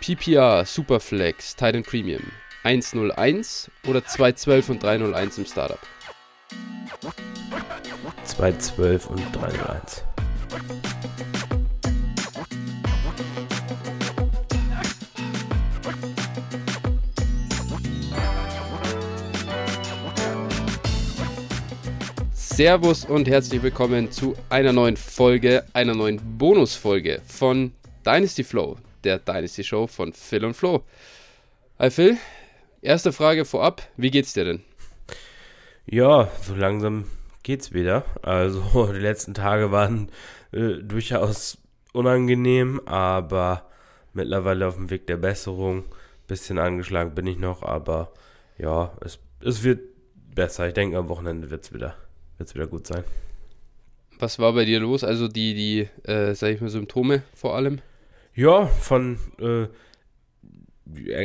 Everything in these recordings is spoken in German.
PPR, Superflex, Titan Premium 101 oder 212 und 301 im Startup? 212 und 301. Servus und herzlich willkommen zu einer neuen Folge, einer neuen Bonusfolge von Dynasty Flow, der Dynasty Show von Phil und Flo. Hi Phil, erste Frage vorab, wie geht's dir denn? Ja, so langsam geht's wieder. Also die letzten Tage waren äh, durchaus unangenehm, aber mittlerweile auf dem Weg der Besserung. Bisschen angeschlagen bin ich noch, aber ja, es, es wird besser. Ich denke, am Wochenende wird's wieder wird es wieder gut sein. Was war bei dir los? Also die, die, äh, sag ich mal, Symptome vor allem? Ja, von, äh,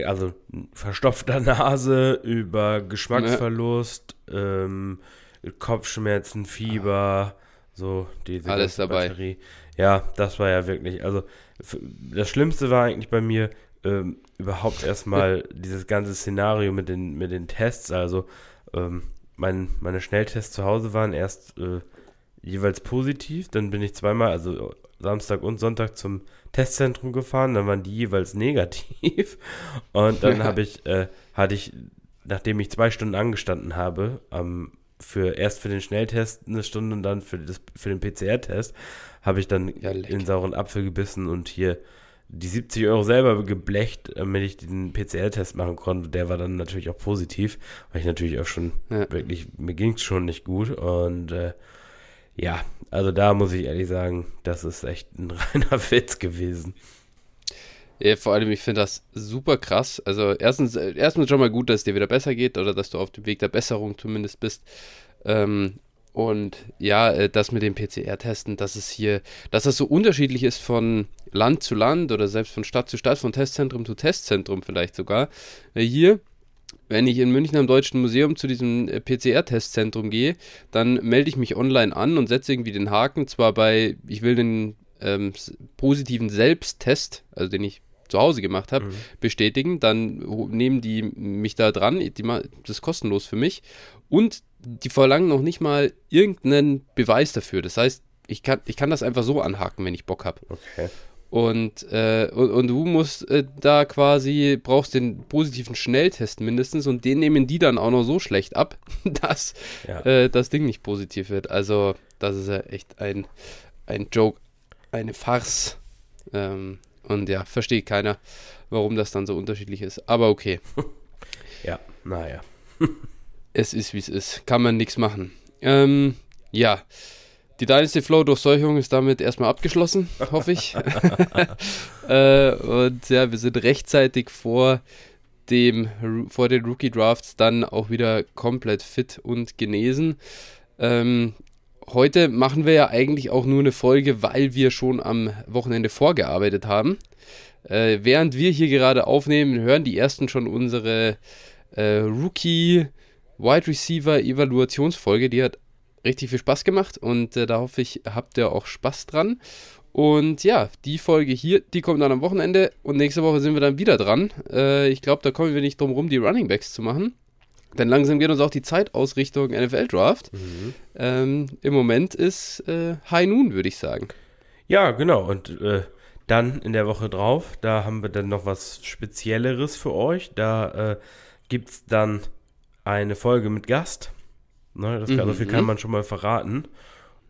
also verstopfter Nase über Geschmacksverlust, ja. ähm, Kopfschmerzen, Fieber, so diese Alles dabei. Batterie. Ja, das war ja wirklich, also das Schlimmste war eigentlich bei mir ähm, überhaupt erstmal dieses ganze Szenario mit den, mit den Tests, also ähm, mein, meine Schnelltests zu Hause waren erst äh, jeweils positiv, dann bin ich zweimal, also Samstag und Sonntag zum Testzentrum gefahren, dann waren die jeweils negativ und dann habe ich, äh, hatte ich, nachdem ich zwei Stunden angestanden habe, ähm, für erst für den Schnelltest eine Stunde und dann für, das, für den PCR-Test, habe ich dann ja, in sauren Apfel gebissen und hier die 70 Euro selber geblecht, damit ich den PCR-Test machen konnte. Der war dann natürlich auch positiv, weil ich natürlich auch schon ja. wirklich, mir ging es schon nicht gut. Und äh, ja, also da muss ich ehrlich sagen, das ist echt ein reiner Witz gewesen. Ja, vor allem, ich finde das super krass. Also erstens, äh, erstens schon mal gut, dass es dir wieder besser geht oder dass du auf dem Weg der Besserung zumindest bist. Ähm, und ja, äh, das mit dem PCR-Testen, dass es hier, dass das so unterschiedlich ist von Land zu Land oder selbst von Stadt zu Stadt, von Testzentrum zu Testzentrum vielleicht sogar. Äh, hier, wenn ich in München am Deutschen Museum zu diesem äh, PCR-Testzentrum gehe, dann melde ich mich online an und setze irgendwie den Haken, zwar bei, ich will den ähm, positiven Selbsttest, also den ich zu Hause gemacht habe, mhm. bestätigen. Dann nehmen die mich da dran. Die, das ist kostenlos für mich. Und die verlangen noch nicht mal irgendeinen Beweis dafür. Das heißt, ich kann, ich kann das einfach so anhaken, wenn ich Bock habe. Okay. Und, äh, und, und, du musst äh, da quasi, brauchst den positiven Schnelltest mindestens und den nehmen die dann auch noch so schlecht ab, dass ja. äh, das Ding nicht positiv wird. Also, das ist ja echt ein, ein Joke, eine Farce. Ähm, und ja, versteht keiner, warum das dann so unterschiedlich ist. Aber okay. ja, naja. es ist, wie es ist. Kann man nichts machen. Ähm, ja. Die Dynasty Flow Durchseuchung ist damit erstmal abgeschlossen, hoffe ich. äh, und ja, wir sind rechtzeitig vor dem vor den Rookie Drafts dann auch wieder komplett fit und genesen. Ähm, heute machen wir ja eigentlich auch nur eine Folge, weil wir schon am Wochenende vorgearbeitet haben. Äh, während wir hier gerade aufnehmen, hören die ersten schon unsere äh, Rookie Wide Receiver Evaluationsfolge. Die hat richtig viel Spaß gemacht und äh, da hoffe ich, habt ihr auch Spaß dran. Und ja, die Folge hier, die kommt dann am Wochenende und nächste Woche sind wir dann wieder dran. Äh, ich glaube, da kommen wir nicht drum rum, die Running Backs zu machen. Denn langsam geht uns auch die Zeit aus Richtung NFL-Draft. Mhm. Ähm, Im Moment ist äh, High Noon, würde ich sagen. Ja, genau. Und äh, dann in der Woche drauf, da haben wir dann noch was Spezielleres für euch. Da äh, gibt es dann eine Folge mit Gast. Ne, das, mhm. So viel kann man schon mal verraten.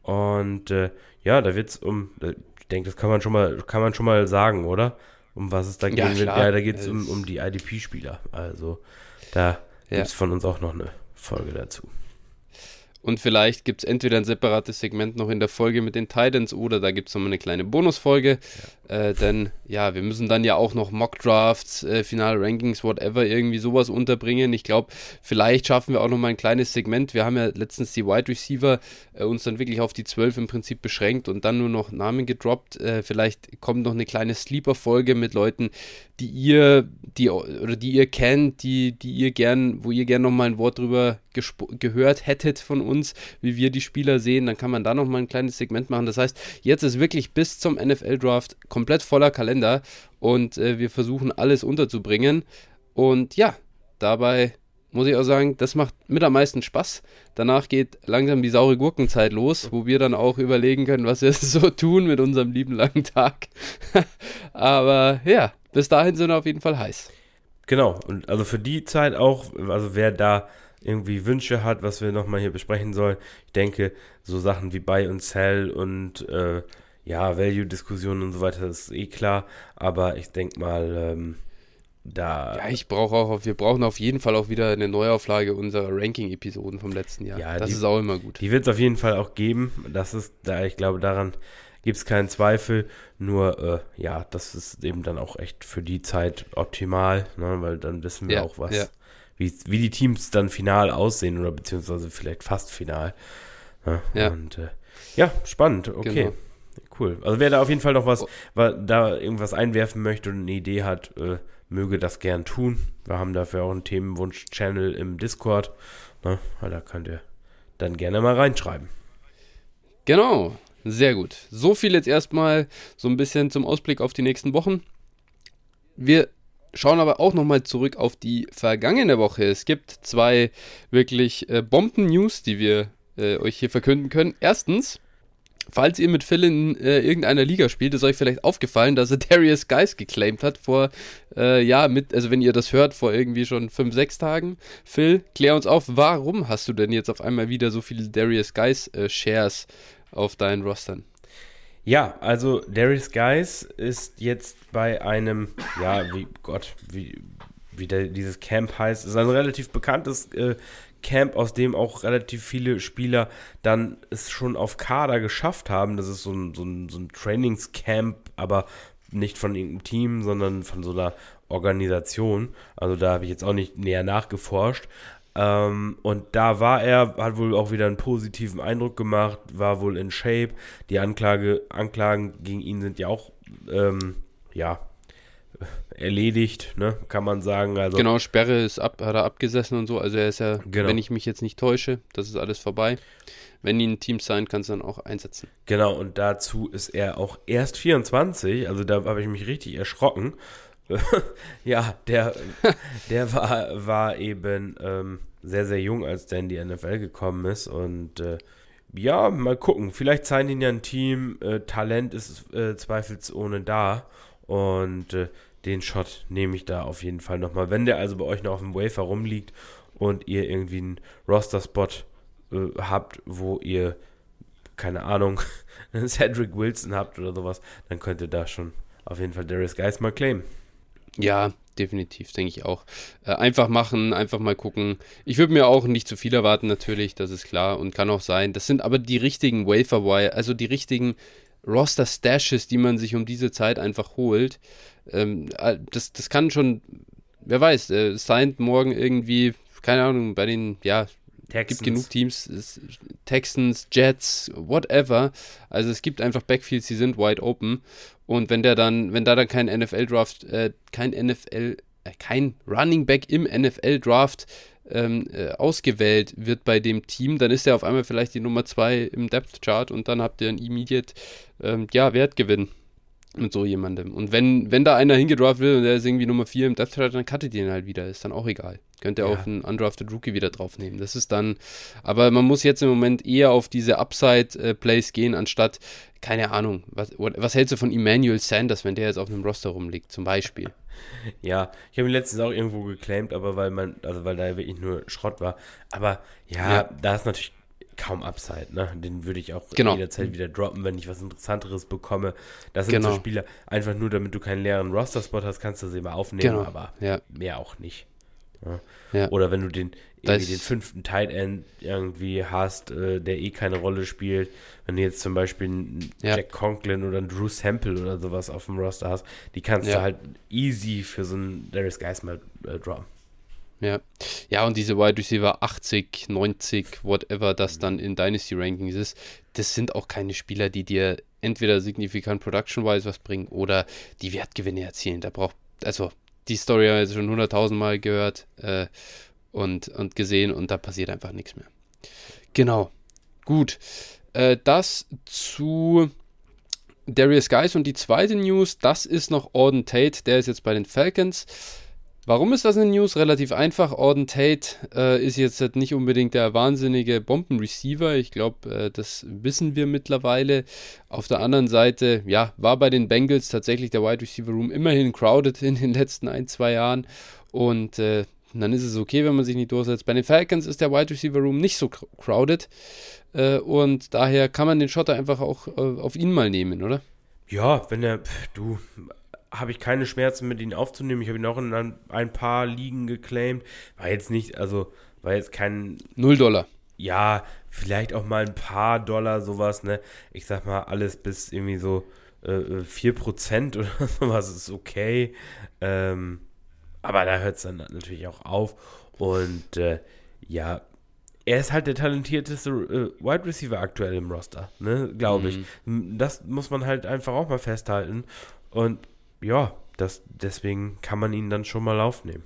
Und äh, ja, da wird es um, ich denke, das kann man schon mal, kann man schon mal sagen, oder? Um was es da ja, gehen wird. Ja, da geht es um, um die IDP-Spieler. Also da ja. gibt es von uns auch noch eine Folge dazu. Und vielleicht gibt es entweder ein separates Segment noch in der Folge mit den Titans oder da gibt es nochmal eine kleine Bonusfolge. Äh, denn ja, wir müssen dann ja auch noch Mock-Drafts, äh, Final-Rankings, whatever, irgendwie sowas unterbringen. Ich glaube, vielleicht schaffen wir auch nochmal ein kleines Segment. Wir haben ja letztens die Wide Receiver äh, uns dann wirklich auf die 12 im Prinzip beschränkt und dann nur noch Namen gedroppt. Äh, vielleicht kommt noch eine kleine Sleeper-Folge mit Leuten, die ihr, die oder die ihr kennt, die, die ihr gern, wo ihr gern nochmal ein Wort drüber gehört hättet von uns, wie wir die Spieler sehen, dann kann man da nochmal ein kleines Segment machen. Das heißt, jetzt ist wirklich bis zum NFL-Draft komplett komplett voller Kalender und äh, wir versuchen alles unterzubringen. Und ja, dabei muss ich auch sagen, das macht mit am meisten Spaß. Danach geht langsam die saure Gurkenzeit los, wo wir dann auch überlegen können, was wir so tun mit unserem lieben langen Tag. Aber ja, bis dahin sind wir auf jeden Fall heiß. Genau, und also für die Zeit auch, also wer da irgendwie Wünsche hat, was wir nochmal hier besprechen sollen, ich denke, so Sachen wie Buy und Sell und äh, ja, Value-Diskussionen und so weiter, das ist eh klar, aber ich denke mal, ähm, da. Ja, ich brauche auch, wir brauchen auf jeden Fall auch wieder eine Neuauflage unserer Ranking-Episoden vom letzten Jahr. Ja, das die, ist auch immer gut. Die wird es auf jeden Fall auch geben. Das ist, da ich glaube, daran gibt es keinen Zweifel. Nur, äh, ja, das ist eben dann auch echt für die Zeit optimal, ne? weil dann wissen wir ja, auch, was, ja. wie, wie die Teams dann final aussehen oder beziehungsweise vielleicht fast final. Ne? Ja. Und äh, ja, spannend, okay. Genau. Cool. Also wer da auf jeden Fall noch was, oh. da irgendwas einwerfen möchte und eine Idee hat, äh, möge das gern tun. Wir haben dafür auch einen Themenwunsch-Channel im Discord. Ne? Da könnt ihr dann gerne mal reinschreiben. Genau, sehr gut. So viel jetzt erstmal so ein bisschen zum Ausblick auf die nächsten Wochen. Wir schauen aber auch nochmal zurück auf die vergangene Woche. Es gibt zwei wirklich äh, Bomben-News, die wir äh, euch hier verkünden können. Erstens, Falls ihr mit Phil in äh, irgendeiner Liga spielt, ist euch vielleicht aufgefallen, dass er Darius Guys geclaimed hat vor, äh, ja, mit, also wenn ihr das hört, vor irgendwie schon 5, 6 Tagen. Phil, klär uns auf, warum hast du denn jetzt auf einmal wieder so viele Darius Guys äh, Shares auf deinen Rostern? Ja, also Darius Guys ist jetzt bei einem, ja, wie Gott, wie, wie der, dieses Camp heißt, ist ein relativ bekanntes äh, Camp, aus dem auch relativ viele Spieler dann es schon auf Kader geschafft haben. Das ist so ein, so ein, so ein Trainingscamp, aber nicht von irgendeinem Team, sondern von so einer Organisation. Also da habe ich jetzt auch nicht näher nachgeforscht. Ähm, und da war er, hat wohl auch wieder einen positiven Eindruck gemacht, war wohl in Shape. Die Anklage, Anklagen gegen ihn sind ja auch, ähm, ja, erledigt, ne, kann man sagen. Also, genau, Sperre ist ab, hat er abgesessen und so. Also er ist ja, genau. wenn ich mich jetzt nicht täusche, das ist alles vorbei. Wenn ihn ein Team sein, kannst du dann auch einsetzen. Genau, und dazu ist er auch erst 24, also da habe ich mich richtig erschrocken. ja, der, der war, war eben ähm, sehr, sehr jung, als der in die NFL gekommen ist und äh, ja, mal gucken. Vielleicht zeigen ihn ja ein Team. Äh, Talent ist äh, zweifelsohne da. Und äh, den Shot nehme ich da auf jeden Fall nochmal. Wenn der also bei euch noch auf dem Wafer rumliegt und ihr irgendwie einen Roster-Spot äh, habt, wo ihr, keine Ahnung, einen Cedric Wilson habt oder sowas, dann könnt ihr da schon auf jeden Fall Darius Geist mal claimen. Ja, definitiv, denke ich auch. Äh, einfach machen, einfach mal gucken. Ich würde mir auch nicht zu viel erwarten, natürlich, das ist klar und kann auch sein. Das sind aber die richtigen Wafer-Wire, also die richtigen Roster-Stashes, die man sich um diese Zeit einfach holt. Ähm, äh, das, das kann schon, wer weiß, äh, signed morgen irgendwie, keine Ahnung, bei den, ja, Texans. gibt genug Teams, Texans, Jets, whatever. Also es gibt einfach Backfields, die sind wide open. Und wenn der dann, wenn da dann kein NFL-Draft, äh, kein NFL, äh, kein Running Back im NFL-Draft ähm, äh, ausgewählt wird bei dem Team, dann ist er auf einmal vielleicht die Nummer 2 im Depth-Chart und dann habt ihr einen Immediate ähm, ja, Wertgewinn mit so jemandem. Und wenn, wenn da einer hingedraft will und der ist irgendwie Nummer 4 im Depth Chart, dann cuttet ihr ihn halt wieder. Ist dann auch egal. Könnt ihr ja. auch einen undrafted Rookie wieder draufnehmen. Das ist dann, aber man muss jetzt im Moment eher auf diese Upside-Plays gehen, anstatt, keine Ahnung, was, was hältst du von Emmanuel Sanders, wenn der jetzt auf einem Roster rumliegt, zum Beispiel? Ja, ich habe ihn letztens auch irgendwo geclaimed, aber weil man, also weil da wirklich nur Schrott war. Aber ja, ja. da ist natürlich kaum Upside, ne? Den würde ich auch genau. jederzeit wieder droppen, wenn ich was Interessanteres bekomme. Das sind genau. so Spieler, einfach nur damit du keinen leeren Roster-Spot hast, kannst du sie mal aufnehmen, genau. aber ja. mehr auch nicht. Ja. Ja. Oder wenn du den irgendwie den fünften Tight End irgendwie hast, äh, der eh keine Rolle spielt, wenn du jetzt zum Beispiel einen ja. Jack Conklin oder einen Drew Sample oder sowas auf dem Roster hast, die kannst du halt easy für so einen Darius Geis mal äh, droppen. Ja. Ja, und diese Wide Receiver 80, 90, whatever das dann in Dynasty Rankings ist, das sind auch keine Spieler, die dir entweder signifikant Production-wise was bringen oder die Wertgewinne erzielen. Da braucht, also die Story haben wir jetzt schon 100.000 Mal gehört äh, und, und gesehen und da passiert einfach nichts mehr. Genau. Gut. Äh, das zu Darius Guys und die zweite News, das ist noch Auden Tate, der ist jetzt bei den Falcons. Warum ist das eine News? Relativ einfach. Auden Tate äh, ist jetzt halt nicht unbedingt der wahnsinnige Bombenreceiver. Ich glaube, äh, das wissen wir mittlerweile. Auf der anderen Seite, ja, war bei den Bengals tatsächlich der Wide Receiver Room immerhin crowded in den letzten ein, zwei Jahren. Und äh, dann ist es okay, wenn man sich nicht durchsetzt. Bei den Falcons ist der Wide Receiver Room nicht so crowded. Äh, und daher kann man den Schotter einfach auch äh, auf ihn mal nehmen, oder? Ja, wenn er, du, habe ich keine Schmerzen mit ihm aufzunehmen. Ich habe ihn auch in ein, ein, paar Ligen geclaimed. War jetzt nicht, also war jetzt kein. Null Dollar. Ja, vielleicht auch mal ein paar Dollar, sowas, ne? Ich sag mal, alles bis irgendwie so äh, 4% oder sowas ist okay. Ähm, aber da hört es dann natürlich auch auf. Und äh, ja, er ist halt der talentierteste äh, Wide Receiver aktuell im Roster, ne, glaube ich. Mhm. Das muss man halt einfach auch mal festhalten. Und ja, das, deswegen kann man ihn dann schon mal aufnehmen.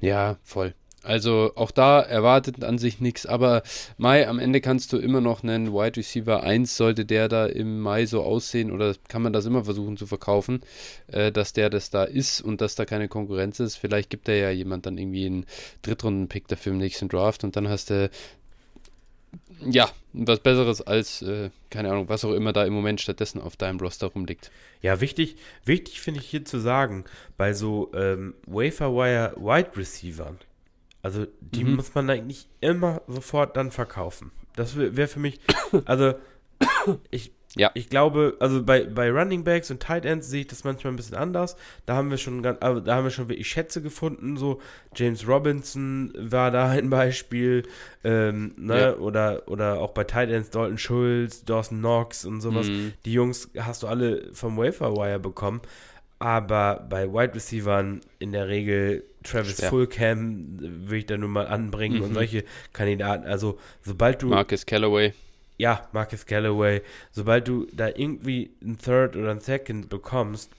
Ja, voll. Also auch da erwartet an sich nichts, aber Mai, am Ende kannst du immer noch einen Wide Receiver 1, sollte der da im Mai so aussehen oder kann man das immer versuchen zu verkaufen, äh, dass der das da ist und dass da keine Konkurrenz ist. Vielleicht gibt da ja jemand dann irgendwie einen Drittrunden-Pick dafür im nächsten Draft und dann hast du ja, was Besseres als, äh, keine Ahnung, was auch immer da im Moment stattdessen auf deinem Roster rumliegt. Ja, wichtig, wichtig finde ich hier zu sagen, bei so ähm, Waferwire Wide Receivern, also die mhm. muss man eigentlich immer sofort dann verkaufen. Das wäre wär für mich, also ich ja. Ich glaube, also bei, bei Running Backs und Tight Ends sehe ich das manchmal ein bisschen anders. Da haben wir schon ganz, also da haben wir schon wirklich Schätze gefunden. So James Robinson war da ein Beispiel, ähm, ne? Ja. Oder, oder auch bei Tight Ends Dalton Schulz, Dawson Knox und sowas. Mhm. Die Jungs hast du alle vom Wafer Wire bekommen. Aber bei Wide Receivern in der Regel Travis Schwer. Fulcam würde ich da nur mal anbringen mhm. und solche Kandidaten. Also sobald du Marcus Callaway ja, Marcus Callaway, sobald du da irgendwie ein Third oder ein Second bekommst,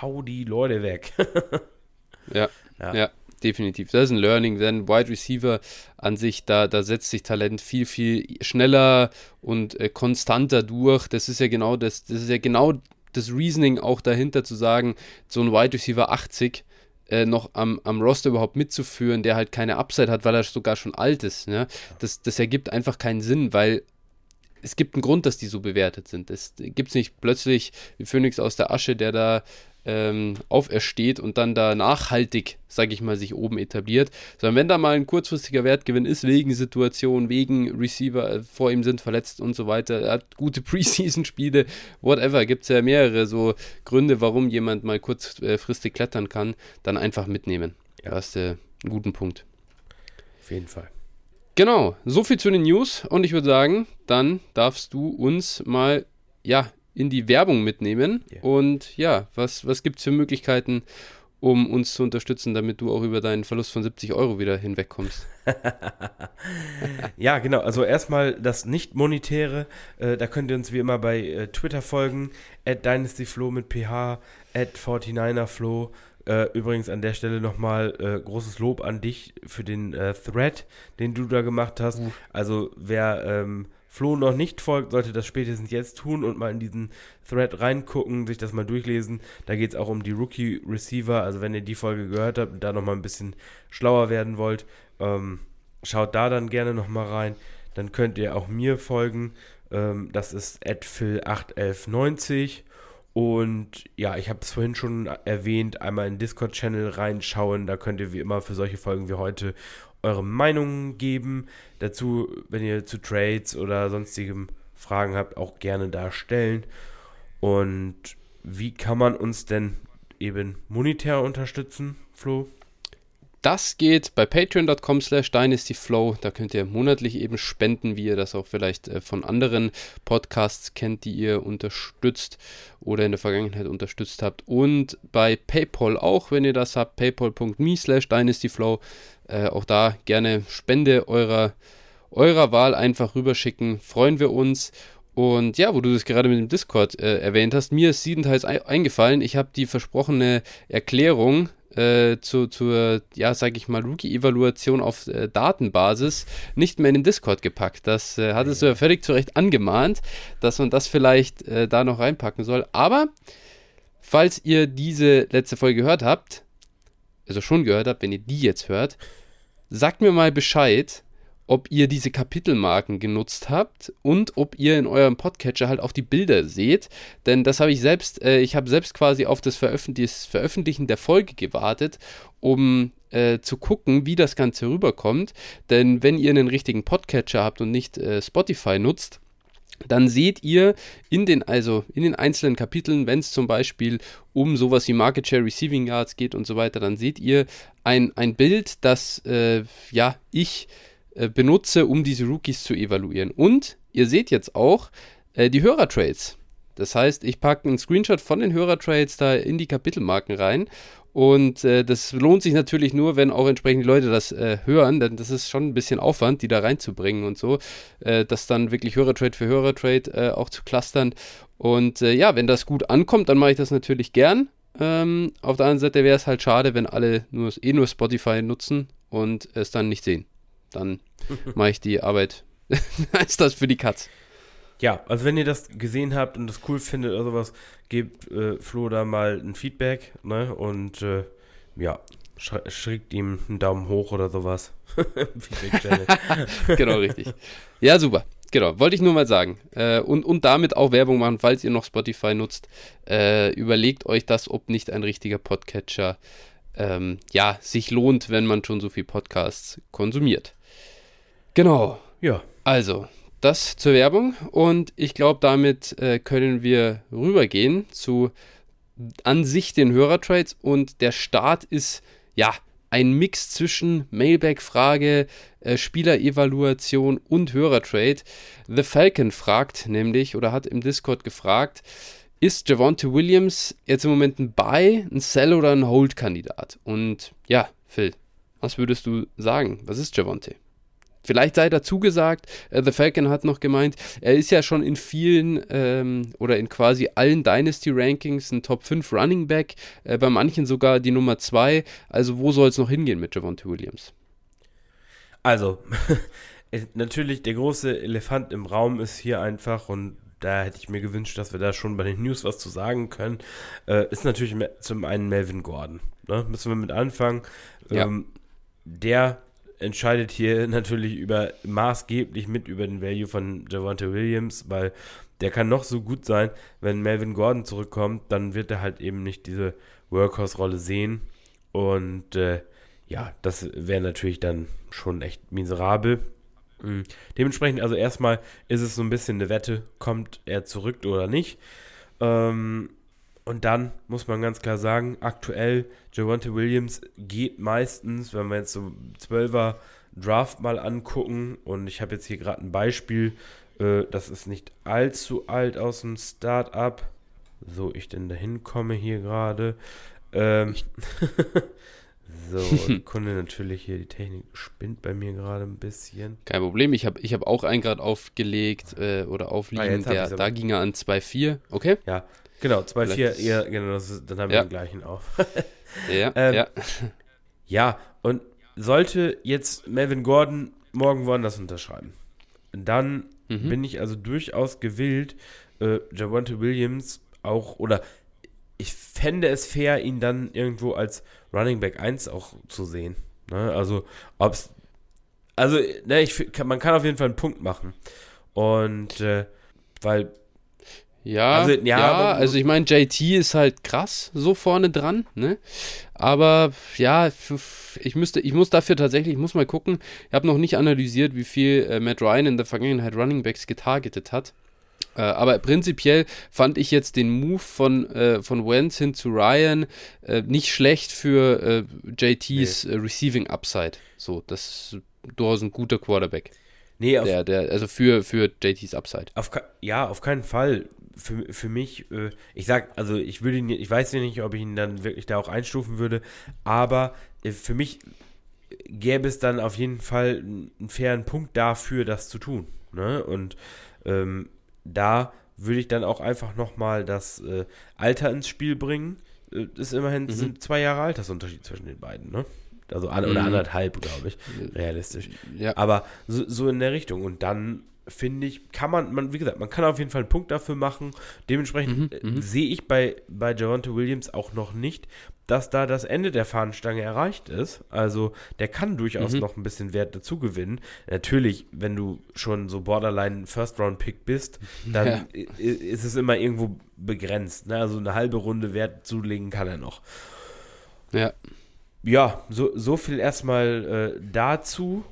hau die Leute weg. ja, ja, ja, definitiv. Das ist ein Learning, denn Wide Receiver an sich, da, da setzt sich Talent viel, viel schneller und äh, konstanter durch. Das ist ja genau das, das ist ja genau das Reasoning auch dahinter zu sagen, so ein Wide Receiver 80 äh, noch am, am Roster überhaupt mitzuführen, der halt keine Upside hat, weil er sogar schon alt ist. Ne? Das, das ergibt einfach keinen Sinn, weil es gibt einen Grund, dass die so bewertet sind. Es gibt nicht plötzlich wie Phoenix aus der Asche, der da ähm, aufersteht und dann da nachhaltig, sage ich mal, sich oben etabliert, sondern wenn da mal ein kurzfristiger Wertgewinn ist, wegen Situation, wegen Receiver äh, vor ihm sind verletzt und so weiter, er hat gute Preseason-Spiele, whatever, gibt es ja mehrere so Gründe, warum jemand mal kurzfristig klettern kann, dann einfach mitnehmen. Ja. Da hast du einen guten Punkt. Auf jeden Fall. Genau, so viel zu den News und ich würde sagen, dann darfst du uns mal ja in die Werbung mitnehmen yeah. und ja, was, was gibt es für Möglichkeiten, um uns zu unterstützen, damit du auch über deinen Verlust von 70 Euro wieder hinwegkommst? ja, genau. Also erstmal das nicht-monetäre. Äh, da könnt ihr uns wie immer bei äh, Twitter folgen. At DynastyFlow mit PH, at 49erFlow. Äh, übrigens an der Stelle nochmal äh, großes Lob an dich für den äh, Thread, den du da gemacht hast. Uh. Also wer ähm, Flo noch nicht folgt, sollte das spätestens jetzt tun und mal in diesen Thread reingucken, sich das mal durchlesen. Da geht es auch um die Rookie Receiver. Also wenn ihr die Folge gehört habt und da nochmal ein bisschen schlauer werden wollt, ähm, schaut da dann gerne nochmal rein. Dann könnt ihr auch mir folgen. Ähm, das ist adphil81190 und ja, ich habe es vorhin schon erwähnt, einmal in Discord-Channel reinschauen. Da könnt ihr wie immer für solche Folgen wie heute eure Meinungen geben. Dazu, wenn ihr zu Trades oder sonstigem Fragen habt, auch gerne da stellen. Und wie kann man uns denn eben monetär unterstützen, Flo? Das geht bei patreon.com slash dynastyflow. Da könnt ihr monatlich eben spenden, wie ihr das auch vielleicht äh, von anderen Podcasts kennt, die ihr unterstützt oder in der Vergangenheit unterstützt habt. Und bei PayPal auch, wenn ihr das habt, paypal.me slash dynastyflow. Äh, auch da gerne Spende eurer, eurer Wahl einfach rüberschicken. Freuen wir uns. Und ja, wo du das gerade mit dem Discord äh, erwähnt hast, mir ist siebenteils eingefallen. Ich habe die versprochene Erklärung äh, zu, zur, ja, sag ich mal, Rookie-Evaluation auf äh, Datenbasis nicht mehr in den Discord gepackt. Das äh, hattest du ja völlig zu Recht angemahnt, dass man das vielleicht äh, da noch reinpacken soll. Aber falls ihr diese letzte Folge gehört habt, also schon gehört habt, wenn ihr die jetzt hört, sagt mir mal Bescheid, ob ihr diese Kapitelmarken genutzt habt und ob ihr in eurem Podcatcher halt auch die Bilder seht. Denn das habe ich selbst, äh, ich habe selbst quasi auf das, Veröffentlich das, Veröffentlichen der Folge gewartet, um äh, zu gucken, wie das Ganze rüberkommt. Denn wenn ihr einen richtigen Podcatcher habt und nicht äh, Spotify nutzt, dann seht ihr in den, also in den einzelnen Kapiteln, wenn es zum Beispiel um sowas wie Market Share Receiving Yards geht und so weiter, dann seht ihr ein, ein Bild, das äh, ja ich äh, benutze, um diese Rookies zu evaluieren. Und ihr seht jetzt auch äh, die Hörertrades. Das heißt, ich packe einen Screenshot von den Hörertrades da in die Kapitelmarken rein. Und äh, das lohnt sich natürlich nur, wenn auch entsprechend die Leute das äh, hören, denn das ist schon ein bisschen Aufwand, die da reinzubringen und so. Äh, das dann wirklich Hörertrade für Hörertrade äh, auch zu clustern. Und äh, ja, wenn das gut ankommt, dann mache ich das natürlich gern. Ähm, auf der anderen Seite wäre es halt schade, wenn alle nur, eh nur Spotify nutzen und es dann nicht sehen dann mache ich die Arbeit. ist das für die Katz. Ja, also wenn ihr das gesehen habt und das cool findet oder sowas, gebt äh, Flo da mal ein Feedback, ne? Und äh, ja, schickt ihm einen Daumen hoch oder sowas. genau, richtig. Ja, super. Genau, wollte ich nur mal sagen. Äh, und, und damit auch Werbung machen, falls ihr noch Spotify nutzt. Äh, überlegt euch das, ob nicht ein richtiger Podcatcher ähm, ja, sich lohnt, wenn man schon so viel Podcasts konsumiert. Genau. Ja. Also, das zur Werbung und ich glaube, damit äh, können wir rübergehen zu an sich den Hörertrades und der Start ist ja ein Mix zwischen Mailback-Frage, äh, Spielerevaluation und Hörertrade. The Falcon fragt nämlich oder hat im Discord gefragt, ist Javonte Williams jetzt im Moment ein Buy, ein Sell oder ein Hold-Kandidat? Und ja, Phil, was würdest du sagen? Was ist Javonte? Vielleicht sei dazu gesagt, äh, The Falcon hat noch gemeint, er ist ja schon in vielen ähm, oder in quasi allen Dynasty-Rankings ein Top 5 Running Back, äh, bei manchen sogar die Nummer 2. Also wo soll es noch hingehen mit Javonte Williams? Also, natürlich der große Elefant im Raum ist hier einfach und da hätte ich mir gewünscht, dass wir da schon bei den News was zu sagen können, äh, ist natürlich zum einen Melvin Gordon. Ne? Müssen wir mit anfangen. Ja. Ähm, der entscheidet hier natürlich über maßgeblich mit über den Value von Javante Williams, weil der kann noch so gut sein, wenn Melvin Gordon zurückkommt, dann wird er halt eben nicht diese Workhorse-Rolle sehen. Und äh, ja, das wäre natürlich dann schon echt miserabel. Mhm. Dementsprechend, also erstmal ist es so ein bisschen eine Wette, kommt er zurück oder nicht. Ähm, und dann muss man ganz klar sagen, aktuell Javante Williams geht meistens, wenn wir jetzt so 12er Draft mal angucken, und ich habe jetzt hier gerade ein Beispiel, äh, das ist nicht allzu alt aus dem Startup. So, ich denn dahin komme hier gerade. Ähm, so, Kunde natürlich hier, die Technik spinnt bei mir gerade ein bisschen. Kein Problem, ich habe ich hab auch einen gerade aufgelegt äh, oder aufliegen, ah, der, da ging er an 2,4, okay? Ja, Genau, 2-4, ja, genau, ist, dann haben wir ja. den gleichen auf. ja, ähm, ja. Ja, und sollte jetzt Melvin Gordon morgen woanders unterschreiben, dann mhm. bin ich also durchaus gewillt, äh, Javante Williams auch, oder ich fände es fair, ihn dann irgendwo als Running Back 1 auch zu sehen. Ne? Also, ob's, also, ne, ich, man kann auf jeden Fall einen Punkt machen. Und, äh, weil ja, also, ja, ja also ich meine, JT ist halt krass so vorne dran, ne? Aber ja, ich müsste, ich muss dafür tatsächlich, ich muss mal gucken. Ich habe noch nicht analysiert, wie viel äh, Matt Ryan in der Vergangenheit Running Backs getargetet hat. Äh, aber prinzipiell fand ich jetzt den Move von, äh, von Wentz hin zu Ryan äh, nicht schlecht für äh, JTs nee. Äh, Receiving Upside. So, das ist durchaus ein guter Quarterback. Nee, auf, der, der, also für, für JTs Upside. Auf, ja, auf keinen Fall für, für mich, äh, ich sag, also ich würde ihn, ich weiß ja nicht, ob ich ihn dann wirklich da auch einstufen würde, aber äh, für mich gäbe es dann auf jeden Fall einen fairen Punkt dafür, das zu tun. Ne? Und ähm, da würde ich dann auch einfach nochmal das äh, Alter ins Spiel bringen. äh, ist immerhin mhm. sind zwei Jahre Altersunterschied zwischen den beiden, ne? Also an, oder mhm. anderthalb, glaube ich, realistisch. Ja. Aber so, so in der Richtung. Und dann finde ich, kann man, man, wie gesagt, man kann auf jeden Fall einen Punkt dafür machen. Dementsprechend mhm, äh, sehe ich bei, bei Javante Williams auch noch nicht, dass da das Ende der Fahnenstange erreicht ist. Also der kann durchaus mhm. noch ein bisschen Wert dazu gewinnen. Natürlich, wenn du schon so Borderline First-Round-Pick bist, dann ja. ist es immer irgendwo begrenzt. Ne? Also eine halbe Runde Wert zulegen kann er noch. Ja. Ja, so, so viel erstmal äh, dazu.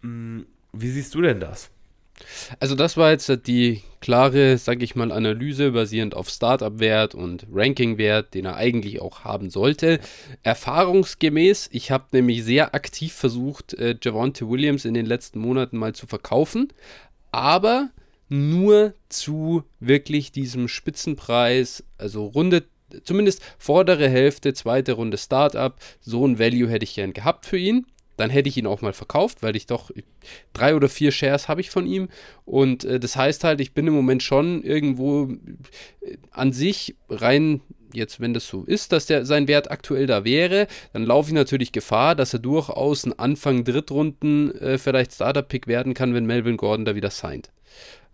Hm, wie siehst du denn das? Also das war jetzt die klare, sag ich mal, Analyse basierend auf Startup-Wert und Ranking-Wert, den er eigentlich auch haben sollte. Erfahrungsgemäß, ich habe nämlich sehr aktiv versucht, äh, Javonte Williams in den letzten Monaten mal zu verkaufen, aber nur zu wirklich diesem Spitzenpreis, also Runde zumindest vordere Hälfte, zweite Runde Startup. So ein Value hätte ich gern gehabt für ihn dann hätte ich ihn auch mal verkauft, weil ich doch drei oder vier Shares habe ich von ihm. Und äh, das heißt halt, ich bin im Moment schon irgendwo äh, an sich rein. Jetzt, wenn das so ist, dass der, sein Wert aktuell da wäre, dann laufe ich natürlich Gefahr, dass er durchaus ein Anfang Drittrunden äh, vielleicht Startup-Pick werden kann, wenn Melvin Gordon da wieder signed.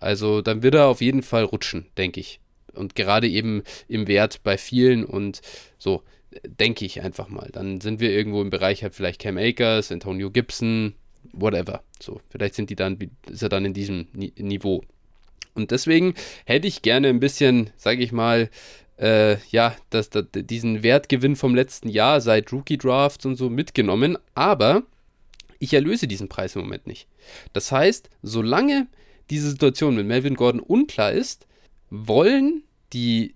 Also dann wird er auf jeden Fall rutschen, denke ich. Und gerade eben im Wert bei vielen und so denke ich einfach mal. Dann sind wir irgendwo im Bereich halt vielleicht Cam Akers, Antonio Gibson, whatever. So, vielleicht sind die dann, ist er dann in diesem Niveau. Und deswegen hätte ich gerne ein bisschen, sage ich mal, äh, ja, das, das, diesen Wertgewinn vom letzten Jahr seit Rookie Drafts und so mitgenommen, aber ich erlöse diesen Preis im Moment nicht. Das heißt, solange diese Situation mit Melvin Gordon unklar ist, wollen die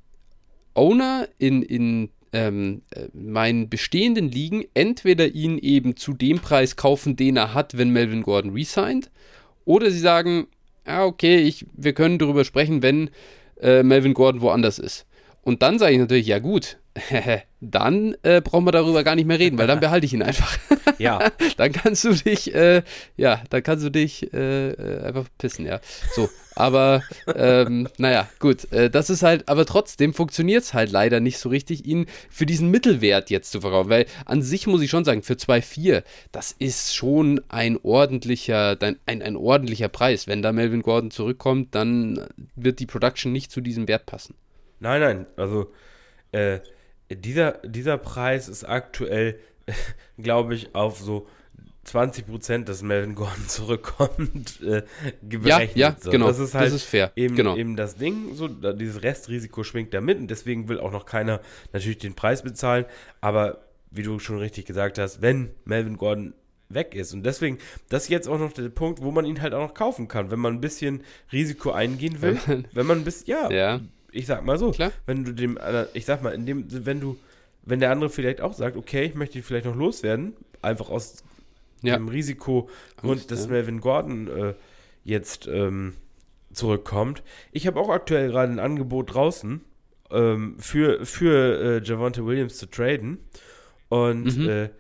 Owner in, in ähm, äh, meinen bestehenden Ligen entweder ihn eben zu dem Preis kaufen, den er hat, wenn Melvin Gordon resigned, oder sie sagen, ah, okay, ich, wir können darüber sprechen, wenn äh, Melvin Gordon woanders ist. Und dann sage ich natürlich, ja gut, dann äh, brauchen wir darüber gar nicht mehr reden, weil dann behalte ich ihn einfach. ja. dann kannst du dich, äh, ja, dann kannst du dich äh, äh einfach pissen, ja. So, aber ähm, naja, gut, äh, das ist halt, aber trotzdem funktioniert es halt leider nicht so richtig, ihn für diesen Mittelwert jetzt zu verkaufen, weil an sich muss ich schon sagen, für 2,4, das ist schon ein ordentlicher, ein, ein, ein ordentlicher Preis. Wenn da Melvin Gordon zurückkommt, dann wird die Production nicht zu diesem Wert passen. Nein, nein, also äh, dieser, dieser Preis ist aktuell, glaube ich, auf so 20 Prozent, dass Melvin Gordon zurückkommt, äh, berechnet. Ja, ja so. genau. Das ist halt das ist fair. Eben, genau. eben das Ding, so dieses Restrisiko schwingt da mit und deswegen will auch noch keiner natürlich den Preis bezahlen. Aber wie du schon richtig gesagt hast, wenn Melvin Gordon weg ist. Und deswegen, das ist jetzt auch noch der Punkt, wo man ihn halt auch noch kaufen kann, wenn man ein bisschen Risiko eingehen will. wenn man ein bisschen, ja, ja ich sag mal so, Klar. wenn du dem, ich sag mal, in dem, wenn du, wenn der andere vielleicht auch sagt, okay, ich möchte ihn vielleicht noch loswerden, einfach aus ja. dem Risikogrund, dass ja. Melvin Gordon äh, jetzt ähm, zurückkommt. Ich habe auch aktuell gerade ein Angebot draußen ähm, für, für äh, Javante Williams zu traden. Und mhm. äh,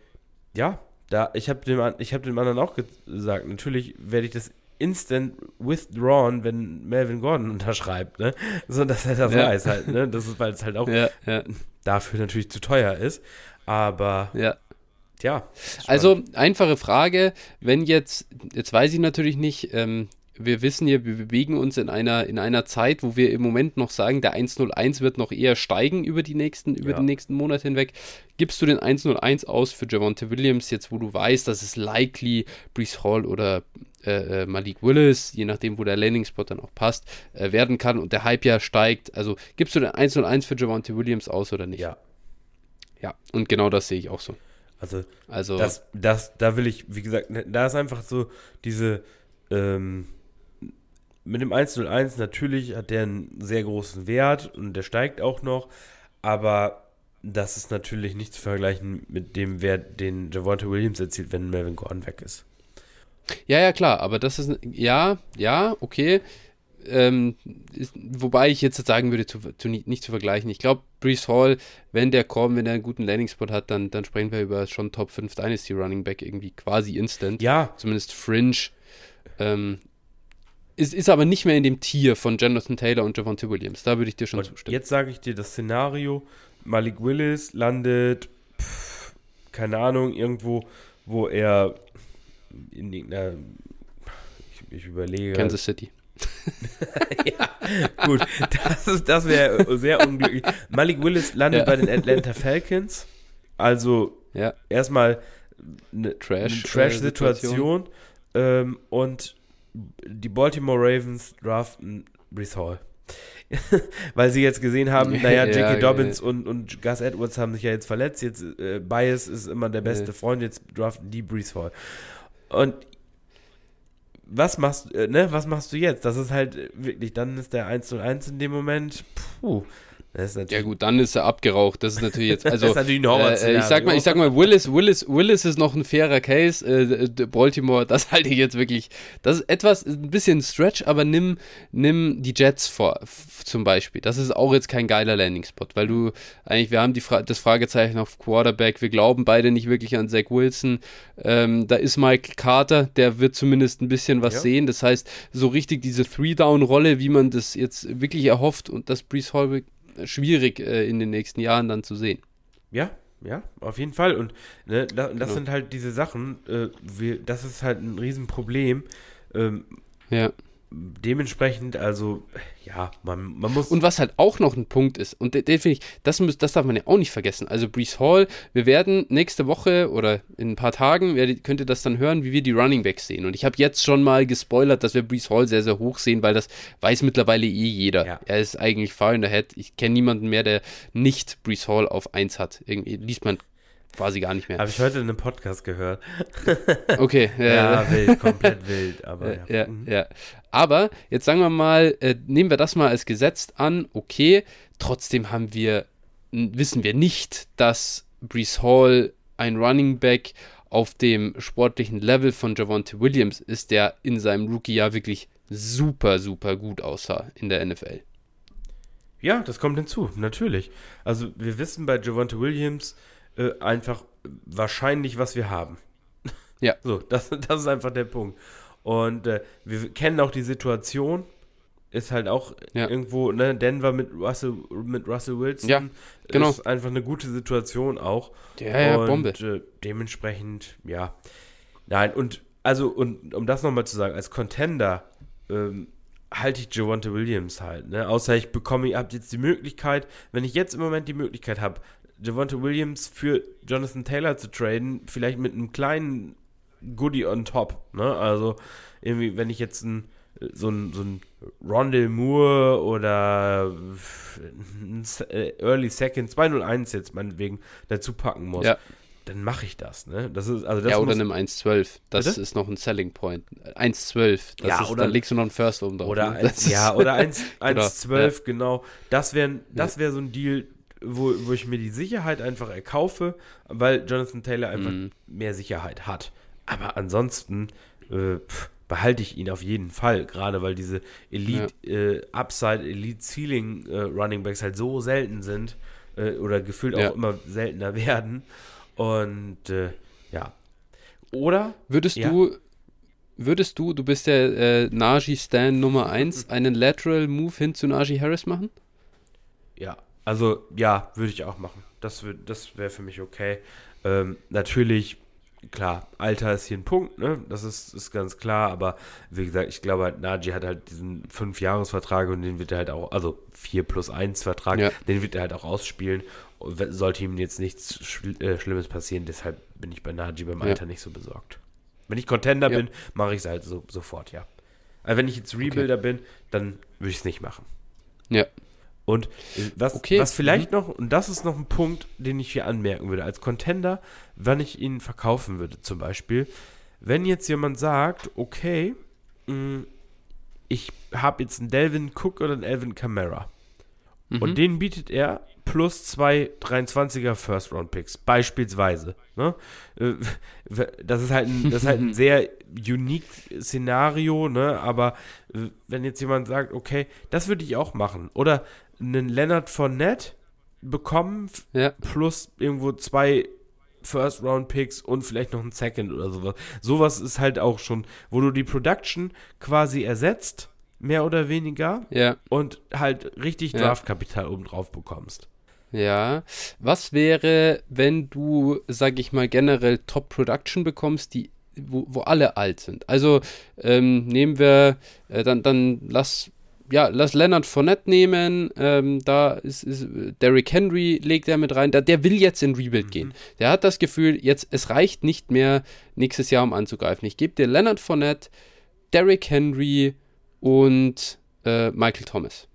ja, da, ich habe dem, hab dem anderen auch gesagt, natürlich werde ich das instant withdrawn, wenn Melvin Gordon unterschreibt, ne? So, dass er das ja. weiß halt, ne? Das ist, weil es halt auch ja, ja. dafür natürlich zu teuer ist. Aber ja. Tja. Also, einfache Frage, wenn jetzt, jetzt weiß ich natürlich nicht, ähm, wir wissen ja, wir bewegen uns in einer, in einer Zeit, wo wir im Moment noch sagen, der 101 wird noch eher steigen über die nächsten, über ja. den nächsten Monat hinweg. Gibst du den 101 aus für Javonte Williams, jetzt wo du weißt, dass es likely Brees Hall oder äh, äh, Malik Willis, je nachdem, wo der Landing-Spot dann auch passt, äh, werden kann und der Hype ja steigt. Also gibst du den 101 für Javonte Williams aus oder nicht? Ja. Ja, und genau das sehe ich auch so. Also, also das, das, da will ich, wie gesagt, da ist einfach so diese, ähm, mit dem 101 natürlich hat der einen sehr großen Wert und der steigt auch noch, aber das ist natürlich nicht zu vergleichen mit dem Wert, den Javante Williams erzielt, wenn Melvin Gordon weg ist. Ja, ja, klar, aber das ist, ja, ja, okay. Ähm, ist, wobei ich jetzt sagen würde, zu, zu, nicht zu vergleichen. Ich glaube, Brees Hall, wenn der kommt, wenn er einen guten Landing-Spot hat, dann, dann sprechen wir über schon Top 5 Dynasty Running Back irgendwie quasi instant. Ja. Zumindest Fringe. Ähm, es ist aber nicht mehr in dem Tier von Jonathan Taylor und Javante Williams. Da würde ich dir schon und zustimmen. Jetzt sage ich dir das Szenario, Malik Willis landet, pff, keine Ahnung, irgendwo, wo er in irgendeiner, ich, ich überlege. Kansas City. ja, gut, das, ist- das wäre sehr unglücklich. Malik Willis landet Ja. bei den Atlanta Falcons. Also Ja, erstmal eine Trash, eine Trash-Situation ähm, und die Baltimore Ravens draften Brees Hall. Weil sie jetzt gesehen haben, naja, Ja, J.K. ja, Dobbins Und, und Gus Edwards haben sich ja jetzt verletzt, jetzt äh, Bias ist immer der beste Ja. Freund, jetzt draften die Brees Hall. Und was machst, äh, ne, was machst du jetzt? Das ist halt wirklich, dann ist der 1 1 in dem Moment, puh, Ja gut, dann ist er abgeraucht. Das ist natürlich jetzt, also das ist natürlich ein äh, Horrorszenario. ich sag mal, ich sag mal, Willis, Willis, Willis ist noch ein fairer Case. Äh, Baltimore, das halte ich jetzt wirklich. Das ist etwas, ein bisschen Stretch, aber nimm, nimm die Jets vor, zum Beispiel. Das ist auch jetzt kein geiler Landing-Spot, weil du eigentlich, wir haben die Fra das Fragezeichen auf Quarterback. Wir glauben beide nicht wirklich an Zach Wilson. Ähm, da ist Mike Carter, der wird zumindest ein bisschen was Ja. sehen. Das heißt, so richtig diese Three-Down-Rolle, wie man das jetzt wirklich erhofft und das Brees Hall schwierig äh, in den nächsten Jahren dann zu sehen. Ja, ja, auf jeden Fall. Und ne, da, das Genau. sind halt diese Sachen, äh, wir, das ist halt ein Riesenproblem. Ähm, Ja. Dementsprechend, also, ja, man, man muss. Und was halt auch noch ein Punkt ist, und den, den finde ich, das, muss, das darf man ja auch nicht vergessen. Also Brees Hall, wir werden nächste Woche oder in ein paar Tagen, werdet, könnt ihr das dann hören, wie wir die Running Backs sehen. Und ich habe jetzt schon mal gespoilert, dass wir Brees Hall sehr, sehr hoch sehen, weil das weiß mittlerweile eh jeder. Ja. Er ist eigentlich far in the head. Ich kenne niemanden mehr, der nicht Brees Hall auf 1 hat. Irgendwie liest man quasi gar nicht mehr. Habe ich heute in einem Podcast gehört. Okay, äh, Ja, wild, komplett wild, aber Äh, ja, Mhm. ja. Aber jetzt sagen wir mal, äh, nehmen wir das mal als gesetzt an, okay, trotzdem haben wir, wissen wir nicht, dass Brees Hall ein Running Back auf dem sportlichen Level von Javonte Williams ist, der in seinem Rookie-Jahr wirklich super, super gut aussah in der NFL. Ja, das kommt hinzu, natürlich. Also, wir wissen bei Javante Williams äh, einfach wahrscheinlich, was wir haben. Ja. So, das, das ist einfach der Punkt. Und äh, wir kennen auch die Situation. Ist halt auch Ja. irgendwo, ne, Denver mit Russell, mit Russell Wilson. Ja, genau. Ist einfach eine gute Situation auch. Ja, ja, und, Bombe. Äh, dementsprechend, ja. Nein, und also, und um das nochmal zu sagen, als Contender ähm, halte ich Javante Williams halt, ne? Außer ich bekomme, ihr habt jetzt die Möglichkeit, wenn ich jetzt im Moment die Möglichkeit habe, Javante Williams für Jonathan Taylor zu traden, vielleicht mit einem kleinen Goodie on top, ne? Also, irgendwie, wenn ich jetzt ein so ein, so ein Rondell Moore oder ein äh, Early Second 201 jetzt meinetwegen dazu packen muss, Ja. dann mache ich das, ne? Das ist, also das ja, oder einem 1,12. Das Bitte? ist noch ein Selling Point. 1,12. Das Ja, ist, oder- da legst du noch einen First oben drauf. Oder ne? eins, Das ist- ja, oder 1, Genau, 1,12, genau. Das wäre das wär so ein Deal, wo, wo ich mir die Sicherheit einfach erkaufe, weil Jonathan Taylor einfach Mhm. mehr Sicherheit hat. Aber ansonsten äh, pff, behalte ich ihn auf jeden Fall, gerade weil diese Elite äh, Upside, Elite Ceiling äh, Running Backs halt so selten sind äh, oder gefühlt Ja. auch immer seltener werden. Und äh, ja. Oder Würdest Ja. du, würdest du, du bist der äh, Najee Stan Nummer 1, einen Lateral Move hin zu Najee Harris machen? Ja, also ja, würde ich auch machen. Das, das wäre für mich okay. Ähm, natürlich, klar, Alter ist hier ein Punkt, ne? Das ist, ist ganz klar, aber wie gesagt, ich glaube halt, Najee hat halt diesen 5-Jahres-Vertrag und den wird er halt auch, also 4 plus 1 Vertrag, Ja. den wird er halt auch ausspielen. Sollte ihm jetzt nichts Schl äh, Schlimmes passieren, deshalb bin ich bei Najee beim Ja. Alter nicht so besorgt. Wenn ich Contender Ja. bin, mache ich es halt so, sofort, ja. Aber wenn ich jetzt Rebuilder bin, dann würde ich es nicht machen. Ja. Und äh, was, Okay. was vielleicht noch, und das ist noch ein Punkt, den ich hier anmerken würde, als Contender, wann ich ihn verkaufen würde, zum Beispiel, wenn jetzt jemand sagt, okay, mh, ich habe jetzt einen Delvin Cook oder einen Elvin Kamara Mhm. und den bietet er plus zwei 23er First-Round-Picks, beispielsweise. Ne? Äh, Das ist halt ein, das ist halt ein sehr unique Szenario, ne? aber wenn jetzt jemand sagt, okay, das würde ich auch machen. Oder einen Leonard Fournette bekommen Ja. plus irgendwo zwei First-Round-Picks und vielleicht noch ein Second oder sowas. Sowas ist halt auch schon, wo du die Production quasi ersetzt, mehr oder weniger, Ja, und halt richtig Ja. Draftkapital oben drauf bekommst. Ja. Was wäre, wenn du, sag ich mal, generell Top-Production bekommst, die, wo, wo alle alt sind? Also ähm, nehmen wir, äh, dann, dann lass ja, lass Leonard Fournette nehmen. Ähm, da ist, ist Derrick Henry legt er mit rein. Da, der will jetzt in Rebuild mhm. gehen. Der hat das Gefühl, jetzt es reicht nicht mehr nächstes Jahr, um anzugreifen. Ich gebe dir Leonard Fournette, Derrick Henry und äh, Michael Thomas.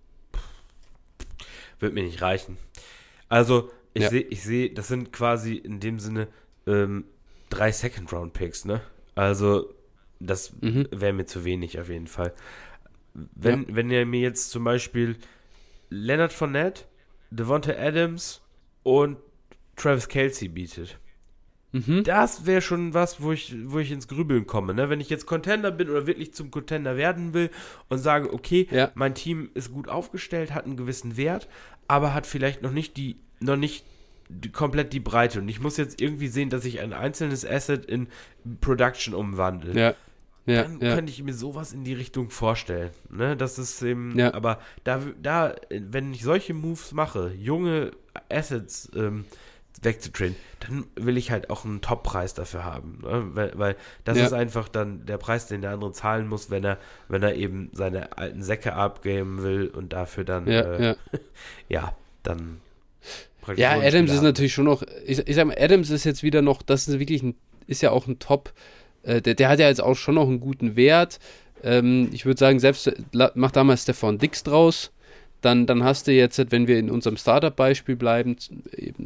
Wird mir nicht reichen. Also, ich ja. sehe, ich das sind quasi in dem Sinne ähm, drei Second-Round-Picks, ne? Also, das mhm. wäre mir zu wenig auf jeden Fall. Wenn, ja. wenn ihr mir jetzt zum Beispiel Leonard Fournette, Devonta Adams und Travis Kelsey bietet, mhm. das wäre schon was, wo ich, wo ich ins Grübeln komme. Ne? Wenn ich jetzt Contender bin oder wirklich zum Contender werden will und sage, okay, ja. mein Team ist gut aufgestellt, hat einen gewissen Wert, aber hat vielleicht noch nicht die, noch nicht die, komplett die Breite. Und ich muss jetzt irgendwie sehen, dass ich ein einzelnes Asset in Production umwandle. Ja ja, dann ja. könnte ich mir sowas in die Richtung vorstellen. Ne? Das ist eben, ja. aber da, da, wenn ich solche Moves mache, junge Assets ähm, wegzutrainen, dann will ich halt auch einen Top-Preis dafür haben. Ne? Weil, weil das ist einfach dann der Preis, den der andere zahlen muss, wenn er, wenn er eben seine alten Säcke abgeben will und dafür dann, ja, äh, ja. dann. Ja, Adams ist natürlich schon noch, ich, ich sag mal, Adams ist jetzt wieder noch, das ist wirklich ein, ist ja auch ein Top- äh, der, der, hat ja jetzt auch schon noch einen guten Wert. Ähm, ich würde sagen, selbst mach da mal Stefan Dix draus. Dann, dann hast du jetzt, wenn wir in unserem Startup-Beispiel bleiben,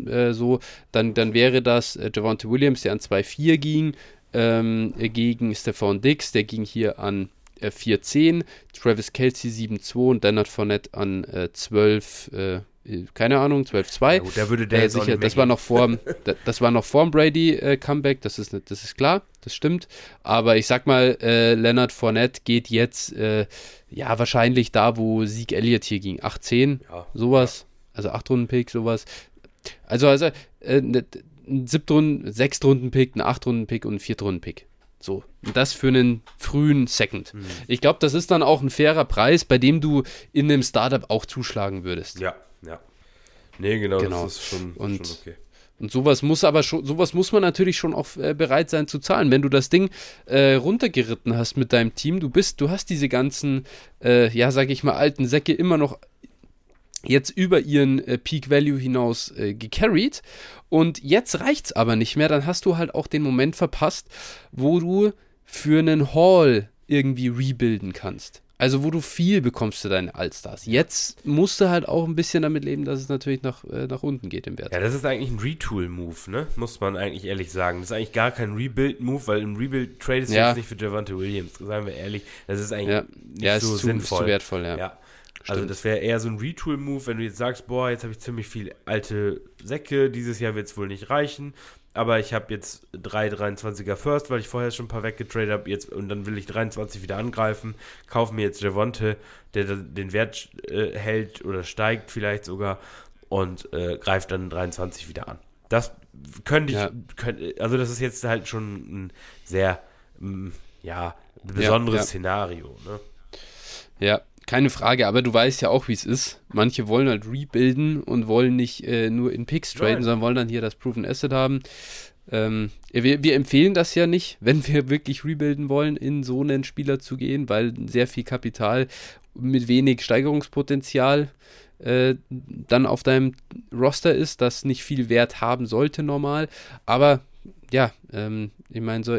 äh, so, dann, dann wäre das äh, Javante Williams, der an 2,4 ging, ähm, gegen Stefan Dix, der ging hier an äh, 4,10, Travis Kelsey 7,2 und Leonard Fournette an äh, 12, äh, keine Ahnung, 12-2. Ja, gut, der würde der äh, sicher, das war noch vor das war noch vor dem Brady äh, Comeback, das ist das ist klar, das stimmt, aber ich sag mal äh, Leonard Fournette geht jetzt äh, ja wahrscheinlich da, wo Sieg Elliott hier ging, 18, ja. sowas, also 8 Runden Pick, sowas. Also also äh, ne, ein Siebtrunden, Sechstrunden Pick, ein Achtrunden Pick und ein Viertrunden Pick. So, und das für einen frühen Second. Mhm. Ich glaube, das ist dann auch ein fairer Preis, bei dem du in einem Startup auch zuschlagen würdest. Ja, ja. Nee, genau, genau. das ist schon, und, schon okay. Und sowas muss aber schon, sowas muss man natürlich schon auch äh, bereit sein zu zahlen. Wenn du das Ding äh, runtergeritten hast mit deinem Team, du bist, du hast diese ganzen, äh, ja, sag ich mal, alten Säcke immer noch jetzt über ihren äh, Peak Value hinaus äh, gecarried und jetzt reicht's aber nicht mehr, dann hast du halt auch den Moment verpasst, wo du für einen Hall irgendwie rebuilden kannst. Also wo du viel bekommst für deine Allstars. Jetzt musst du halt auch ein bisschen damit leben, dass es natürlich nach, äh, nach unten geht im Wert. Ja, das ist eigentlich ein Retool-Move, ne? Muss man eigentlich ehrlich sagen. Das ist eigentlich gar kein Rebuild-Move, weil im Rebuild tradest du ja. jetzt nicht für Javante Williams, sagen wir ehrlich. Das ist eigentlich ja. nicht ja, so ist zu, sinnvoll. Ist zu wertvoll, ja. ja. Also das wäre eher so ein Retool-Move, wenn du jetzt sagst, boah, jetzt habe ich ziemlich viel alte Säcke, dieses Jahr wird es wohl nicht reichen aber ich habe jetzt drei 23er First, weil ich vorher schon ein paar weggetradet habe, jetzt und dann will ich 23 wieder angreifen, kaufe mir jetzt Javonte, der den Wert äh, hält oder steigt vielleicht sogar und äh, greift dann 23 wieder an. Das könnte ich, ja. könnte, also das ist jetzt halt schon ein sehr, mh, mm, ja, besonderes ja, ja. Szenario, ne? Ja, keine Frage, aber du weißt ja auch, wie es ist. Manche wollen halt rebuilden und wollen nicht äh, nur in Picks traden, Nein. sondern wollen dann hier das Proven Asset haben. Ähm, wir, wir, empfehlen das ja nicht, wenn wir wirklich rebuilden wollen, in so einen Spieler zu gehen, weil sehr viel Kapital mit wenig Steigerungspotenzial äh, dann auf deinem Roster ist, das nicht viel Wert haben sollte normal. Aber ja, ähm, ich meine, so,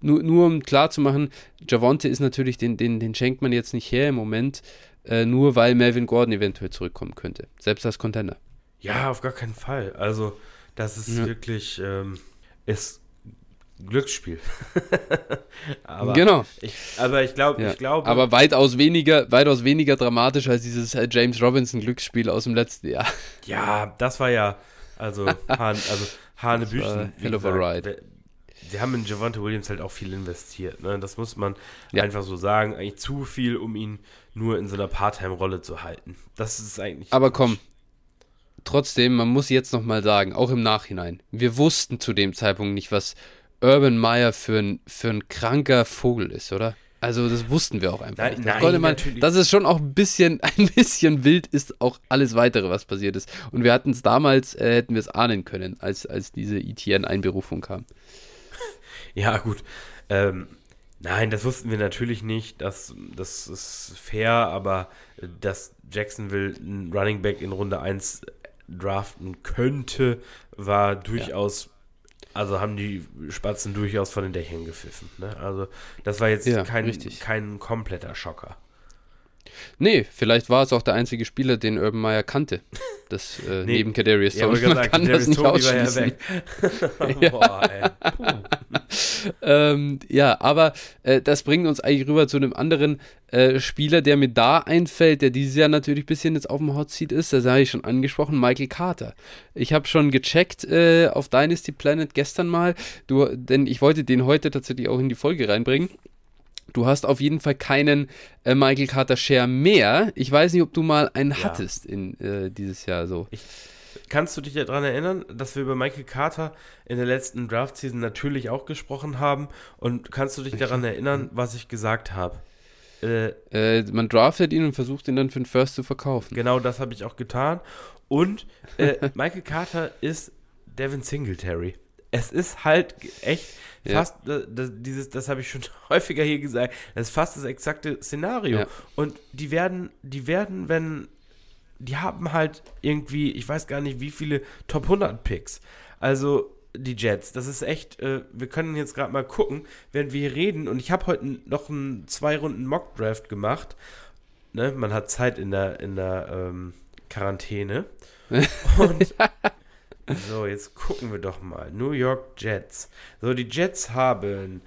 nur, nur um klar zu machen, Javonte ist natürlich, den, den, den schenkt man jetzt nicht her im Moment, äh, nur weil Melvin Gordon eventuell zurückkommen könnte. Selbst als Contender. Ja, auf gar keinen Fall. Also, das ist ja. wirklich, ähm, ist Glücksspiel. aber genau. Ich, aber ich glaube, ja. ich glaube. Aber weitaus weniger, weitaus weniger dramatisch als dieses äh, James Robinson Glücksspiel aus dem letzten Jahr. Ja, das war ja, also, also Hanebüchen. Hell of a ride. Sie haben in Javante Williams halt auch viel investiert. Ne? Das muss man ja. einfach so sagen. Eigentlich zu viel, um ihn nur in so einer Part-Time-Rolle zu halten. Das ist eigentlich. Aber komm, trotzdem, man muss jetzt nochmal sagen, auch im Nachhinein, wir wussten zu dem Zeitpunkt nicht, was Urban Meyer für ein, für ein kranker Vogel ist, oder? Also das wussten wir auch einfach Nein, nicht. nein, konnte man, dass es schon auch ein bisschen, ein bisschen wild ist, auch alles weitere, was passiert ist. Und wir hatten es damals, äh, hätten wir es ahnen können, als, als diese ETN-Einberufung kam. Ja, gut. Ähm, nein, das wussten wir natürlich nicht. Das, das ist fair, aber äh, dass Jacksonville einen Running Back in Runde 1 draften könnte, war durchaus, also haben die Spatzen durchaus von den Dächern gepfiffen. Ne? Also das war jetzt Ja, kein, richtig. kein kompletter Schocker. Nee, vielleicht war es auch der einzige Spieler, den Urban Meyer kannte. Das äh, Nee. neben Kadarius Ja, Tony. aber Man gesagt, kann das Kadarius nicht war ja ausschließen. weg. Boah. Ähm, ja, aber äh, das bringt uns eigentlich rüber zu einem anderen äh, Spieler, der mir da einfällt, der dieses Jahr natürlich ein bisschen jetzt auf dem Hot Seat ist. Das habe ich schon angesprochen, Michael Carter. Ich habe schon gecheckt äh, auf Dynasty Planet gestern mal, du, denn ich wollte den heute tatsächlich auch in die Folge reinbringen. Du hast auf jeden Fall keinen äh, Michael Carter Share mehr. Ich weiß nicht, ob du mal einen Ja. hattest in äh, dieses Jahr so. Kannst du dich daran erinnern, dass wir über Michael Carter in der letzten Draft-Season natürlich auch gesprochen haben? Und kannst du dich daran erinnern, was ich gesagt habe? Äh, Äh, man draftet ihn und versucht ihn dann für den First zu verkaufen. genau das habe ich auch getan. Und äh, Michael Carter ist Devin Singletary. Es ist halt echt Ja. fast, äh, das, dieses, das habe ich schon häufiger hier gesagt, das ist fast das exakte Szenario. Ja. Und die werden, die werden, wenn, die haben halt irgendwie, ich weiß gar nicht, wie viele Top 100 Picks. Also die Jets, das ist echt, äh, wir können jetzt gerade mal gucken, während wir hier reden. Und ich habe heute noch einen zwei Runden Mock Draft gemacht. Ne? Man hat Zeit in der, in der ähm, Quarantäne. Und so, jetzt gucken wir doch mal. New York Jets. So, die Jets haben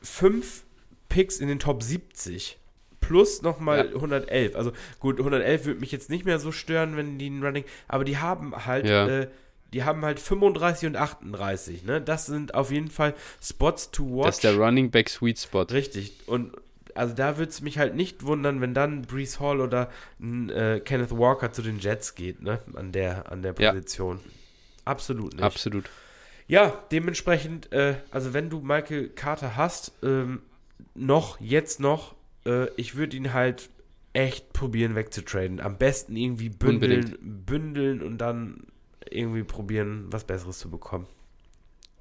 fünf Picks in den Top 70. Plus nochmal Ja. 111. Also gut, 111 würde mich jetzt nicht mehr so stören, wenn die ein Running. Aber die haben halt, Ja. äh, die haben halt 35 und 38. Ne? Das sind auf jeden Fall Spots to watch. Das ist der Running Back Sweet Spot. Richtig. Und also da würde es mich halt nicht wundern, wenn dann Brees Hall oder äh, Kenneth Walker zu den Jets geht, ne? An der, an der Ja. Absolut nicht. Absolut. Ja, dementsprechend, äh, also wenn du Michael Carter hast, ähm, noch, jetzt noch, äh, ich würde ihn halt echt probieren wegzutraden. Am besten irgendwie bündeln, bündeln und dann irgendwie probieren, was Besseres zu bekommen.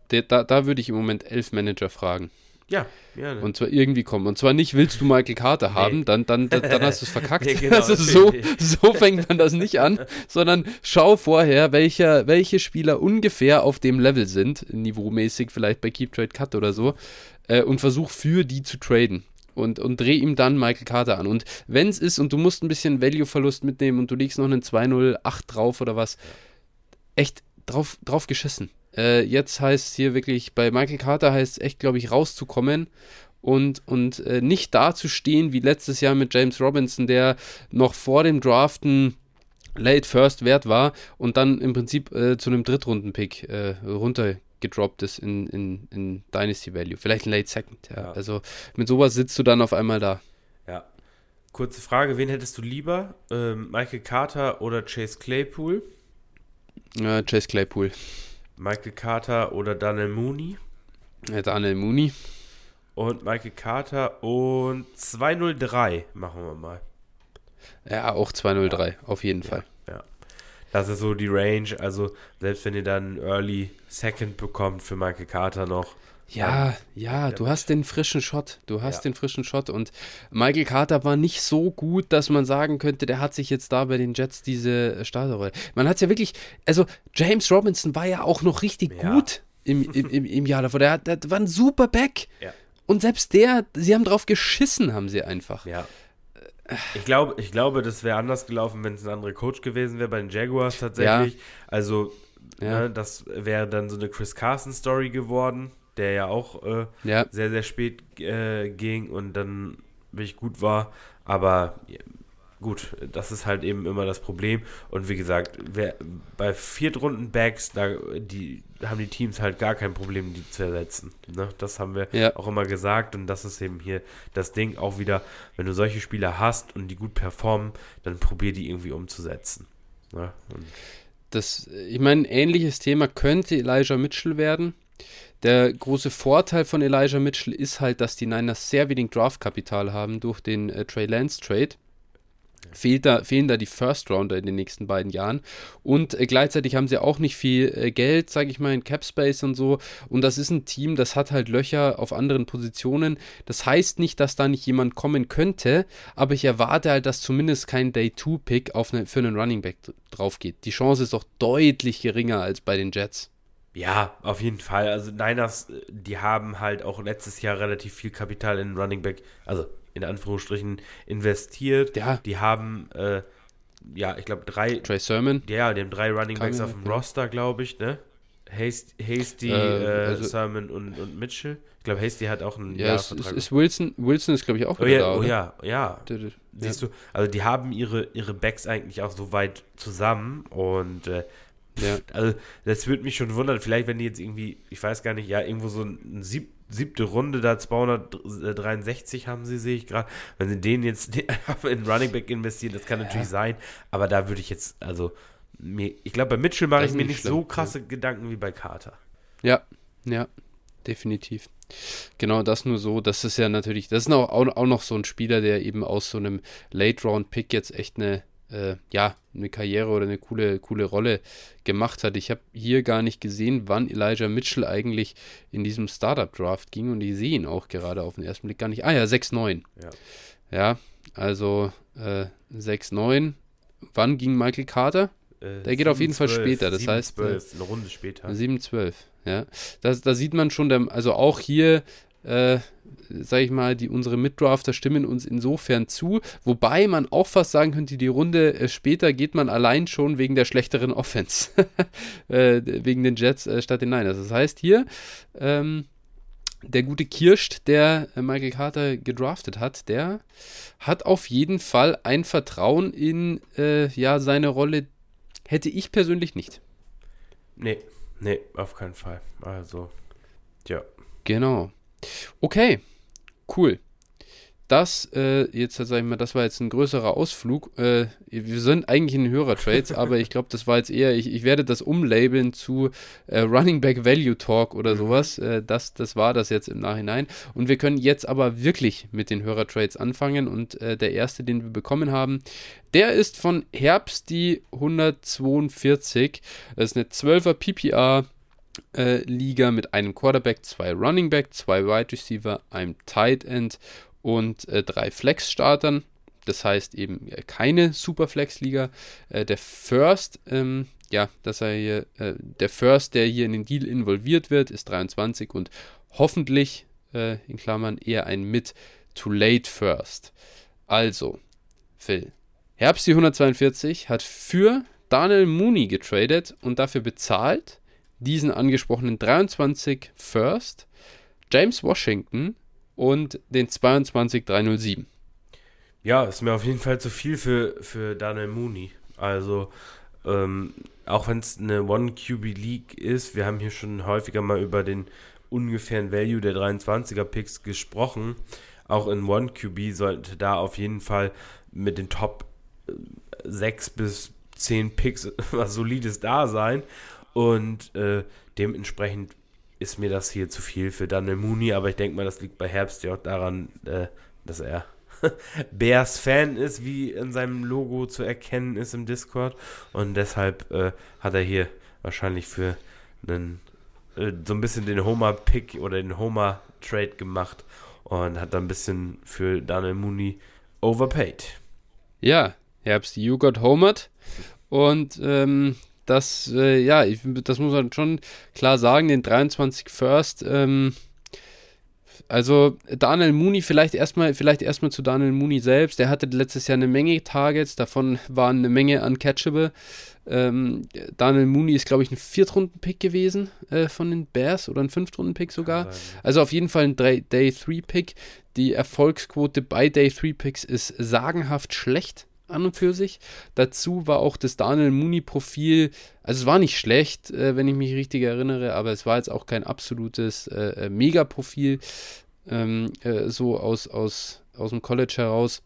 Da, da würde ich im Moment elf Manager fragen. Ja, ja. Und zwar irgendwie kommen. Und zwar nicht, willst du Michael Carter haben, Nee. dann, dann, dann, dann hast du es verkackt. Nee, genau, also so, so fängt man das nicht an, sondern schau vorher, welcher, welche Spieler ungefähr auf dem Level sind, niveaumäßig vielleicht bei Keep Trade Cut oder so, äh, und versuch für die zu traden. Und, und dreh ihm dann Michael Carter an. Und wenn es ist und du musst ein bisschen Value-Verlust mitnehmen und du legst noch einen 2-0-8 drauf oder was, echt drauf, drauf geschissen. Äh, jetzt heißt es hier wirklich, bei Michael Carter heißt es echt, glaube ich, rauszukommen und, und äh, nicht dazustehen wie letztes Jahr mit James Robinson, der noch vor dem Draften Late First wert war und dann im Prinzip äh, zu einem Drittrunden-Pick äh, runtergedroppt ist in, in, in Dynasty Value. Vielleicht ein Late Second, ja. Ja. Also mit sowas sitzt du dann auf einmal da. Ja. Kurze Frage, wen hättest du lieber? Ähm, Michael Carter oder Chase Claypool? Äh, Chase Claypool, Michael Carter oder Daniel Mooney? äh, Daniel Mooney. Und Michael Carter und 203 machen wir mal. Ja, auch 203, auf jeden Fall. Ja. Das ist so die Range. Also, selbst wenn ihr dann Early Second bekommt für Michael Carter noch. Ja, ja, du hast den frischen Shot. Du hast Ja. den frischen Shot. Und Michael Carter war nicht so gut, dass man sagen könnte, der hat sich jetzt da bei den Jets diese Starterrolle. Man hat ja wirklich, also James Robinson war ja auch noch richtig Ja. gut im, im, im, Jahr davor. Der, der war ein super Back. Ja. Und selbst der, sie haben drauf geschissen, haben sie einfach. Ja. Ich glaube, ich glaube, das wäre anders gelaufen, wenn es ein anderer Coach gewesen wäre, bei den Jaguars tatsächlich. Also, Ja. ne, das wäre dann so eine Chris Carson-Story geworden, der ja auch äh, Ja, sehr, sehr spät äh, ging und dann wirklich gut war. Aber gut, das ist halt eben immer das Problem. Und wie gesagt, wer, bei Viertrunden-Backs, da die, haben die Teams halt gar kein Problem, die zu ersetzen. Ne? Das haben wir Ja. auch immer gesagt und das ist eben hier das Ding auch wieder, wenn du solche Spieler hast und die gut performen, dann probier die irgendwie umzusetzen. Ne? Das, ich meine, ein ähnliches Thema könnte Elijah Mitchell werden. Der große Vorteil von Elijah Mitchell ist halt, dass die Niners sehr wenig Draftkapital haben durch den äh, Trey Lance Trade. Fehlt da, fehlen da die First Rounder in den nächsten beiden Jahren. Und äh, gleichzeitig haben sie auch nicht viel äh, Geld, sage ich mal, in Cap Space und so. Und das ist ein Team, das hat halt Löcher auf anderen Positionen. Das heißt nicht, dass da nicht jemand kommen könnte, aber ich erwarte halt, dass zumindest kein Day-2-Pick ne, für einen Running Back drauf geht. Die Chance ist doch deutlich geringer als bei den Jets. Ja, auf jeden Fall. Also Niners, äh, die haben halt auch letztes Jahr relativ viel Kapital in Running Back, also in Anführungsstrichen investiert. Ja. Die haben, äh, ja, ich glaube drei. Trey Sermon. Ja, die haben drei Running Backs auf dem ja. Roster, glaube ich, ne? Hasty, Hasty äh, also, Sermon und, und Mitchell. Ich glaube, Hasty hat auch einen ja, Jahresvertrag. Ist, ist Wilson, Wilson ist, glaube ich, auch oh, ja, da, Oh ja, ja. Siehst du, also die haben ihre, ihre Backs eigentlich auch so weit zusammen und äh, ja. Also, das würde mich schon wundern, vielleicht, wenn die jetzt irgendwie, ich weiß gar nicht, ja, irgendwo so ein sieb, siebte Runde da 263 haben sie, sehe ich gerade. Wenn sie den jetzt in Running Back investieren, das kann ja. natürlich sein, aber da würde ich jetzt, also, mir, ich glaube, bei Mitchell mache ich mir nicht schlimm. so krasse ja. Gedanken wie bei Carter. Ja, ja, definitiv. Genau, das nur so. Das ist ja natürlich, das ist auch, auch noch so ein Spieler, der eben aus so einem Late-Round-Pick jetzt echt eine äh, ja, eine Karriere oder eine coole, coole Rolle gemacht hat. Ich habe hier gar nicht gesehen, wann Elijah Mitchell eigentlich in diesem Startup-Draft ging und ich sehe ihn auch gerade auf den ersten Blick gar nicht. Ah ja, 6-9. Ja. ja, also äh, 6-9. Wann ging Michael Carter? Äh, Der geht auf jeden 12, Fall später, das 7, heißt. 12, äh, eine Runde später. 7-12, ja. da sieht man schon, also auch hier äh, sage ich mal, die unsere Mitdrafter stimmen uns insofern zu, wobei man auch fast sagen könnte, die Runde äh, später geht man allein schon wegen der schlechteren Offense, äh, wegen den Jets äh, statt den Niners. Das heißt hier, ähm, der gute Kirscht, der äh, Michael Carter gedraftet hat, der hat auf jeden Fall ein Vertrauen in äh, ja, seine Rolle, hätte ich persönlich nicht. Nee, nee, auf keinen Fall. Also, ja. Genau. Okay, cool. Das, äh, jetzt sag ich mal, das war jetzt ein größerer Ausflug. Äh, wir sind eigentlich in Hörertrades, aber ich glaube, das war jetzt eher, ich, ich werde das umlabeln zu äh, Running Back Value Talk oder mhm. sowas. Äh, das, das war das jetzt im Nachhinein. Und wir können jetzt aber wirklich mit den Hörertrades anfangen. Und äh, der erste, den wir bekommen haben, der ist von Herbst die 142. Das ist eine 12er PPR äh, Liga mit einem Quarterback, zwei Running Back, zwei Wide Receiver, einem Tight End und äh, drei Flex-Startern. Das heißt eben äh, keine Superflex-Liga. Äh, der First, ähm, ja, dass er hier, äh, der First, der hier in den Deal involviert wird, ist 23 und hoffentlich, äh, in Klammern, eher ein Mid-to-Late First. Also, Phil, Herbst die 142 hat für Daniel Mooney getradet und dafür bezahlt diesen angesprochenen 23 First, James Washington und den 22307. Ja, ist mir auf jeden Fall zu viel für, für Daniel Mooney. Also, ähm, auch wenn es eine One-QB-League ist, wir haben hier schon häufiger mal über den ungefähren Value der 23er Picks gesprochen. Auch in One-QB sollte da auf jeden Fall mit den Top 6 äh, bis 10 Picks was Solides da sein. Und äh, dementsprechend ist mir das hier zu viel für Daniel Mooney, aber ich denke mal, das liegt bei Herbst ja auch daran, äh, dass er Bears Fan ist, wie in seinem Logo zu erkennen ist im Discord. Und deshalb äh, hat er hier wahrscheinlich für einen, äh, so ein bisschen den Homer-Pick oder den Homer-Trade gemacht und hat dann ein bisschen für Daniel Mooney overpaid. Ja, Herbst, you got homered. Und ähm, das, äh, ja, ich, das muss man schon klar sagen, den 23 First, ähm, also Daniel Mooney, vielleicht erstmal, vielleicht erstmal zu Daniel Mooney selbst. Der hatte letztes Jahr eine Menge Targets, davon waren eine Menge uncatchable. Ähm, Daniel Mooney ist, glaube ich, ein Viertrunden-Pick gewesen äh, von den Bears oder ein Fünftrunden-Pick sogar. Also auf jeden Fall ein Day-3-Pick. Die Erfolgsquote bei Day-3-Picks ist sagenhaft schlecht an und für sich. Dazu war auch das Daniel Mooney-Profil, also es war nicht schlecht, äh, wenn ich mich richtig erinnere, aber es war jetzt auch kein absolutes äh, äh Mega-Profil, ähm, äh, so aus, aus, aus dem College heraus.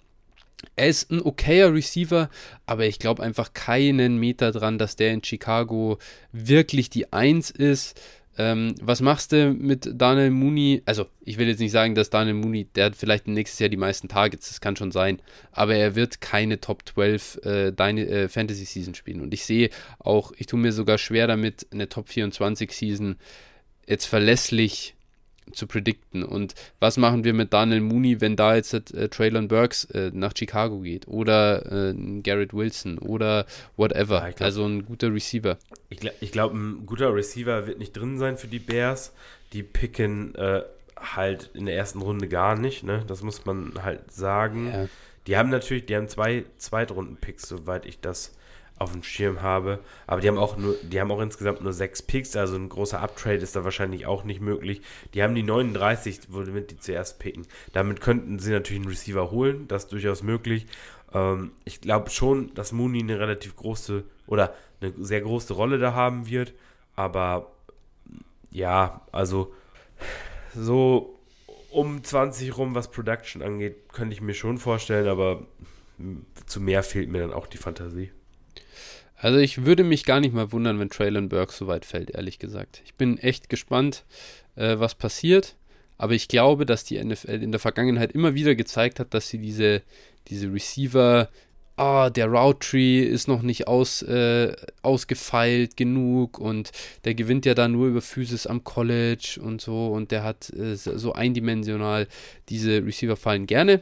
Er ist ein okayer Receiver, aber ich glaube einfach keinen Meter dran, dass der in Chicago wirklich die Eins ist. Ähm, was machst du mit Daniel Mooney? Also, ich will jetzt nicht sagen, dass Daniel Mooney, der hat vielleicht nächstes Jahr die meisten Targets, das kann schon sein, aber er wird keine Top 12 äh, äh, Fantasy Season spielen. Und ich sehe auch, ich tue mir sogar schwer damit, eine Top 24 Season jetzt verlässlich zu predikten. Und was machen wir mit Daniel Mooney, wenn da jetzt äh, Traylon Burks äh, nach Chicago geht oder äh, Garrett Wilson oder whatever. Ja, glaub, also ein guter Receiver. Ich, glaube, ein guter Receiver wird nicht drin sein für die Bears. Die picken äh, halt in der ersten Runde gar nicht, ne? Das muss man halt sagen. Ja. Die haben natürlich, die haben zwei Zweitrunden-Picks, soweit ich das auf dem Schirm habe. Aber die haben auch nur, die haben auch insgesamt nur sechs Picks, also ein großer Uptrade ist da wahrscheinlich auch nicht möglich. Die haben die 39, womit die zuerst picken. Damit könnten sie natürlich einen Receiver holen, das ist durchaus möglich. Ähm, ich glaube schon, dass Mooney eine relativ große oder eine sehr große Rolle da haben wird. Aber ja, also so um 20 rum, was Production angeht, könnte ich mir schon vorstellen, aber zu mehr fehlt mir dann auch die Fantasie. Also ich würde mich gar nicht mal wundern, wenn Traylon Burke so weit fällt, ehrlich gesagt. Ich bin echt gespannt, äh, was passiert. Aber ich glaube, dass die NFL in der Vergangenheit immer wieder gezeigt hat, dass sie diese, diese Receiver, ah, der Route Tree ist noch nicht aus, äh, ausgefeilt genug und der gewinnt ja da nur über Physis am College und so und der hat äh, so eindimensional diese Receiver fallen gerne.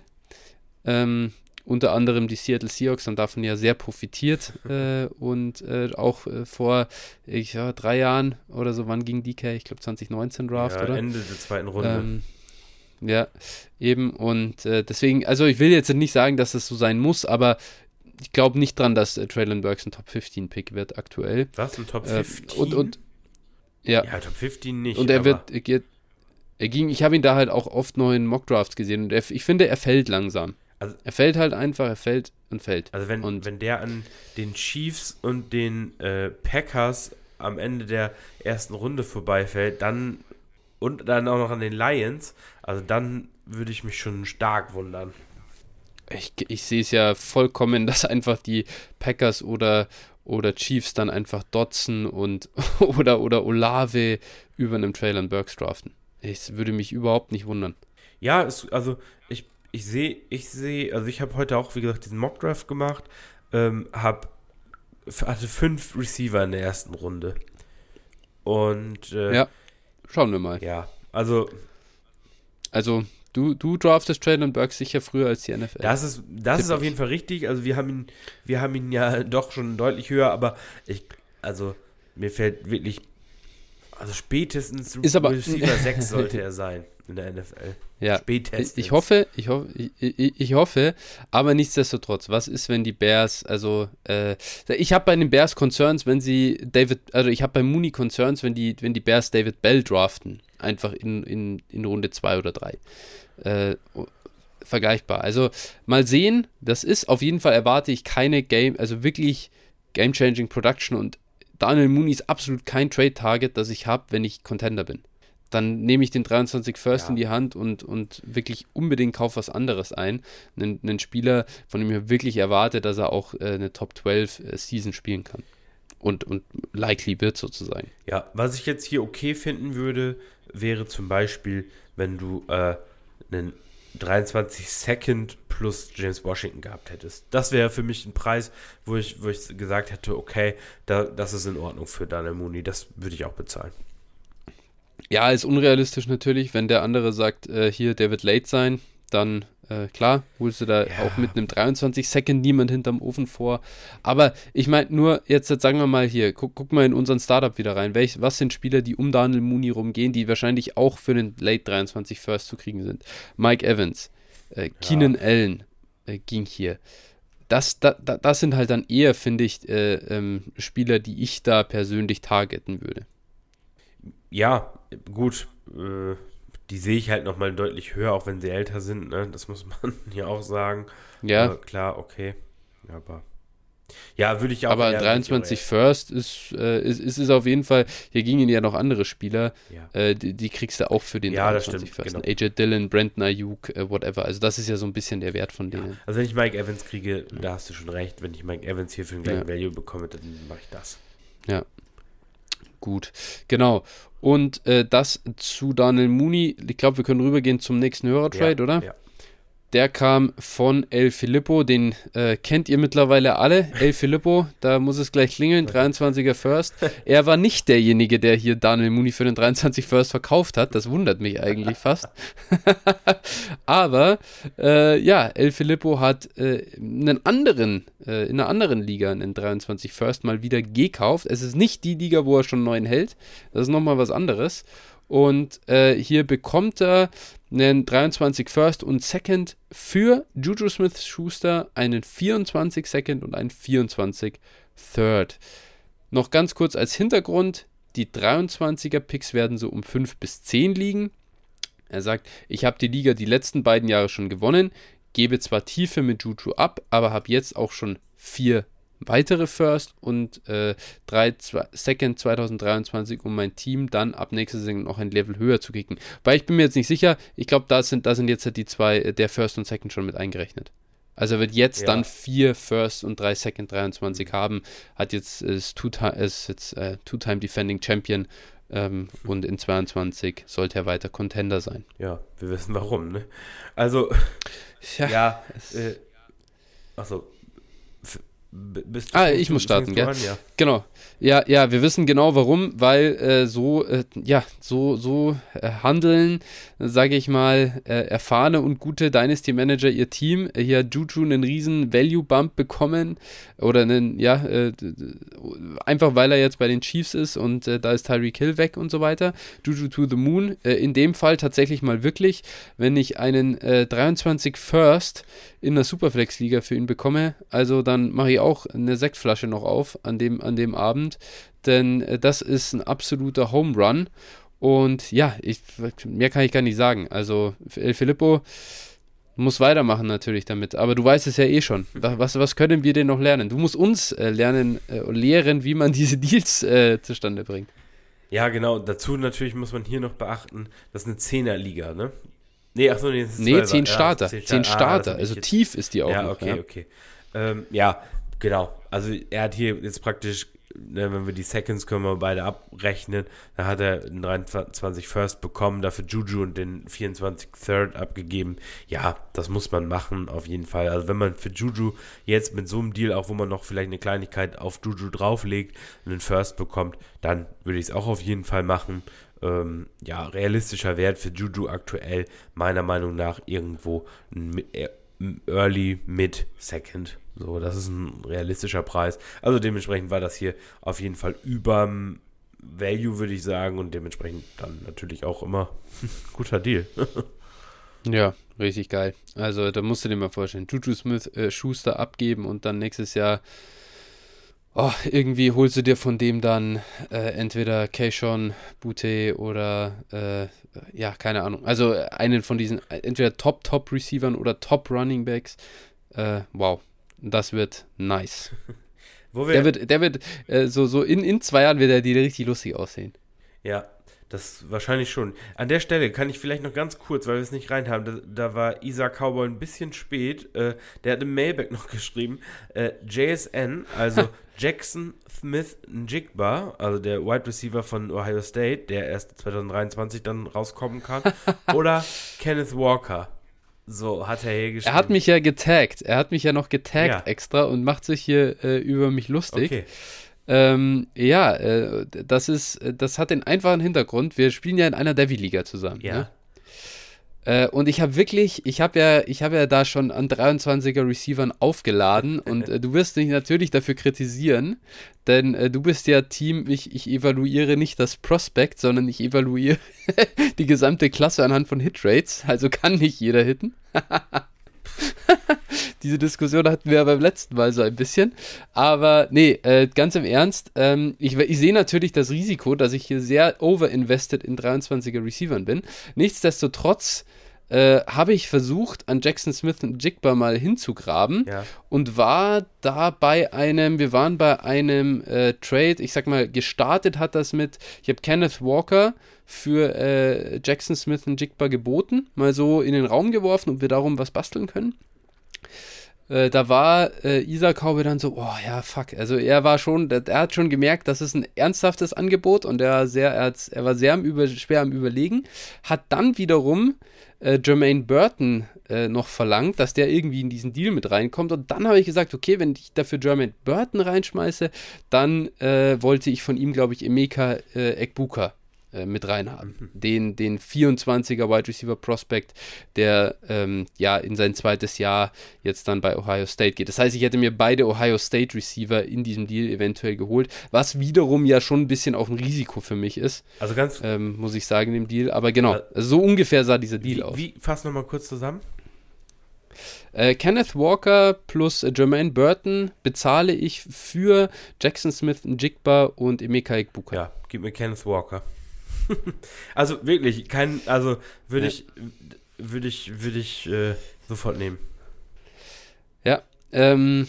Ähm, unter anderem die Seattle Seahawks haben davon ja sehr profitiert äh, und äh, auch äh, vor ich, ja, drei Jahren oder so, wann ging DK? Ich glaube 2019 Draft, ja, oder? Ende der zweiten Runde. Ähm, ja, eben und äh, deswegen, also ich will jetzt nicht sagen, dass das so sein muss, aber ich glaube nicht dran, dass äh, Traylon Burks ein Top 15 Pick wird aktuell. Was, ein Top 15? Äh, und, und ja. ja, Top 15 nicht. Und er wird, er, er ging, ich habe ihn da halt auch oft noch in Mock Drafts gesehen und er, ich finde, er fällt langsam. Also, er fällt halt einfach, er fällt und fällt. Also wenn, und wenn der an den Chiefs und den äh, Packers am Ende der ersten Runde vorbeifällt, dann und dann auch noch an den Lions, also dann würde ich mich schon stark wundern. Ich, ich sehe es ja vollkommen, dass einfach die Packers oder, oder Chiefs dann einfach Dotson und oder, oder Olave über einem Traylon Burks draften. Es würde mich überhaupt nicht wundern. Ja, es, also ich ich sehe, ich sehe, also ich habe heute auch, wie gesagt, diesen Mockdraft gemacht, ähm, habe hatte fünf Receiver in der ersten Runde. Und äh, ja, schauen wir mal. Ja, also also du, du draftest Traylon Burks sicher früher als die NFL. Das ist, das ist auf jeden Fall richtig. Also wir haben ihn, wir haben ihn ja doch schon deutlich höher, aber ich, also mir fällt wirklich, also spätestens ist aber, Receiver 6 sollte er sein in der NFL. Ja, Spätestens. Ich hoffe, ich hoffe, ich, ich, ich, hoffe, aber nichtsdestotrotz, was ist, wenn die Bears, also äh, ich habe bei den Bears Concerns, wenn sie David, also ich habe bei Mooney Concerns, wenn die, wenn die Bears David Bell draften, einfach in, in, in Runde 2 oder 3. Äh, vergleichbar. Also mal sehen, das ist auf jeden Fall erwarte ich keine Game, also wirklich Game-Changing Production und Daniel Mooney ist absolut kein Trade-Target, das ich habe, wenn ich Contender bin dann nehme ich den 23 First ja. in die Hand und, und wirklich unbedingt kaufe was anderes ein. Einen, einen Spieler, von dem ich wirklich erwarte, dass er auch äh, eine Top 12 äh, Season spielen kann. Und, und likely wird sozusagen. Ja, was ich jetzt hier okay finden würde, wäre zum Beispiel, wenn du äh, einen 23 Second plus James Washington gehabt hättest. Das wäre für mich ein Preis, wo ich, wo ich gesagt hätte, okay, da, das ist in Ordnung für Daniel Mooney, das würde ich auch bezahlen. Ja, ist unrealistisch natürlich, wenn der andere sagt, äh, hier, der wird late sein, dann äh, klar, holst du da ja. auch mit einem 23 Second niemand hinterm Ofen vor. Aber ich meine nur, jetzt, jetzt sagen wir mal hier, guck, guck mal in unseren Startup wieder rein. Welch, was sind Spieler, die um Daniel Mooney rumgehen, die wahrscheinlich auch für den Late 23 First zu kriegen sind? Mike Evans, äh, Keenan ja. Allen äh, ging hier. Das, da, das sind halt dann eher, finde ich, äh, ähm, Spieler, die ich da persönlich targeten würde ja, gut, äh, die sehe ich halt nochmal deutlich höher, auch wenn sie älter sind, ne? Das muss man ja auch sagen. Ja. Äh, klar, okay. Aber. Ja, würde ich auch. Aber 23 First ist, äh, ist, ist, ist auf jeden Fall, hier gingen ja noch andere Spieler, ja. äh, die, die, kriegst du auch für den ja, 23 stimmt, First. Genau. AJ Dillon, Brandon Ayuk, äh, whatever. Also das ist ja so ein bisschen der Wert von denen. Ja. Also wenn ich Mike Evans kriege, da hast du schon recht. Wenn ich Mike Evans hier für den gleichen Value bekomme, dann mache ich das. Ja. Gut. Genau. Und äh, das zu Daniel Mooney. Ich glaube, wir können rübergehen zum nächsten Hörertrade, ja, oder? Ja. Der kam von El Filippo, den äh, kennt ihr mittlerweile alle. El Filippo, da muss es gleich klingeln, 23er First. Er war nicht derjenige, der hier Daniel Mooney für den 23 First verkauft hat. Das wundert mich eigentlich fast. Aber äh, ja, El Filippo hat äh, einen anderen, äh, in einer anderen Liga einen 23 First mal wieder gekauft. Es ist nicht die Liga, wo er schon neun hält. Das ist nochmal was anderes. Und äh, hier bekommt er einen 23 First und Second für Juju Smith Schuster, einen 24 Second und einen 24 Third. Noch ganz kurz als Hintergrund: Die 23er Picks werden so um 5 bis 10 liegen. Er sagt, ich habe die Liga die letzten beiden Jahre schon gewonnen, gebe zwar Tiefe mit Juju ab, aber habe jetzt auch schon vier weitere First und äh, drei zwei, Second 2023, um mein Team dann ab nächster Saison noch ein Level höher zu kicken. Weil ich bin mir jetzt nicht sicher, ich glaube, da sind, da sind jetzt halt die zwei, äh, der First und Second schon mit eingerechnet. Also er wird jetzt ja. dann vier First und drei Second 23 haben, hat jetzt ist Two-Time ist äh, Two-Time Defending Champion ähm, und in 22 sollte er weiter Contender sein. Ja, wir wissen warum, ne? Also, ja, ja äh, achso, bist du ah, ich muss starten, gell? Ja. Genau. Ja, ja, wir wissen genau warum, weil äh, so, äh, ja, so, so äh, handeln, sage ich mal, äh, erfahrene und gute Dynasty Manager ihr Team. Hier hat Juju einen riesen Value Bump bekommen oder einen, ja, äh, einfach weil er jetzt bei den Chiefs ist und äh, da ist Tyreek Hill weg und so weiter. Juju to the Moon. in dem Fall tatsächlich mal wirklich, wenn ich einen 23 First in der Superflex-Liga für ihn bekomme, also dann mache ich auch eine Sektflasche noch auf an dem, an dem Abend, denn äh, das ist ein absoluter Home Run. Und ja, ich, mehr kann ich gar nicht sagen. Also El Filippo muss weitermachen natürlich damit. Aber du weißt es ja eh schon. Was, was können wir denn noch lernen? Du musst uns äh, lernen, äh, lehren, wie man diese Deals äh, zustande bringt. Ja, genau. Dazu natürlich muss man hier noch beachten, das ist eine Zehnerliga, ne? Nee, ach so, nee, nee zehn Starter. Ja, zehn, zehn Starter. Ah, also tief ist die auch. Ja, noch, okay, ja. okay. Ähm, ja, genau. Also er hat hier jetzt praktisch ne, wenn wir die Seconds können wir beide abrechnen, da hat er einen 23 First bekommen, dafür Juju und den 24 Third abgegeben. Ja, das muss man machen, auf jeden Fall. Also wenn man für Juju jetzt mit so einem Deal, auch wo man noch vielleicht eine Kleinigkeit auf Juju drauflegt, einen First bekommt, dann würde ich es auch auf jeden Fall machen. Ähm, ja, realistischer Wert für Juju aktuell, meiner Meinung nach, irgendwo ein äh, Early, Mid, Second. So, das ist ein realistischer Preis. Also dementsprechend war das hier auf jeden Fall über Value, würde ich sagen, und dementsprechend dann natürlich auch immer guter Deal. ja, richtig geil. Also da musst du dir mal vorstellen, Juju Smith äh, Schuster abgeben und dann nächstes Jahr oh, irgendwie holst du dir von dem dann äh, entweder Keishon, Bute oder äh, ja, keine Ahnung. Also einen von diesen entweder Top Top Receivern oder Top Running Backs. Äh, wow, das wird nice. der wird, der wird äh, so, so in, in zwei Jahren wird er die richtig lustig aussehen. Ja, das wahrscheinlich schon. An der Stelle kann ich vielleicht noch ganz kurz, weil wir es nicht rein haben, da, da war Isaac Cowboy ein bisschen spät. Äh, der hat im Mailback noch geschrieben, äh, JSN, also Jackson Smith Njigba, also der Wide Receiver von Ohio State, der erst 2023 dann rauskommen kann, oder Kenneth Walker. So hat er hier geschrieben. Er hat mich ja getaggt. Er hat mich ja noch getaggt ja. extra und macht sich hier äh, über mich lustig. Okay. Ähm, ja, äh, das ist, das hat den einfachen Hintergrund. Wir spielen ja in einer Devi-Liga zusammen. Ja. Ne? Äh, und ich habe wirklich, ich habe ja, ich habe ja da schon an 23er Receivern aufgeladen und äh, du wirst mich natürlich dafür kritisieren, denn äh, du bist ja Team, ich, ich evaluiere nicht das Prospect, sondern ich evaluiere die gesamte Klasse anhand von Hitrates, also kann nicht jeder hitten. Diese Diskussion hatten wir ja beim letzten Mal so ein bisschen. Aber nee, äh, ganz im Ernst, ähm, ich, ich sehe natürlich das Risiko, dass ich hier sehr overinvested in 23er Receivern bin. Nichtsdestotrotz äh, habe ich versucht, an Jackson Smith und Jigba mal hinzugraben ja. und war da bei einem, wir waren bei einem äh, Trade, ich sag mal, gestartet hat das mit, ich habe Kenneth Walker für äh, Jackson Smith und Jigba geboten, mal so in den Raum geworfen, ob wir darum was basteln können. Äh, da war äh, Isaac Haube dann so, oh ja, fuck. Also er war schon, er hat schon gemerkt, das ist ein ernsthaftes Angebot und er, sehr, er, er war sehr am Über, schwer am Überlegen. Hat dann wiederum äh, Jermaine Burton äh, noch verlangt, dass der irgendwie in diesen Deal mit reinkommt. Und dann habe ich gesagt, okay, wenn ich dafür Jermaine Burton reinschmeiße, dann äh, wollte ich von ihm, glaube ich, Emeka äh, Ekbuka äh, mit reinhaben. Mhm. Den, den 24er Wide Receiver Prospect, der ähm, ja in sein zweites Jahr jetzt dann bei Ohio State geht. Das heißt, ich hätte mir beide Ohio State Receiver in diesem Deal eventuell geholt, was wiederum ja schon ein bisschen auch ein Risiko für mich ist. Also ganz. Ähm, muss ich sagen, in dem Deal. Aber genau, also so ungefähr sah dieser Deal wie, aus. Wie, fass nochmal kurz zusammen. Äh, Kenneth Walker plus äh, Jermaine Burton bezahle ich für Jackson Smith, Jigba und Emeka Ikbuka. Ja, gib mir Kenneth Walker. also wirklich, kein, also würde ja. ich, würde ich, würde ich äh, sofort nehmen. Ja, ähm,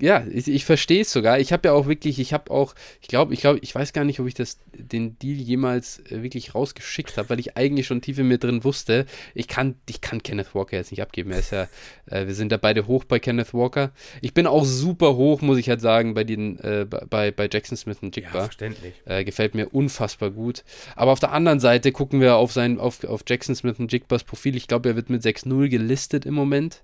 ja, ich, ich verstehe es sogar. Ich habe ja auch wirklich, ich habe auch, ich glaube, ich glaube, ich weiß gar nicht, ob ich das, den Deal jemals äh, wirklich rausgeschickt habe, weil ich eigentlich schon tief in mir drin wusste, ich kann, ich kann Kenneth Walker jetzt nicht abgeben. Er ist ja, äh, wir sind da beide hoch bei Kenneth Walker. Ich bin auch super hoch, muss ich halt sagen, bei den, äh, bei, bei Jackson Smith und Jigba. Ja, verständlich. Äh, gefällt mir unfassbar gut. Aber auf der anderen Seite gucken wir auf sein, auf, auf Jackson Smith und Jigbas Profil. Ich glaube, er wird mit 6-0 gelistet im Moment.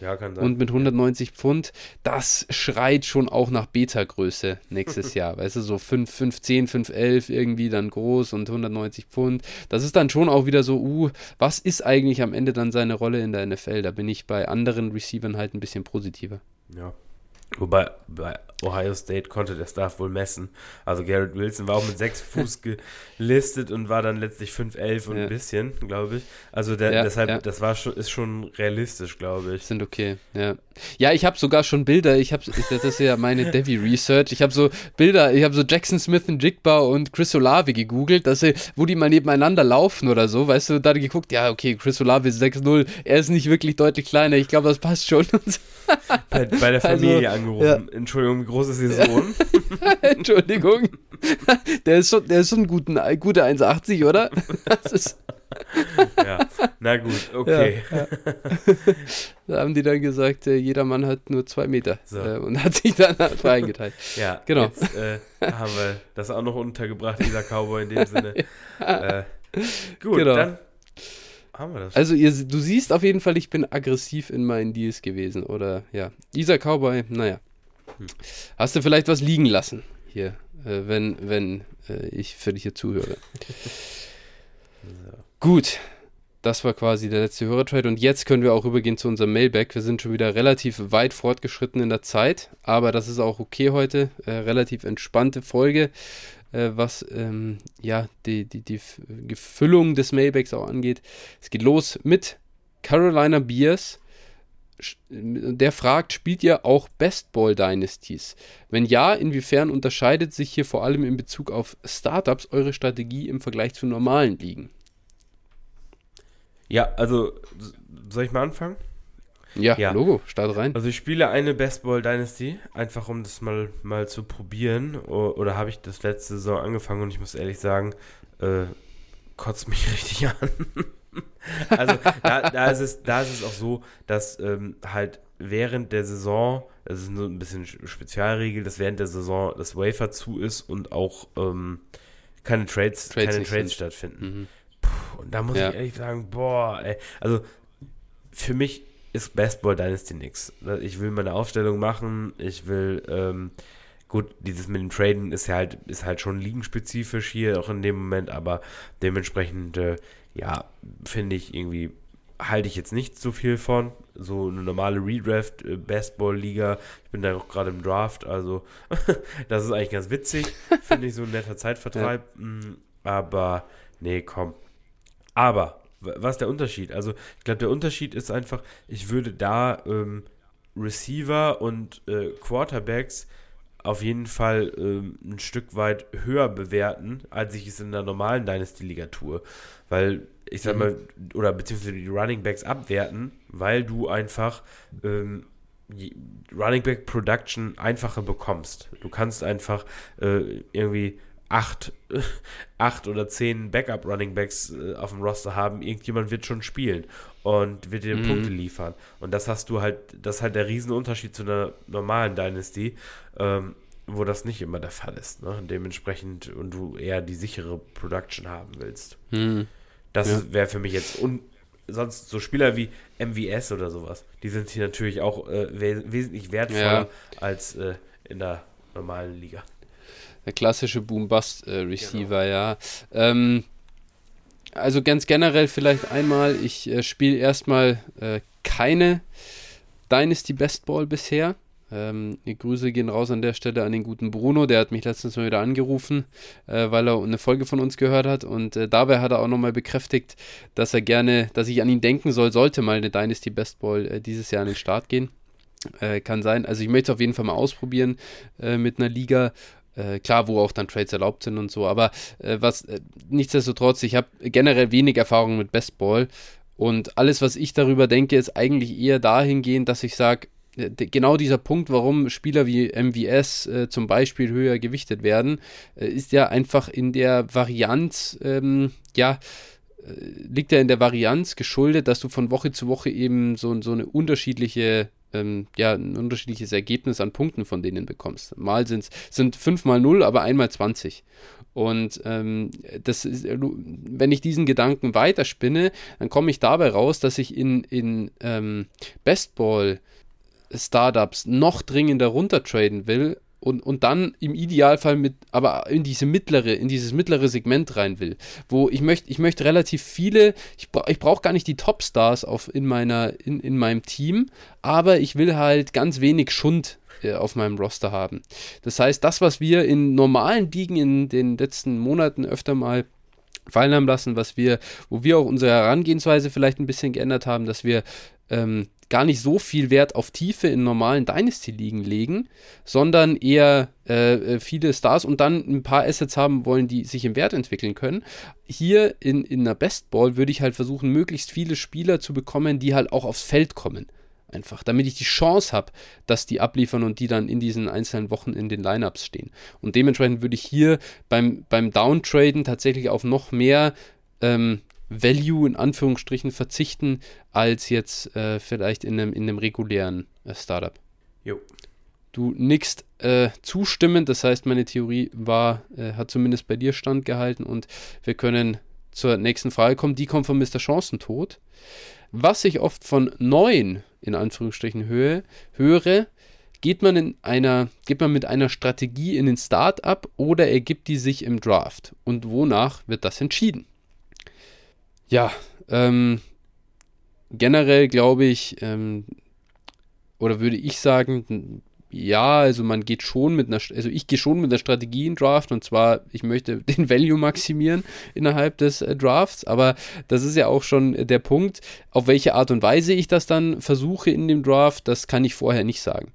Ja, kann sein. Und mit 190 Pfund, das schreit schon auch nach Beta-Größe nächstes Jahr. Weißt du, so 5, 510, 511 irgendwie dann groß und 190 Pfund. Das ist dann schon auch wieder so, uh, was ist eigentlich am Ende dann seine Rolle in der NFL? Da bin ich bei anderen Receivern halt ein bisschen positiver. Ja. Wobei bei Ohio State konnte der Staff wohl messen. Also Garrett Wilson war auch mit 6 Fuß gelistet und war dann letztlich 5'11 und ja. ein bisschen, glaube ich. Also der, ja, deshalb, ja. das war schon, ist schon realistisch, glaube ich. Sind okay, ja. Ja, ich habe sogar schon Bilder, ich habe, das ist ja meine Devi Research, ich habe so Bilder, ich habe so Jackson Smith und Jigba und Chris Olave gegoogelt, dass sie, wo die mal nebeneinander laufen oder so, weißt du, da geguckt, ja, okay, Chris Olave ist 6'0, er ist nicht wirklich deutlich kleiner, ich glaube, das passt schon. bei, bei, der Familie also, angerufen, Entschuldigung, wie groß ist Ihr Sohn? Entschuldigung. Der ist schon, der ist schon guten, gute 1,80, oder? Das ist ja, na gut, okay. Ja, ja. Da haben die dann gesagt, äh, jeder Mann hat nur zwei Meter so. äh, und hat sich dann eingeteilt. Ja, genau. Jetzt äh, haben wir das auch noch untergebracht, dieser Cowboy in dem Sinne. Äh, gut, genau. dann haben wir das. Also ihr, du siehst auf jeden Fall, ich bin aggressiv in meinen Deals gewesen, oder ja. Dieser Cowboy, naja. Hm. Hast du vielleicht was liegen lassen hier, äh, wenn, wenn äh, ich für dich hier zuhöre? so. Gut, das war quasi der letzte Hörertrade und jetzt können wir auch übergehen zu unserem Mailback. Wir sind schon wieder relativ weit fortgeschritten in der Zeit, aber das ist auch okay heute. Äh, relativ entspannte Folge, äh, was ähm, ja die, die, die Gefüllung des Mailbacks auch angeht. Es geht los mit Carolina Beers. Der fragt, spielt ihr auch Best Ball Dynasties? Wenn ja, inwiefern unterscheidet sich hier vor allem in Bezug auf Startups eure Strategie im Vergleich zu normalen Ligen? Ja, also soll ich mal anfangen? Ja, ja, Logo, start rein. Also ich spiele eine Best Ball Dynasty, einfach um das mal, mal zu probieren. Oder habe ich das letzte Saison angefangen und ich muss ehrlich sagen, äh, kotzt mich richtig an. also da, da, ist es, da ist es auch so, dass ähm, halt während der Saison, das ist so ein bisschen Spezialregel, dass während der Saison das Wafer zu ist und auch ähm, keine Trades, Trades keine Trades stattfinden. Mhm. Und da muss ja. ich ehrlich sagen, boah, ey. Also für mich ist Bestball Dynasty nix. Ich will meine Aufstellung machen, ich will, ähm, gut, dieses mit dem Traden ist ja halt, ist halt schon ligenspezifisch hier, auch in dem Moment, aber dementsprechend, äh, ja, finde ich irgendwie, halte ich jetzt nicht so viel von. So eine normale Redraft, äh, Bestball-Liga, ich bin da auch gerade im Draft, also das ist eigentlich ganz witzig, finde ich so ein netter Zeitvertreib, ja. Mm, aber nee, komm, aber, was ist der Unterschied? Also, ich glaube, der Unterschied ist einfach, ich würde da ähm, Receiver und äh, Quarterbacks auf jeden Fall ähm, ein Stück weit höher bewerten, als ich es in der normalen Dynasty-Liga tue. Weil, ich sag mhm. mal, oder beziehungsweise die Running Backs abwerten, weil du einfach ähm, Running Back Production einfacher bekommst. Du kannst einfach äh, irgendwie acht, acht oder zehn Backup-Running-Backs äh, auf dem Roster haben, irgendjemand wird schon spielen und wird dir mhm. Punkte liefern. Und das hast du halt, das ist halt der Riesenunterschied zu einer normalen Dynasty, ähm, wo das nicht immer der Fall ist. Ne? Dementsprechend und du eher die sichere Production haben willst. Mhm. Das ja. wäre für mich jetzt un sonst so Spieler wie MVS oder sowas, die sind hier natürlich auch äh, wes wesentlich wertvoller ja. als äh, in der normalen Liga. Der klassische Boom-Bust-Receiver, genau. ja. Ähm, also ganz generell vielleicht einmal, ich äh, spiele erstmal äh, keine Dynasty Best Ball bisher. Ähm, die Grüße gehen raus an der Stelle an den guten Bruno, der hat mich letztens mal wieder angerufen, äh, weil er eine Folge von uns gehört hat und äh, dabei hat er auch nochmal bekräftigt, dass er gerne, dass ich an ihn denken soll, sollte mal eine Dynasty Best Ball äh, dieses Jahr an den Start gehen. Äh, kann sein. Also ich möchte es auf jeden Fall mal ausprobieren äh, mit einer Liga. Äh, klar, wo auch dann Trades erlaubt sind und so, aber äh, was äh, nichtsdestotrotz, ich habe generell wenig Erfahrung mit Bestball und alles, was ich darüber denke, ist eigentlich eher dahingehend, dass ich sage, genau dieser Punkt, warum Spieler wie MVS äh, zum Beispiel höher gewichtet werden, äh, ist ja einfach in der Varianz, ähm, ja, liegt ja in der Varianz geschuldet, dass du von Woche zu Woche eben so, so eine unterschiedliche ähm, ja, ein unterschiedliches Ergebnis an Punkten von denen bekommst. Mal sind's, sind 5 mal 0, aber einmal 20. Und ähm, das ist, wenn ich diesen Gedanken weiterspinne, dann komme ich dabei raus, dass ich in, in ähm, Bestball Startups noch dringender runtertraden will, und, und dann im Idealfall mit, aber in diese mittlere, in dieses mittlere Segment rein will. Wo ich möchte, ich möchte relativ viele, ich, bra ich brauche gar nicht die Topstars auf, in, meiner, in, in meinem Team, aber ich will halt ganz wenig Schund äh, auf meinem Roster haben. Das heißt, das, was wir in normalen Ligen in den letzten Monaten öfter mal fallen haben lassen, was wir, wo wir auch unsere Herangehensweise vielleicht ein bisschen geändert haben, dass wir ähm, gar nicht so viel Wert auf Tiefe in normalen Dynasty-Ligen legen, sondern eher äh, äh, viele Stars und dann ein paar Assets haben wollen, die sich im Wert entwickeln können. Hier in, in einer Best Ball würde ich halt versuchen, möglichst viele Spieler zu bekommen, die halt auch aufs Feld kommen. Einfach, damit ich die Chance habe, dass die abliefern und die dann in diesen einzelnen Wochen in den Lineups stehen. Und dementsprechend würde ich hier beim, beim Downtraden tatsächlich auf noch mehr ähm, Value in Anführungsstrichen verzichten, als jetzt äh, vielleicht in einem, in einem regulären äh, Startup. Jo. Du nickst äh, zustimmend, das heißt, meine Theorie war, äh, hat zumindest bei dir standgehalten und wir können zur nächsten Frage kommen. Die kommt von Mr. Chancentod. Was ich oft von neuen, in Anführungsstrichen, Höhe, höre, geht man in einer, geht man mit einer Strategie in den Startup oder ergibt die sich im Draft? Und wonach wird das entschieden? Ja, ähm, generell glaube ich, ähm, oder würde ich sagen, ja, also man geht schon mit einer, also ich gehe schon mit einer Strategie in Draft und zwar, ich möchte den Value maximieren innerhalb des äh, Drafts, aber das ist ja auch schon der Punkt, auf welche Art und Weise ich das dann versuche in dem Draft, das kann ich vorher nicht sagen.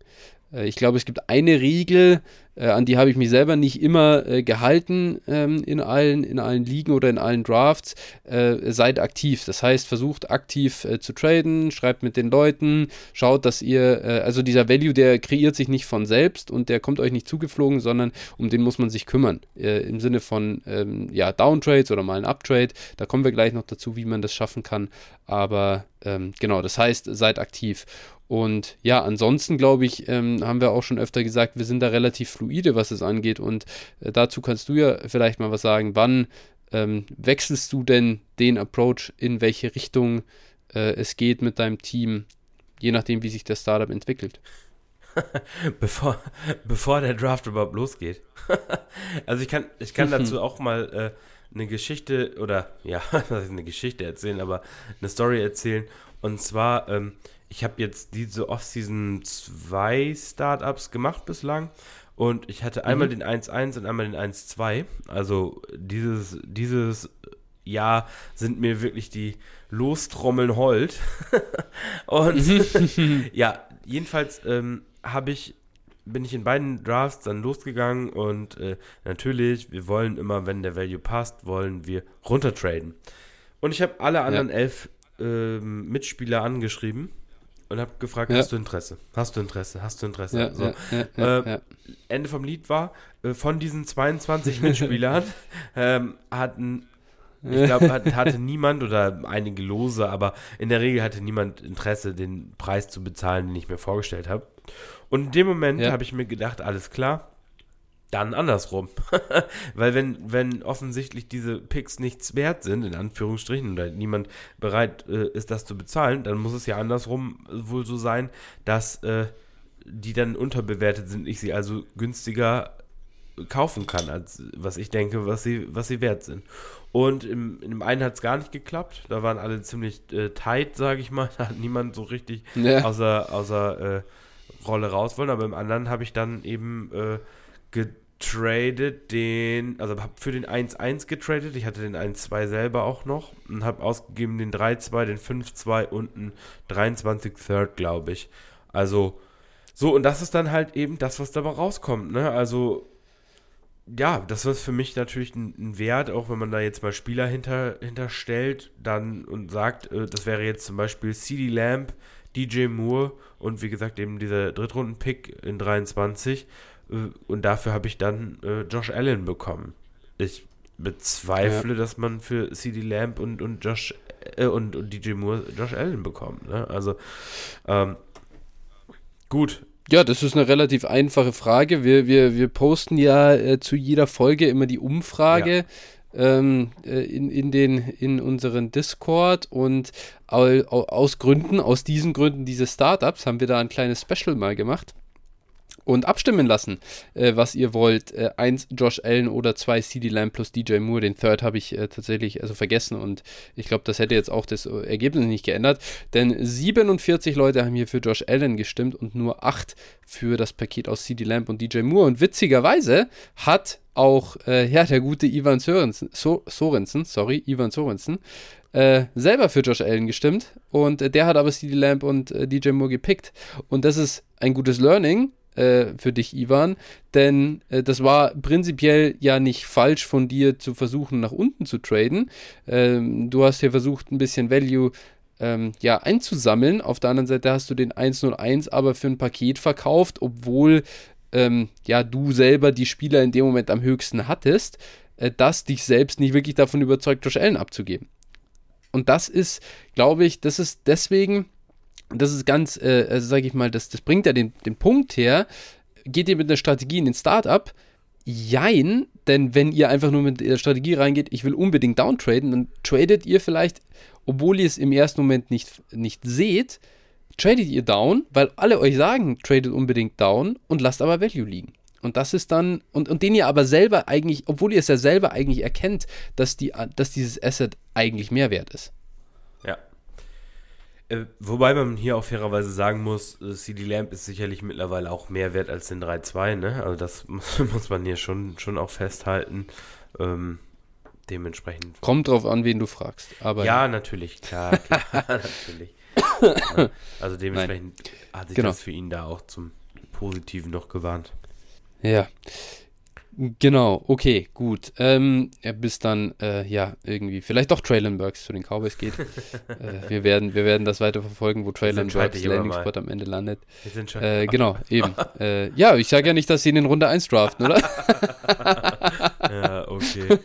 Äh, ich glaube, es gibt eine Regel, äh, an die habe ich mich selber nicht immer äh, gehalten ähm, in, allen, in allen Ligen oder in allen Drafts. Äh, seid aktiv. Das heißt, versucht aktiv äh, zu traden, schreibt mit den Leuten, schaut, dass ihr, äh, also dieser Value, der kreiert sich nicht von selbst und der kommt euch nicht zugeflogen, sondern um den muss man sich kümmern. Im Sinne von ähm, ja, Downtrades oder mal ein Uptrade. Da kommen wir gleich noch dazu, wie man das schaffen kann. Aber ähm, genau, das heißt, seid aktiv. Und ja, ansonsten glaube ich, ähm, haben wir auch schon öfter gesagt, wir sind da relativ fluide, was es angeht. Und äh, dazu kannst du ja vielleicht mal was sagen. Wann ähm, wechselst du denn den Approach, in welche Richtung äh, es geht mit deinem Team, je nachdem, wie sich das Startup entwickelt? bevor, bevor der Draft überhaupt losgeht. also ich kann, ich kann dazu auch mal äh, eine Geschichte oder ja, eine Geschichte erzählen, aber eine Story erzählen. Und zwar, ähm, ich habe jetzt diese Offseason zwei Startups gemacht bislang und ich hatte einmal mhm. den 1-1 und einmal den 1-2. Also dieses, dieses Jahr sind mir wirklich die Lostrommeln hold. und ja, jedenfalls ähm, habe ich bin ich in beiden Drafts dann losgegangen und äh, natürlich, wir wollen immer, wenn der Value passt, wollen wir runtertraden. Und ich habe alle anderen ja. elf äh, Mitspieler angeschrieben und habe gefragt, Ja. hast du Interesse? Hast du Interesse? Hast du Interesse? Ja, so. ja, Äh. Ende vom Lied war, äh, von diesen 22 Mitspielern ähm, hatten, ich glaube, hat, hatte niemand oder einige Lose, aber in der Regel hatte niemand Interesse, den Preis zu bezahlen, den ich mir vorgestellt habe. Und in dem Moment habe ich mir gedacht, alles klar, dann andersrum. Weil wenn, wenn offensichtlich diese Picks nichts wert sind, in Anführungsstrichen, oder niemand bereit äh, ist, das zu bezahlen, dann muss es ja andersrum wohl so sein, dass äh, die dann unterbewertet sind, ich sie also günstiger kaufen kann, als was ich denke, was sie, was sie wert sind. Und im, dem einen hat es gar nicht geklappt. Da waren alle ziemlich äh, tight, sage ich mal. Da hat niemand so richtig Ja. außer, außer äh, Rolle raus wollen. Aber im anderen habe ich dann eben äh, getradet den, also habe für den 1-1 getradet. Ich hatte den 1-2 selber auch noch und habe ausgegeben den 3-2, den 5-2 und einen 23 Third, glaube ich. Also so, und das ist dann halt eben das, was dabei rauskommt. Ne? Also ja, das ist für mich natürlich ein, ein Wert, auch wenn man da jetzt mal Spieler hinter, hinterstellt, dann und sagt, äh, das wäre jetzt zum Beispiel CD Lamb, DJ Moore und wie gesagt eben dieser Drittrunden-Pick in 23 äh, und dafür habe ich dann äh, Josh Allen bekommen. Ich bezweifle, dass man für CD Lamb und, und Josh äh, und, und DJ Moore Josh Allen bekommt. Ne? Also ähm, gut, Ja, das ist eine relativ einfache Frage. Wir, wir, wir posten ja äh, zu jeder Folge immer die Umfrage ähm, äh, in, in, den, in unseren Discord und au, au, aus Gründen, aus diesen Gründen dieses Startups, haben wir da ein kleines Special mal gemacht und abstimmen lassen, äh, was ihr wollt. Äh, eins Josh Allen oder zwei CD Lamb plus DJ Moore. Den Third habe ich äh, tatsächlich also vergessen und ich glaube, das hätte jetzt auch das äh, Ergebnis nicht geändert, denn 47 Leute haben hier für Josh Allen gestimmt und nur 8 für das Paket aus CD Lamb und DJ Moore. Und witzigerweise hat auch äh, ja, der gute Ivan Sorensen, so Sorensen, sorry, Ivan Sorensen, äh, selber für Josh Allen gestimmt und äh, der hat aber CD Lamb und äh, DJ Moore gepickt. Und das ist ein gutes Learning äh, für dich, Ivan, denn äh, das war prinzipiell ja nicht falsch von dir zu versuchen, nach unten zu traden. Ähm, du hast hier versucht, ein bisschen Value ähm, ja, einzusammeln. Auf der anderen Seite hast du den 101 aber für ein Paket verkauft, obwohl ähm, ja, du selber die Spieler in dem Moment am höchsten hattest, äh, das dich selbst nicht wirklich davon überzeugt, Josh Allen abzugeben. Und das ist, glaube ich, das ist deswegen, das ist ganz, äh, also sage ich mal, das, das bringt ja den, den Punkt her, geht ihr mit einer Strategie in den Startup? Jein, denn wenn ihr einfach nur mit der Strategie reingeht, ich will unbedingt downtraden, dann tradet ihr vielleicht, obwohl ihr es im ersten Moment nicht, nicht seht, tradet ihr down, weil alle euch sagen, tradet unbedingt down und lasst aber Value liegen. Und das ist dann, und, und den ihr aber selber eigentlich, obwohl ihr es ja selber eigentlich erkennt, dass, die, dass dieses Asset eigentlich mehr wert ist. Äh, wobei man hier auch fairerweise sagen muss, äh, CD Lamp ist sicherlich mittlerweile auch mehr wert als den 3.2, ne? Also das muss, muss man hier schon, schon auch festhalten. Ähm, dementsprechend. Kommt drauf an, wen du fragst. Aber ja, natürlich, klar, klar, natürlich. Ja, also dementsprechend hat sich Genau. das für ihn da auch zum Positiven noch gewarnt. Ja. Genau, okay, gut. Ähm, bis dann, äh, ja, irgendwie, vielleicht doch Traylon Burks zu den Cowboys geht. äh, wir, werden, wir werden das weiter verfolgen, wo Traylon Burks ich aber Landing mal. Spot am Ende landet. Wir sind schon. Äh, genau, eben. äh, ja, ich sage ja nicht, dass sie ihn in Runde 1 draften, oder? Ja, okay.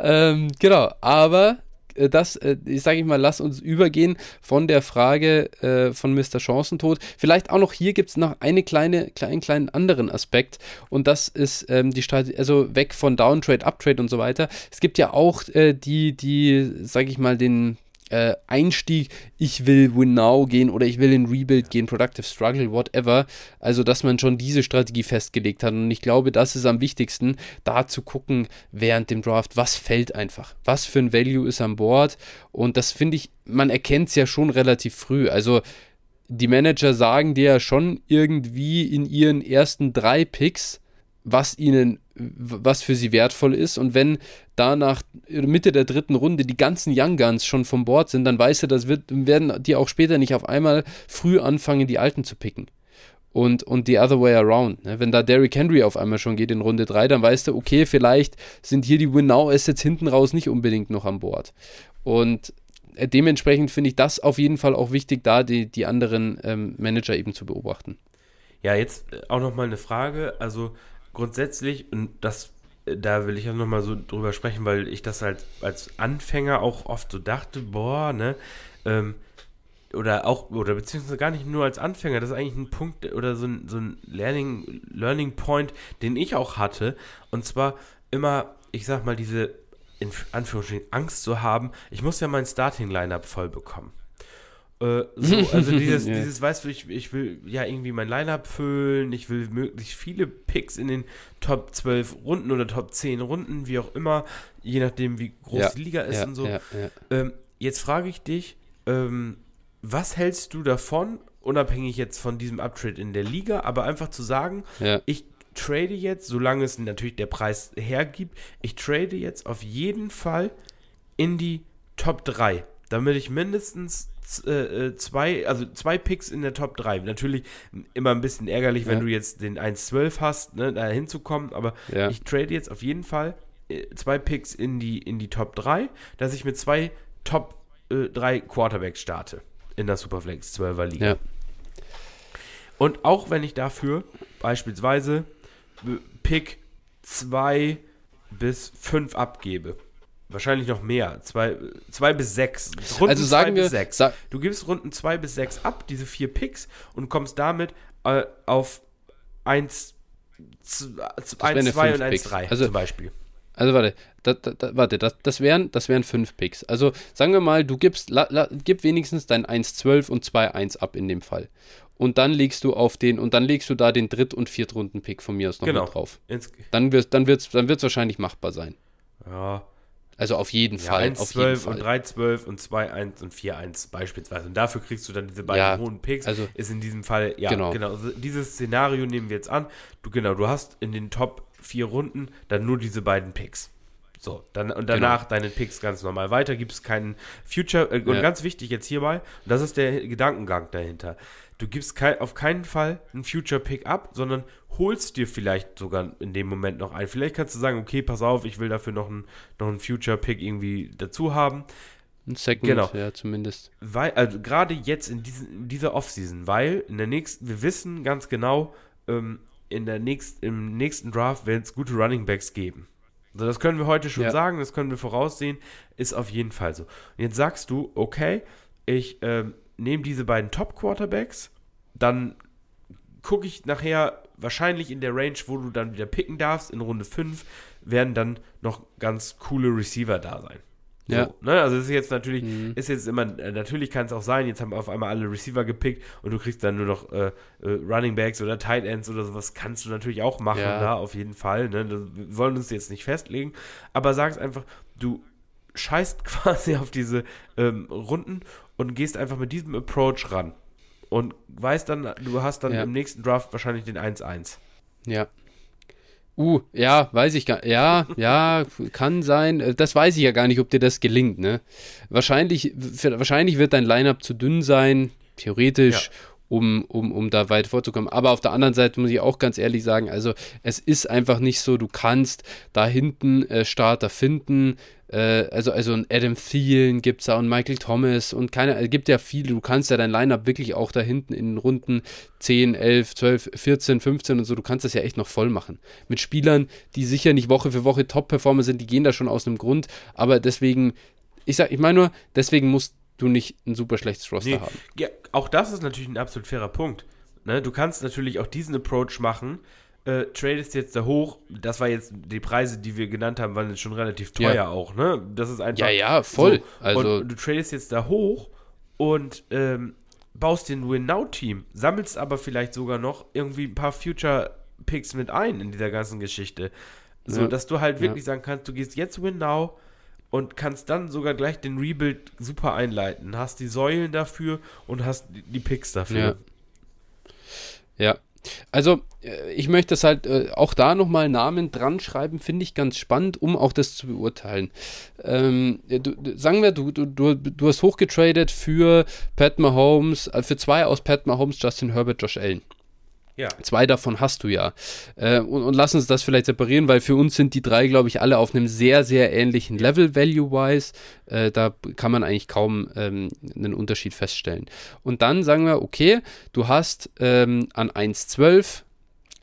ähm, genau, aber das, äh, ich sage ich mal, lass uns übergehen von der Frage äh, von Mr. Chancentod. Vielleicht auch noch hier gibt es noch eine kleine, kleinen, kleinen anderen Aspekt und das ist ähm, die Strategie, also weg von Downtrade, Uptrade und so weiter. Es gibt ja auch äh, die, die, sage ich mal, den äh, Einstieg, ich will Win Now gehen oder ich will in Rebuild gehen, Productive Struggle, whatever. Also, dass man schon diese Strategie festgelegt hat. Und ich glaube, das ist am wichtigsten, da zu gucken während dem Draft, was fällt einfach. Was für ein Value ist an Bord. Und das finde ich, man erkennt es ja schon relativ früh. Also, die Manager sagen dir ja schon irgendwie in ihren ersten drei Picks, was ihnen, was für sie wertvoll ist. Und wenn danach Mitte der dritten Runde die ganzen Young Guns schon vom Board sind, dann weißt du, das wird, werden die auch später nicht auf einmal früh anfangen, die Alten zu picken. Und, und the other way around. Ne? Wenn da Derrick Henry auf einmal schon geht in Runde 3, dann weißt du, okay, vielleicht sind hier die Win-Now-Assets hinten raus nicht unbedingt noch an Bord. Und dementsprechend finde ich das auf jeden Fall auch wichtig, da die, die anderen ähm, Manager eben zu beobachten. Ja, jetzt äh, auch nochmal eine Frage. Also grundsätzlich, und das, äh, da will ich auch nochmal so drüber sprechen, weil ich das halt als Anfänger auch oft so dachte, boah, ne, ähm, oder auch, oder beziehungsweise gar nicht nur als Anfänger, das ist eigentlich ein Punkt oder so ein, so ein Learning, Learning Point, den ich auch hatte. Und zwar immer, ich sag mal, diese in Anführungsstrichen Angst zu haben, ich muss ja mein Starting-Lineup voll bekommen. Äh, so, also dieses, ja. dieses, weißt du, ich, ich will ja irgendwie mein Lineup füllen, ich will möglichst viele Picks in den Top 12 Runden oder Top 10 Runden, wie auch immer, je nachdem, wie groß ja. die Liga ist ja, und so. Ähm, jetzt frage ich dich, ähm, was hältst du davon, unabhängig jetzt von diesem Uptrade in der Liga, aber einfach zu sagen, ich trade jetzt, solange es natürlich der Preis hergibt, ich trade jetzt auf jeden Fall in die Top 3, damit ich mindestens äh, äh, zwei, also zwei Picks in der Top 3. Natürlich immer ein bisschen ärgerlich, wenn ja. du jetzt den 1-12 hast, ne, da hinzukommen, aber ja. ich trade jetzt auf jeden Fall äh, zwei Picks in die, in die Top 3, dass ich mit zwei Top äh, 3 Quarterbacks starte in der Superflex 12er Liga. Ja. Und auch wenn ich dafür beispielsweise Pick 2 bis 5 abgebe. Wahrscheinlich noch mehr. 2 bis 6. also sagen wir, sechs. Sa du gibst Runden 2 bis 6 ab, diese vier Picks, und kommst damit äh, auf 1, 2 und 1, 3 also, zum Beispiel. Also warte, da, da, warte, das, das, wären, das wären fünf Picks. Also sagen wir mal, du gibst, la, la, gib wenigstens dein 1-12 und 2-1 ab in dem Fall und dann legst du auf den und dann legst du da den Dritt- und Viertrunden-Pick von mir aus noch genau. drauf. Ins dann wird dann wird's, dann wird's wahrscheinlich machbar sein. Ja. Also auf jeden ja, Fall. 1, auf 12 jeden Fall. und 3, 12 und 2, 1 und 4, 1 beispielsweise. Und dafür kriegst du dann diese beiden ja, hohen Picks. Also, ist in diesem Fall, ja, genau. genau. Also dieses Szenario nehmen wir jetzt an. Du, genau, du hast in den Top 4 Runden dann nur diese beiden Picks. So, dann, und danach genau. deine Picks ganz normal weiter, gibt es keinen Future. Äh, und ja. ganz wichtig jetzt hierbei, und das ist der Gedankengang dahinter du gibst kein, auf keinen Fall einen Future Pick ab, sondern holst dir vielleicht sogar in dem Moment noch einen. Vielleicht kannst du sagen, okay, pass auf, ich will dafür noch einen, noch einen Future Pick irgendwie dazu haben. Ein Second, genau. ja, zumindest. Weil, also gerade jetzt in, diesen, in dieser Offseason, weil in der nächsten, wir wissen ganz genau, ähm, in der nächst, im nächsten Draft werden es gute Running Backs geben. Also das können wir heute schon ja. sagen, das können wir voraussehen, ist auf jeden Fall so. Und jetzt sagst du, okay, ich ähm, nehme diese beiden Top-Quarterbacks, dann gucke ich nachher wahrscheinlich in der Range, wo du dann wieder picken darfst, in Runde 5, werden dann noch ganz coole Receiver da sein. So, ja. Ne? Also es ist jetzt natürlich, mhm. ist jetzt immer, äh, natürlich kann es auch sein, jetzt haben auf einmal alle Receiver gepickt und du kriegst dann nur noch äh, äh, Running Backs oder Tight Ends oder sowas, kannst du natürlich auch machen ja. da, auf jeden Fall. Ne? wir wollen uns jetzt nicht festlegen, aber sagst einfach, du scheißt quasi auf diese ähm, Runden und gehst einfach mit diesem Approach ran. Und weißt dann, du hast dann ja. im nächsten Draft wahrscheinlich den 1-1. Ja. Uh, ja, weiß ich gar Ja, ja, kann sein. Das weiß ich ja gar nicht, ob dir das gelingt, ne? Wahrscheinlich, wahrscheinlich wird dein Lineup zu dünn sein, theoretisch. Ja um, um, um da weit vorzukommen. Aber auf der anderen Seite muss ich auch ganz ehrlich sagen, also es ist einfach nicht so, du kannst da hinten äh, Starter finden. Äh, also, also ein Adam Thielen gibt es da und Michael Thomas und keine, es gibt ja viele, du kannst ja dein Lineup wirklich auch da hinten in den Runden 10, 11, 12, 14, 15 und so, du kannst das ja echt noch voll machen. Mit Spielern, die sicher nicht Woche für Woche Top-Performer sind, die gehen da schon aus einem Grund, aber deswegen, ich sag, ich meine nur, deswegen muss du nicht ein super schlechtes Roster nee, haben. Ja, auch das ist natürlich ein absolut fairer Punkt. Ne? Du kannst natürlich auch diesen Approach machen, äh, tradest jetzt da hoch, das war jetzt die Preise, die wir genannt haben, waren jetzt schon relativ teuer ja. auch, ne? Das ist einfach. Ja, ja, voll. So. Also und du tradest jetzt da hoch und ähm, baust dir ein Win-Now-Team, sammelst aber vielleicht sogar noch irgendwie ein paar Future-Picks mit ein in dieser ganzen Geschichte. So, ja. dass du halt wirklich ja. sagen kannst, du gehst jetzt Win-Now, und kannst dann sogar gleich den Rebuild super einleiten. Hast die Säulen dafür und hast die Picks dafür. Ja. ja. Also, äh, ich möchte es halt äh, auch da nochmal Namen dran schreiben, finde ich ganz spannend, um auch das zu beurteilen. Ähm, du, sagen wir, du, du, du hast hochgetradet für Pat Mahomes, äh, für zwei aus Pat Mahomes, Justin Herbert, Josh Allen. Ja. Zwei davon hast du ja. Äh, und, und, lass uns das vielleicht separieren, weil für uns sind die drei, glaube ich, alle auf einem sehr, sehr ähnlichen Level, value-wise. Äh, da kann man eigentlich kaum ähm, einen Unterschied feststellen. Und dann sagen wir, okay, du hast ähm, an 1,12,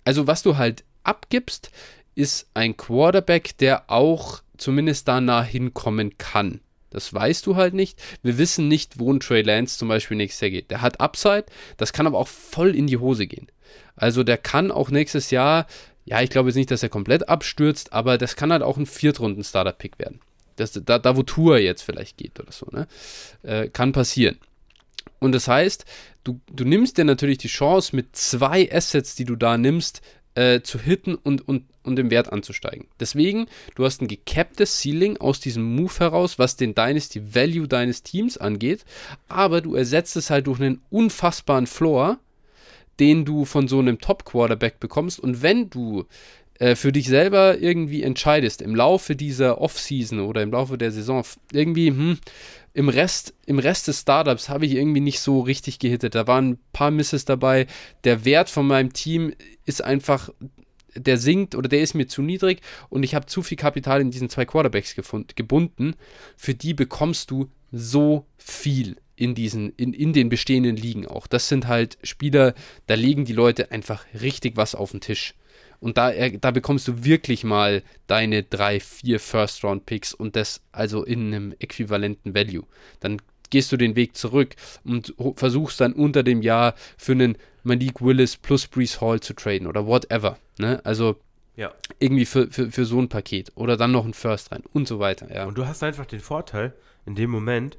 also was du halt abgibst, ist ein Quarterback, der auch zumindest da nah hinkommen kann. Das weißt du halt nicht. Wir wissen nicht, wo ein Trey Lance zum Beispiel nächstes Jahr geht. Der hat Upside, das kann aber auch voll in die Hose gehen. Also der kann auch nächstes Jahr, ja, ich glaube jetzt nicht, dass er komplett abstürzt, aber das kann halt auch ein Viertrunden-Starter-Pick werden. Das, da, da, wo Tour jetzt vielleicht geht oder so, ne? Äh, kann passieren. Und das heißt, du, du nimmst dir natürlich die Chance, mit zwei Assets, die du da nimmst, äh, zu hitten und, und, und im Wert anzusteigen. Deswegen, du hast ein gecapptes Ceiling aus diesem Move heraus, was den Dynasty Value deines Teams angeht, aber du ersetzt es halt durch einen unfassbaren Floor, den du von so einem Top-Quarterback bekommst. Und wenn du äh, für dich selber irgendwie entscheidest, im Laufe dieser Offseason oder im Laufe der Saison, irgendwie, hm, im Rest, im Rest des Startups habe ich irgendwie nicht so richtig gehittet. Da waren ein paar Misses dabei. Der Wert von meinem Team ist einfach, der sinkt oder der ist mir zu niedrig und ich habe zu viel Kapital in diesen zwei Quarterbacks gebunden. Für die bekommst du so viel in diesen, in, in den bestehenden Ligen auch. Das sind halt Spieler, da legen die Leute einfach richtig was auf den Tisch. Und da, da bekommst du wirklich mal deine drei, vier First-Round-Picks und das also in einem äquivalenten Value. Dann gehst du den Weg zurück und versuchst dann unter dem Jahr für einen Malik Willis plus Brees Hall zu traden oder whatever. Ne? Also ja. irgendwie für, für, für so ein Paket oder dann noch ein First rein und so weiter. Ja. Und du hast einfach den Vorteil in dem Moment,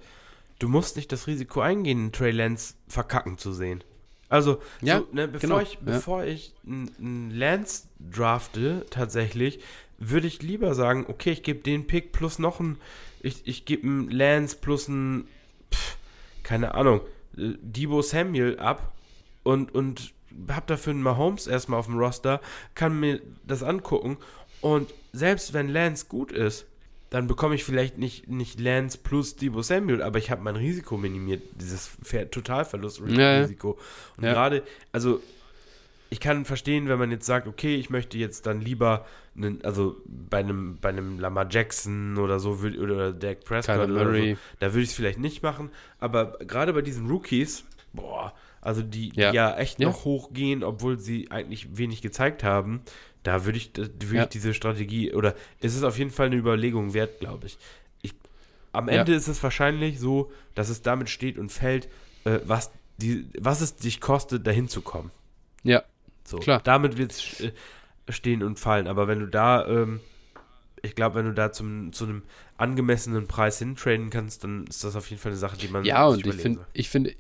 du musst nicht das Risiko eingehen, Trey Lance verkacken zu sehen. Also, ja, so, ne, bevor, genau, ich, bevor ja. ich einen Lance drafte, tatsächlich, würde ich lieber sagen, okay, ich gebe den Pick plus noch einen, ich, ich gebe einen Lance plus einen, pff, keine Ahnung, äh, Debo Samuel ab und, und habe dafür einen Mahomes erstmal auf dem Roster, kann mir das angucken und selbst wenn Lance gut ist, dann bekomme ich vielleicht nicht, nicht Lance plus Debo Samuel, aber ich habe mein Risiko minimiert, dieses Totalverlust-Risiko. Und ja. gerade, also ich kann verstehen, wenn man jetzt sagt, okay, ich möchte jetzt dann lieber, einen, also bei einem, bei einem Lamar Jackson oder so oder Dak Prescott oder so, da würde ich es vielleicht nicht machen, aber gerade bei diesen Rookies, boah, also die ja, die ja echt ja. noch hochgehen, obwohl sie eigentlich wenig gezeigt haben, da würde ich, würd ja. ich diese Strategie, oder es ist auf jeden Fall eine Überlegung wert, glaube ich. ich. Am Ende ja. ist es wahrscheinlich so, dass es damit steht und fällt, äh, was, die, was es dich kostet, dahin zu kommen. Ja, so, klar. Damit wird es äh, stehen und fallen. Aber wenn du da, ähm, ich glaube, wenn du da zum, zu einem angemessenen Preis hintraden kannst, dann ist das auf jeden Fall eine Sache, die man. Ja, und ich finde, ich finde,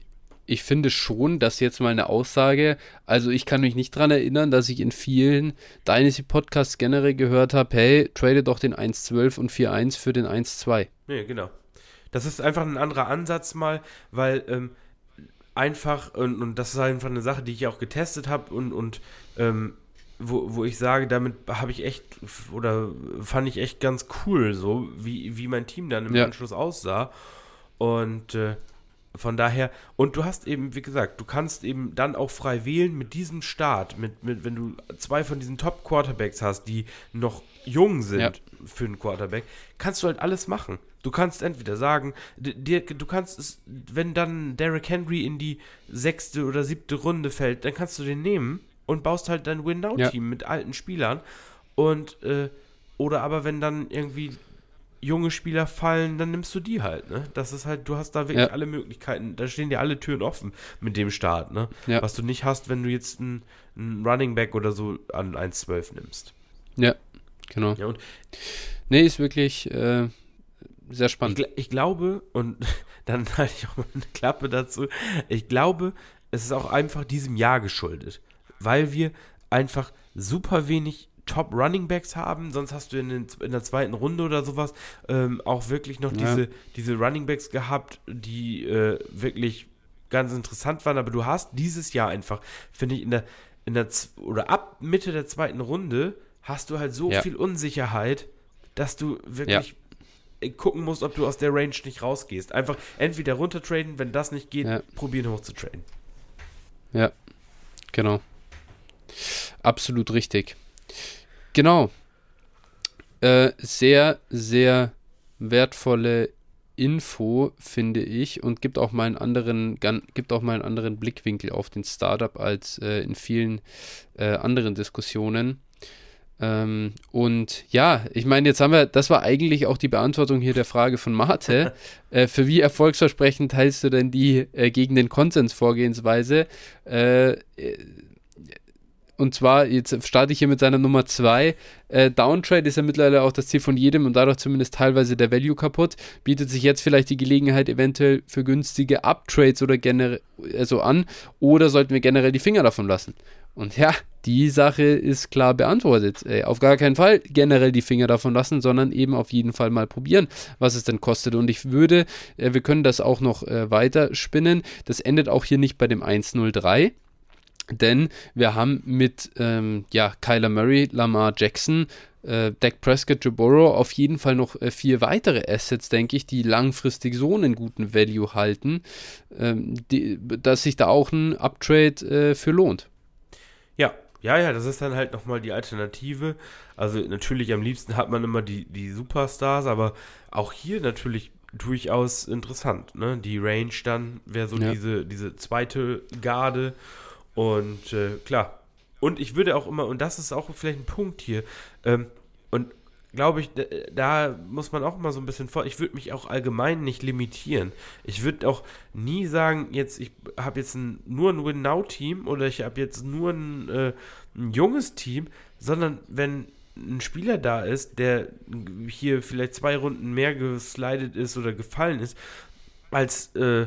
ich finde schon, dass jetzt mal eine Aussage, also ich kann mich nicht daran erinnern, dass ich in vielen Dynasty-Podcasts generell gehört habe, hey, trade doch den 1.12 und 4.1 für den 1.2. Nee, genau. Das ist einfach ein anderer Ansatz mal, weil ähm, einfach, und, und das ist einfach eine Sache, die ich auch getestet habe und, und ähm, wo, wo ich sage, damit habe ich echt, oder fand ich echt ganz cool, so wie, wie mein Team dann im ja. Anschluss aussah. Und äh, von daher, und du hast eben, wie gesagt, du kannst eben dann auch frei wählen mit diesem Start, mit, mit wenn du zwei von diesen Top-Quarterbacks hast, die noch jung sind ja. für einen Quarterback, kannst du halt alles machen. Du kannst entweder sagen, dir, du kannst es, wenn dann Derrick Henry in die sechste oder siebte Runde fällt, dann kannst du den nehmen und baust halt dein Win-Now-Team ja. mit alten Spielern. Und, äh, oder aber wenn dann irgendwie junge Spieler fallen, dann nimmst du die halt, ne? Das ist halt, du hast da wirklich ja. alle Möglichkeiten, da stehen dir alle Türen offen mit dem Start, ne? Ja. Was du nicht hast, wenn du jetzt einen, einen Running Back oder so an 1,12 nimmst. Ja, genau. Ja, und nee, ist wirklich äh, sehr spannend. Ich, ich, glaube, und dann halte ich auch mal eine Klappe dazu, ich glaube, es ist auch einfach diesem Jahr geschuldet, weil wir einfach super wenig Top Running Backs haben, sonst hast du in, den, in der zweiten Runde oder sowas ähm, auch wirklich noch ja. diese, diese Running Backs gehabt, die äh, wirklich ganz interessant waren, aber du hast dieses Jahr einfach, finde ich, in der, in der oder ab Mitte der zweiten Runde hast du halt so ja. viel Unsicherheit, dass du wirklich ja. gucken musst, ob du aus der Range nicht rausgehst. Einfach entweder runtertraden, wenn das nicht geht, probieren hochzutraden. Ja, genau. Absolut richtig. Genau. Äh, sehr, sehr wertvolle Info, finde ich, und gibt auch mal einen anderen, gibt auch mal einen anderen Blickwinkel auf den Startup als äh, in vielen äh, anderen Diskussionen. Ähm, und ja, ich meine, jetzt haben wir, das war eigentlich auch die Beantwortung hier der Frage von Marte. äh, für wie erfolgsversprechend hältst du denn die äh, gegen den Konsens Vorgehensweise? Und zwar, jetzt starte ich hier mit seiner Nummer 2. Äh, Downtrade ist ja mittlerweile auch das Ziel von jedem und dadurch zumindest teilweise der Value kaputt. Bietet sich jetzt vielleicht die Gelegenheit eventuell für günstige Uptrades oder generell also an oder sollten wir generell die Finger davon lassen? Und ja, die Sache ist klar beantwortet. Äh, auf gar keinen Fall generell die Finger davon lassen, sondern eben auf jeden Fall mal probieren, was es denn kostet. Und ich würde, äh, wir können das auch noch äh, weiter spinnen. Das endet auch hier nicht bei dem 103 denn wir haben mit ähm, ja, Kyler Murray, Lamar Jackson, äh, Dak Prescott, Joe Burrow auf jeden Fall noch äh, vier weitere Assets, denke ich, die langfristig so einen guten Value halten, ähm, die, dass sich da auch ein Uptrade äh, für lohnt. Ja, ja, ja, das ist dann halt nochmal die Alternative. Also natürlich am liebsten hat man immer die, die Superstars, aber auch hier natürlich durchaus interessant. Ne? Die Range dann wäre so ja. diese, diese zweite Garde und äh, klar. Und ich würde auch immer, und das ist auch vielleicht ein Punkt hier, ähm, und glaube ich, da muss man auch mal so ein bisschen vor. Ich würde mich auch allgemein nicht limitieren. Ich würde auch nie sagen, jetzt, ich habe jetzt ein, nur ein Win-Now-Team oder ich habe jetzt nur ein, äh, ein junges Team, sondern wenn ein Spieler da ist, der hier vielleicht zwei Runden mehr geslidet ist oder gefallen ist, als äh,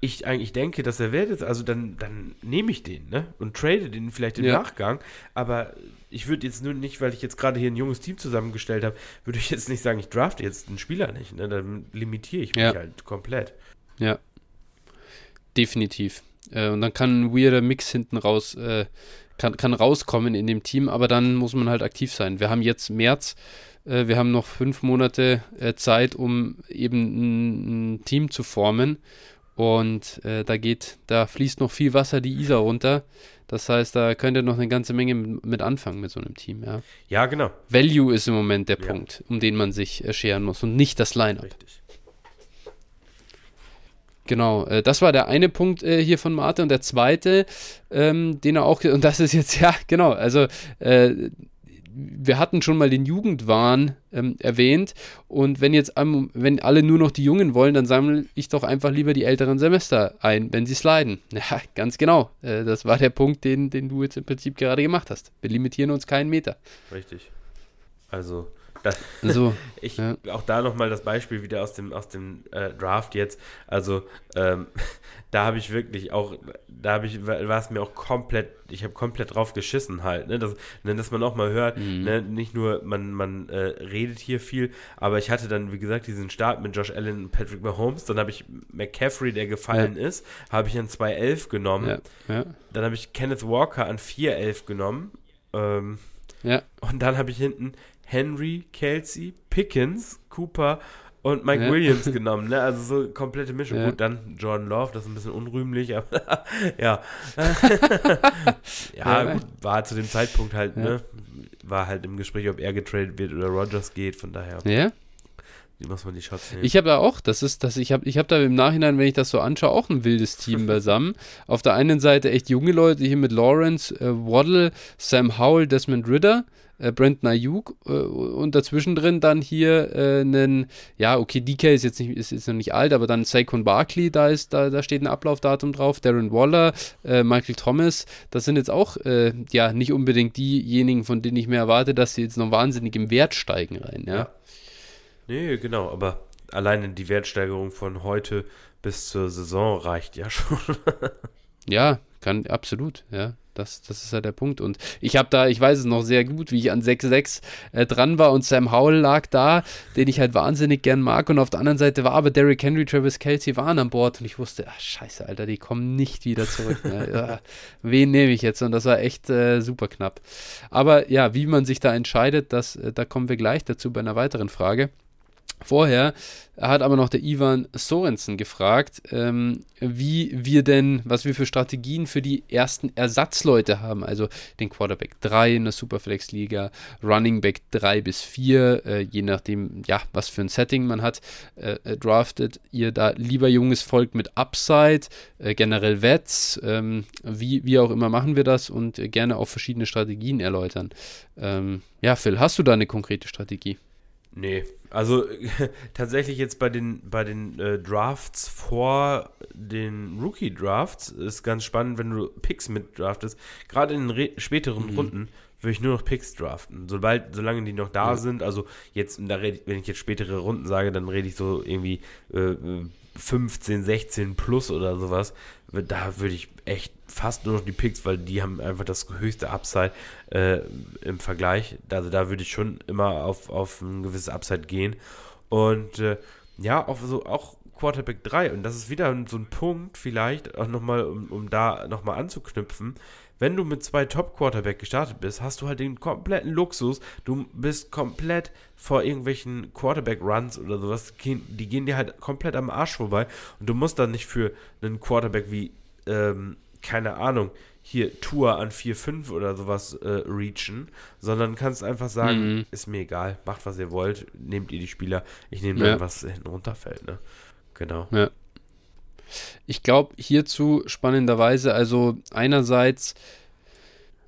ich eigentlich denke, dass er wert ist, also dann, dann nehme ich den, ne? Und trade den vielleicht im ja. Nachgang. Aber ich würde jetzt nur nicht, weil ich jetzt gerade hier ein junges Team zusammengestellt habe, würde ich jetzt nicht sagen, ich drafte jetzt einen Spieler nicht. Ne? Dann limitiere ich mich ja. halt komplett. Ja. Definitiv. Äh, und dann kann ein weirder Mix hinten raus, äh, kann, kann rauskommen in dem Team, aber dann muss man halt aktiv sein. Wir haben jetzt März. Äh, wir haben noch fünf Monate äh, Zeit, um eben ein, ein Team zu formen. Und äh, da geht, da fließt noch viel Wasser die Isar runter. Das heißt, da könnt ihr noch eine ganze Menge mit anfangen mit so einem Team, ja. Ja, genau. Value ist im Moment der ja. Punkt, um den man sich äh, scheren muss und nicht das Line-Up. Richtig. Genau, äh, das war der eine Punkt äh, hier von Marte und der zweite, ähm, den er auch, und das ist jetzt, ja, genau, also äh, wir hatten schon mal den Jugendwahn ähm, erwähnt und wenn jetzt wenn alle nur noch die Jungen wollen, dann sammle ich doch einfach lieber die älteren Semester ein, wenn sie sliden. Ja, ganz genau. Äh, das war der Punkt, den, den du jetzt im Prinzip gerade gemacht hast. Wir limitieren uns keinen Meter. Richtig. Also das, so, ich, ja. Auch da nochmal das Beispiel wieder aus dem, aus dem äh, Draft jetzt. Also, ähm, da habe ich wirklich auch, da habe ich, war es mir auch komplett, ich habe komplett drauf geschissen halt, ne, dass, ne, dass man auch mal hört, mhm. ne, nicht nur, man, man äh, redet hier viel, aber ich hatte dann, wie gesagt, diesen Start mit Josh Allen und Patrick Mahomes, dann habe ich McCaffrey, der gefallen ja. ist, habe ich an 2.11 genommen, ja. dann habe ich Kenneth Walker an 4.11 genommen, ähm, ja. Und dann habe ich hinten Henry, Kelsey, Pickens, Cooper und Mike ja. Williams genommen, ne? Also so komplette Mischung. Ja. Gut, dann Jordan Love, das ist ein bisschen unrühmlich, aber ja. ja, ja, gut, war zu dem Zeitpunkt halt, ne? War halt im Gespräch, ob er getradet wird oder Rogers geht, von daher. Ja. Wie muss man die Shots nehmen? Ich habe da auch, das ist, das, ich habe ich hab da im Nachhinein, wenn ich das so anschaue, auch ein wildes Team beisammen. Auf der einen Seite echt junge Leute hier mit Lawrence, äh, Waddle, Sam Howell, Desmond Ritter äh, Brandon Ayuk äh, und dazwischen drin dann hier äh, einen, ja, okay, DK ist jetzt nicht, ist, ist noch nicht alt, aber dann Saquon Barkley, da ist, da, da steht ein Ablaufdatum drauf, Darren Waller, äh, Michael Thomas, das sind jetzt auch, äh, ja, nicht unbedingt diejenigen, von denen ich mir erwarte, dass sie jetzt noch wahnsinnig im Wert steigen rein, ja. ja. Nee, genau, aber alleine die Wertsteigerung von heute bis zur Saison reicht ja schon. ja, kann, absolut, ja. Das, das ist ja der Punkt. Und ich habe da, ich weiß es noch sehr gut, wie ich an 6-6 äh, dran war und Sam Howell lag da, den ich halt wahnsinnig gern mag. Und auf der anderen Seite war aber Derrick Henry, Travis Kelsey waren an Bord und ich wusste, ach, scheiße, Alter, die kommen nicht wieder zurück. Ne? ja, wen nehme ich jetzt? Und das war echt äh, super knapp. Aber ja, wie man sich da entscheidet, das, äh, da kommen wir gleich dazu bei einer weiteren Frage. Vorher hat aber noch der Ivan Sorensen gefragt, ähm, wie wir denn, was wir für Strategien für die ersten Ersatzleute haben. Also den Quarterback 3 in der Superflex-Liga, Running Back 3 bis 4, äh, je nachdem, ja, was für ein Setting man hat, äh, äh, draftet ihr da lieber junges Volk mit Upside, äh, generell Vets, ähm, wie, wie auch immer machen wir das und äh, gerne auch verschiedene Strategien erläutern. Ähm, ja, Phil, hast du da eine konkrete Strategie? Nee, also tatsächlich jetzt bei den, bei den äh, Drafts vor den Rookie-Drafts ist ganz spannend, wenn du Picks mit draftest. Gerade in den späteren mhm. Runden würde ich nur noch Picks draften. Sobald, solange die noch da ja. sind, also jetzt, da red, wenn ich jetzt spätere Runden sage, dann rede ich so irgendwie äh, 15, 16 plus oder sowas, da würde ich echt fast nur noch die Picks, weil die haben einfach das höchste Upside äh, im Vergleich. Also da würde ich schon immer auf, auf ein gewisses Upside gehen. Und äh, ja, auch so auch Quarterback 3. Und das ist wieder so ein Punkt, vielleicht auch nochmal, um, um da nochmal anzuknüpfen wenn du mit zwei Top-Quarterback gestartet bist, hast du halt den kompletten Luxus. Du bist komplett vor irgendwelchen Quarterback-Runs oder sowas. Die gehen dir halt komplett am Arsch vorbei. Und du musst dann nicht für einen Quarterback wie, ähm, keine Ahnung, hier Tour an 4-5 oder sowas äh, reachen, sondern kannst einfach sagen, mhm. ist mir egal, macht was ihr wollt, nehmt ihr die Spieler, ich nehme dann, ja. was hinten runterfällt, ne? Genau. Ja. Ich glaube hierzu spannenderweise, also einerseits,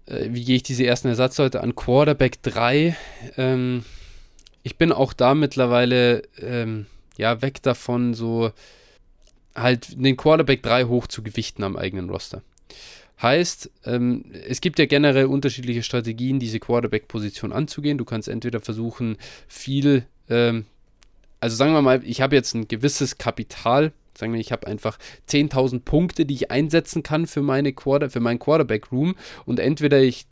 äh, wie gehe ich diese ersten Ersatzleute an? Quarterback 3. Ähm, ich bin auch da mittlerweile ähm, ja weg davon, so halt den Quarterback 3 hoch zu gewichten am eigenen Roster. Heißt, ähm, es gibt ja generell unterschiedliche Strategien, diese Quarterback-Position anzugehen. Du kannst entweder versuchen, viel, ähm, also sagen wir mal, ich habe jetzt ein gewisses Kapital Sagen wir, ich habe einfach 10.000 Punkte, die ich einsetzen kann für, meine Quarter, für meinen Quarterback-Room und entweder ich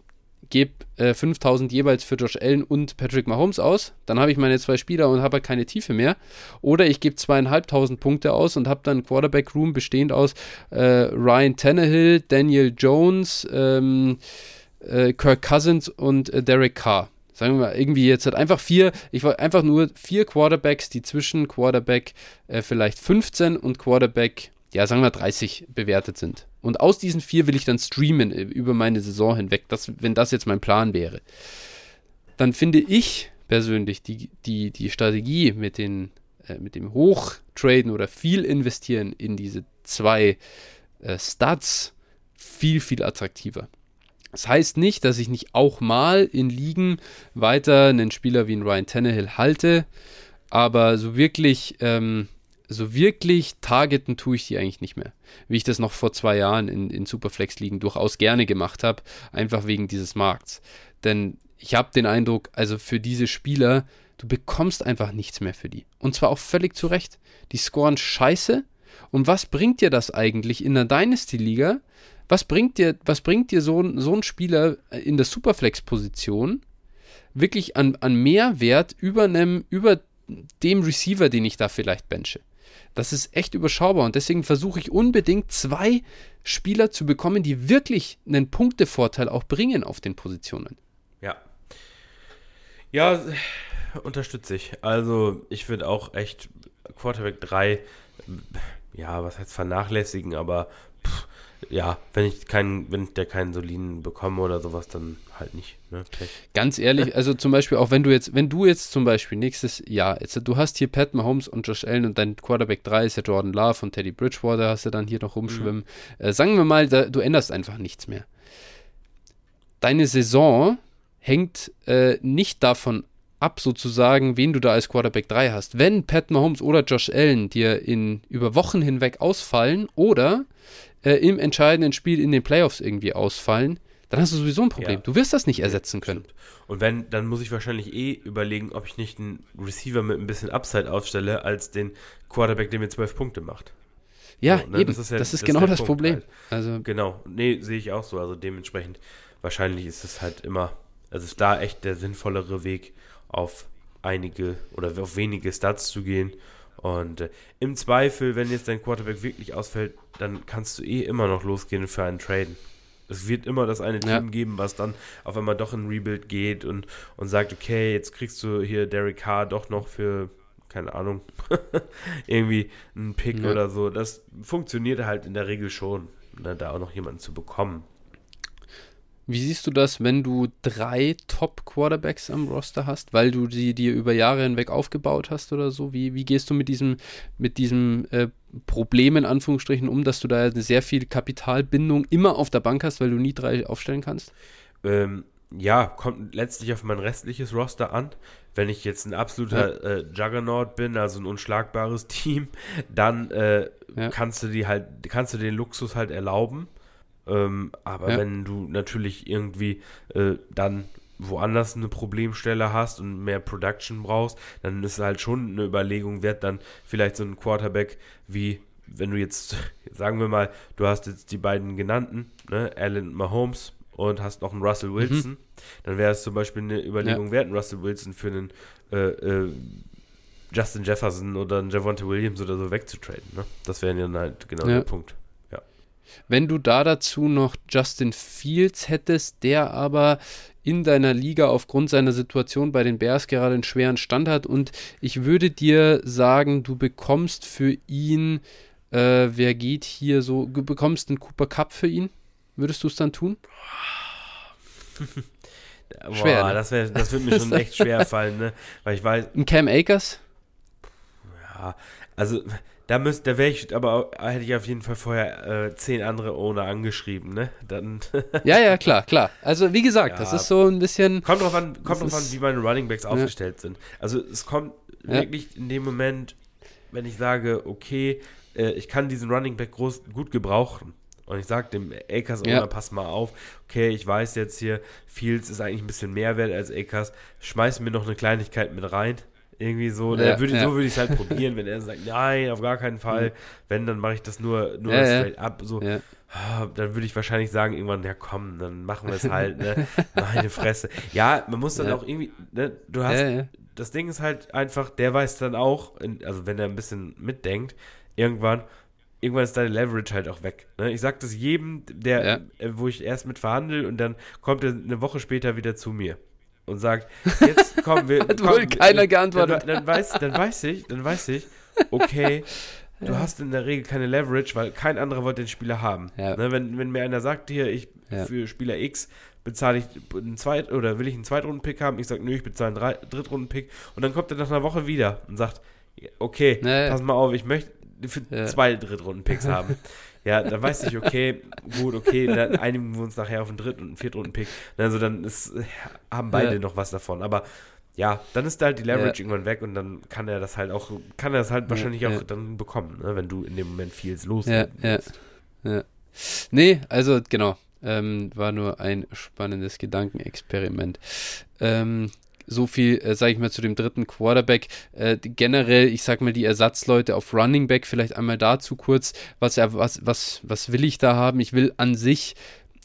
gebe äh, 5000 jeweils für Josh Allen und Patrick Mahomes aus, dann habe ich meine zwei Spieler und habe halt keine Tiefe mehr. Oder ich gebe zweieinhalbtausend Punkte aus und habe dann Quarterback Room bestehend aus äh, Ryan Tannehill, Daniel Jones, ähm, äh, Kirk Cousins und äh, Derek Carr sagen wir mal, irgendwie jetzt halt einfach vier, ich wollte einfach nur vier Quarterbacks, die zwischen Quarterback äh, vielleicht 15 und Quarterback, ja, sagen wir 30 bewertet sind. Und aus diesen vier will ich dann streamen äh, über meine Saison hinweg, das, wenn das jetzt mein Plan wäre. Dann finde ich persönlich die, die, die Strategie mit, den, äh, mit dem Hochtraden oder viel investieren in diese zwei äh, Stats viel, viel attraktiver. Das heißt nicht, dass ich nicht auch mal in Ligen weiter einen Spieler wie einen Ryan Tannehill halte, aber so wirklich, ähm, so wirklich targeten tue ich die eigentlich nicht mehr. Wie ich das noch vor zwei Jahren in, in Superflex-Ligen durchaus gerne gemacht habe, einfach wegen dieses Markts. Denn ich habe den Eindruck, also für diese Spieler, du bekommst einfach nichts mehr für die. Und zwar auch völlig zu Recht. Die scoren scheiße. Und was bringt dir das eigentlich in der Dynasty-Liga, was bringt dir, was bringt dir so, so ein Spieler in der Superflex-Position wirklich an, an Mehrwert über, über dem Receiver, den ich da vielleicht benche? Das ist echt überschaubar und deswegen versuche ich unbedingt zwei Spieler zu bekommen, die wirklich einen Punktevorteil auch bringen auf den Positionen. Ja. Ja, unterstütze ich. Also ich würde auch echt Quarterback 3, ja, was heißt vernachlässigen, aber ja, wenn ich keinen, wenn ich da keinen soliden bekomme oder sowas, dann halt nicht. Ne? Ganz ehrlich, also zum Beispiel auch wenn du jetzt, wenn du jetzt zum Beispiel nächstes Jahr, jetzt, du hast hier Pat Mahomes und Josh Allen und dein Quarterback 3 ist ja Jordan Love und Teddy Bridgewater hast du dann hier noch rumschwimmen. Mhm. Äh, sagen wir mal, da, du änderst einfach nichts mehr. Deine Saison hängt äh, nicht davon ab, sozusagen, wen du da als Quarterback 3 hast. Wenn Pat Mahomes oder Josh Allen dir in über Wochen hinweg ausfallen oder äh, im entscheidenden Spiel in den Playoffs irgendwie ausfallen, dann hast du sowieso ein Problem. Ja. Du wirst das nicht ersetzen können. Und wenn, dann muss ich wahrscheinlich eh überlegen, ob ich nicht einen Receiver mit ein bisschen Upside aufstelle, als den Quarterback, der mir zwölf Punkte macht. Ja, so, ne? eben. Das ist, ja, das ist das genau ist das Punkt Problem. Halt. Also genau. Nee, sehe ich auch so. Also dementsprechend, wahrscheinlich ist es halt immer, also ist da echt der sinnvollere Weg, auf einige oder auf wenige Stats zu gehen. Und äh, im Zweifel, wenn jetzt dein Quarterback wirklich ausfällt, dann kannst du eh immer noch losgehen für einen Traden. Es wird immer das eine Team ja. geben, was dann auf einmal doch in Rebuild geht und, und sagt, okay, jetzt kriegst du hier Derek Carr doch noch für keine Ahnung, irgendwie einen Pick ja. oder so. Das funktioniert halt in der Regel schon, ne, da auch noch jemanden zu bekommen. Wie siehst du das, wenn du drei Top-Quarterbacks am Roster hast, weil du sie dir über Jahre hinweg aufgebaut hast oder so? Wie, wie gehst du mit diesem, mit diesem äh, Problem in Anführungsstrichen um, dass du da sehr viel Kapitalbindung immer auf der Bank hast, weil du nie drei aufstellen kannst? Ähm, ja, kommt letztlich auf mein restliches Roster an. Wenn ich jetzt ein absoluter ja. äh, Juggernaut bin, also ein unschlagbares Team, dann äh, ja. kannst du die halt, kannst du den Luxus halt erlauben ähm, aber ja. wenn du natürlich irgendwie äh, dann woanders eine Problemstelle hast und mehr Production brauchst, dann ist es halt schon eine Überlegung wert, dann vielleicht so ein Quarterback wie, wenn du jetzt, sagen wir mal, du hast jetzt die beiden genannten, ne, Allen Mahomes und hast noch einen Russell mhm. Wilson, mhm. dann wäre es zum Beispiel eine Überlegung ja. wert, einen Russell Wilson für einen äh, äh, Justin Jefferson oder einen Javonte Williams oder so wegzutraden. Ne? Das wäre dann halt genau ja. der Punkt. Wenn du da dazu noch Justin Fields hättest, der aber in deiner Liga aufgrund seiner Situation bei den Bears gerade einen schweren Stand hat und ich würde dir sagen, du bekommst für ihn, äh, wer geht hier so, du bekommst einen Cooper Cup für ihn. Würdest du es dann tun? Boah, schwer, ne? das, wär, das würde mir schon echt schwer fallen, ne? Weil ich weiß. Ein Cam Akers? Ja, also da müsste, da wäre ich, aber hätte ich auf jeden Fall vorher äh, zehn andere Owner angeschrieben, ne? Dann. ja, ja, klar, klar. Also wie gesagt, ja, das ist so ein bisschen. Kommt drauf an, kommt drauf an, wie meine Runningbacks ja. aufgestellt sind. Also es kommt ja. wirklich in dem Moment, wenn ich sage, okay, äh, ich kann diesen Runningback groß, gut gebrauchen. Und ich sage dem Akers Owner, ja. pass mal auf, okay, ich weiß jetzt hier, Fields ist eigentlich ein bisschen mehr wert als Akers, schmeiß mir noch eine Kleinigkeit mit rein irgendwie so, ja, würde, ja. so würde ich es halt probieren, wenn er sagt, nein, auf gar keinen Fall. Mhm. Wenn, dann mache ich das nur, nur ja, straight up. So, ah, dann würde ich wahrscheinlich sagen, irgendwann, ja komm, dann machen wir es halt, ne? Meine Fresse. Ja, man muss dann auch irgendwie, ne? Du hast, das Ding ist halt einfach, der weiß dann auch, also wenn er ein bisschen mitdenkt, irgendwann, irgendwann ist deine Leverage halt auch weg. Ne? Ich sage das jedem, der, äh, wo ich erst mit verhandle und dann kommt er eine Woche später wieder zu mir und sagt, jetzt kommen wir. Hat komm, wohl keiner geantwortet. Dann, dann, weiß, dann weiß ich, dann weiß ich, okay, ja. du hast in der Regel keine Leverage, weil kein anderer wollte den Spieler haben. Ja. Ne, wenn, wenn mir einer sagt, hier, ich ja. für Spieler X bezahle ich einen Zweit- oder will ich einen Zweitrunden-Pick haben, ich sage, nö, ich bezahle einen Drittrunden-Pick und dann kommt er nach einer Woche wieder und sagt, okay, pass mal auf, ich möchte für zwei Drittrunden-Picks haben. Ja, dann weiß ich, okay, gut, okay, dann einigen wir uns nachher auf einen dritten und einen Viertrunden-Pick. Also dann ist, haben beide ja. noch was davon. Aber ja, dann ist da halt die Leverage ja. irgendwann weg und dann kann er das halt auch, kann er das halt wahrscheinlich ja, auch dann bekommen, ne, wenn du in dem Moment vieles los ja, ja, ja. Nee, also genau. Ähm, war nur ein spannendes Gedankenexperiment. Ähm, so viel, äh, sage ich mal, zu dem dritten Quarterback. Äh, generell, ich sag mal, die Ersatzleute auf Running Back, vielleicht einmal dazu kurz, was, was, was, was will ich da haben? Ich will an sich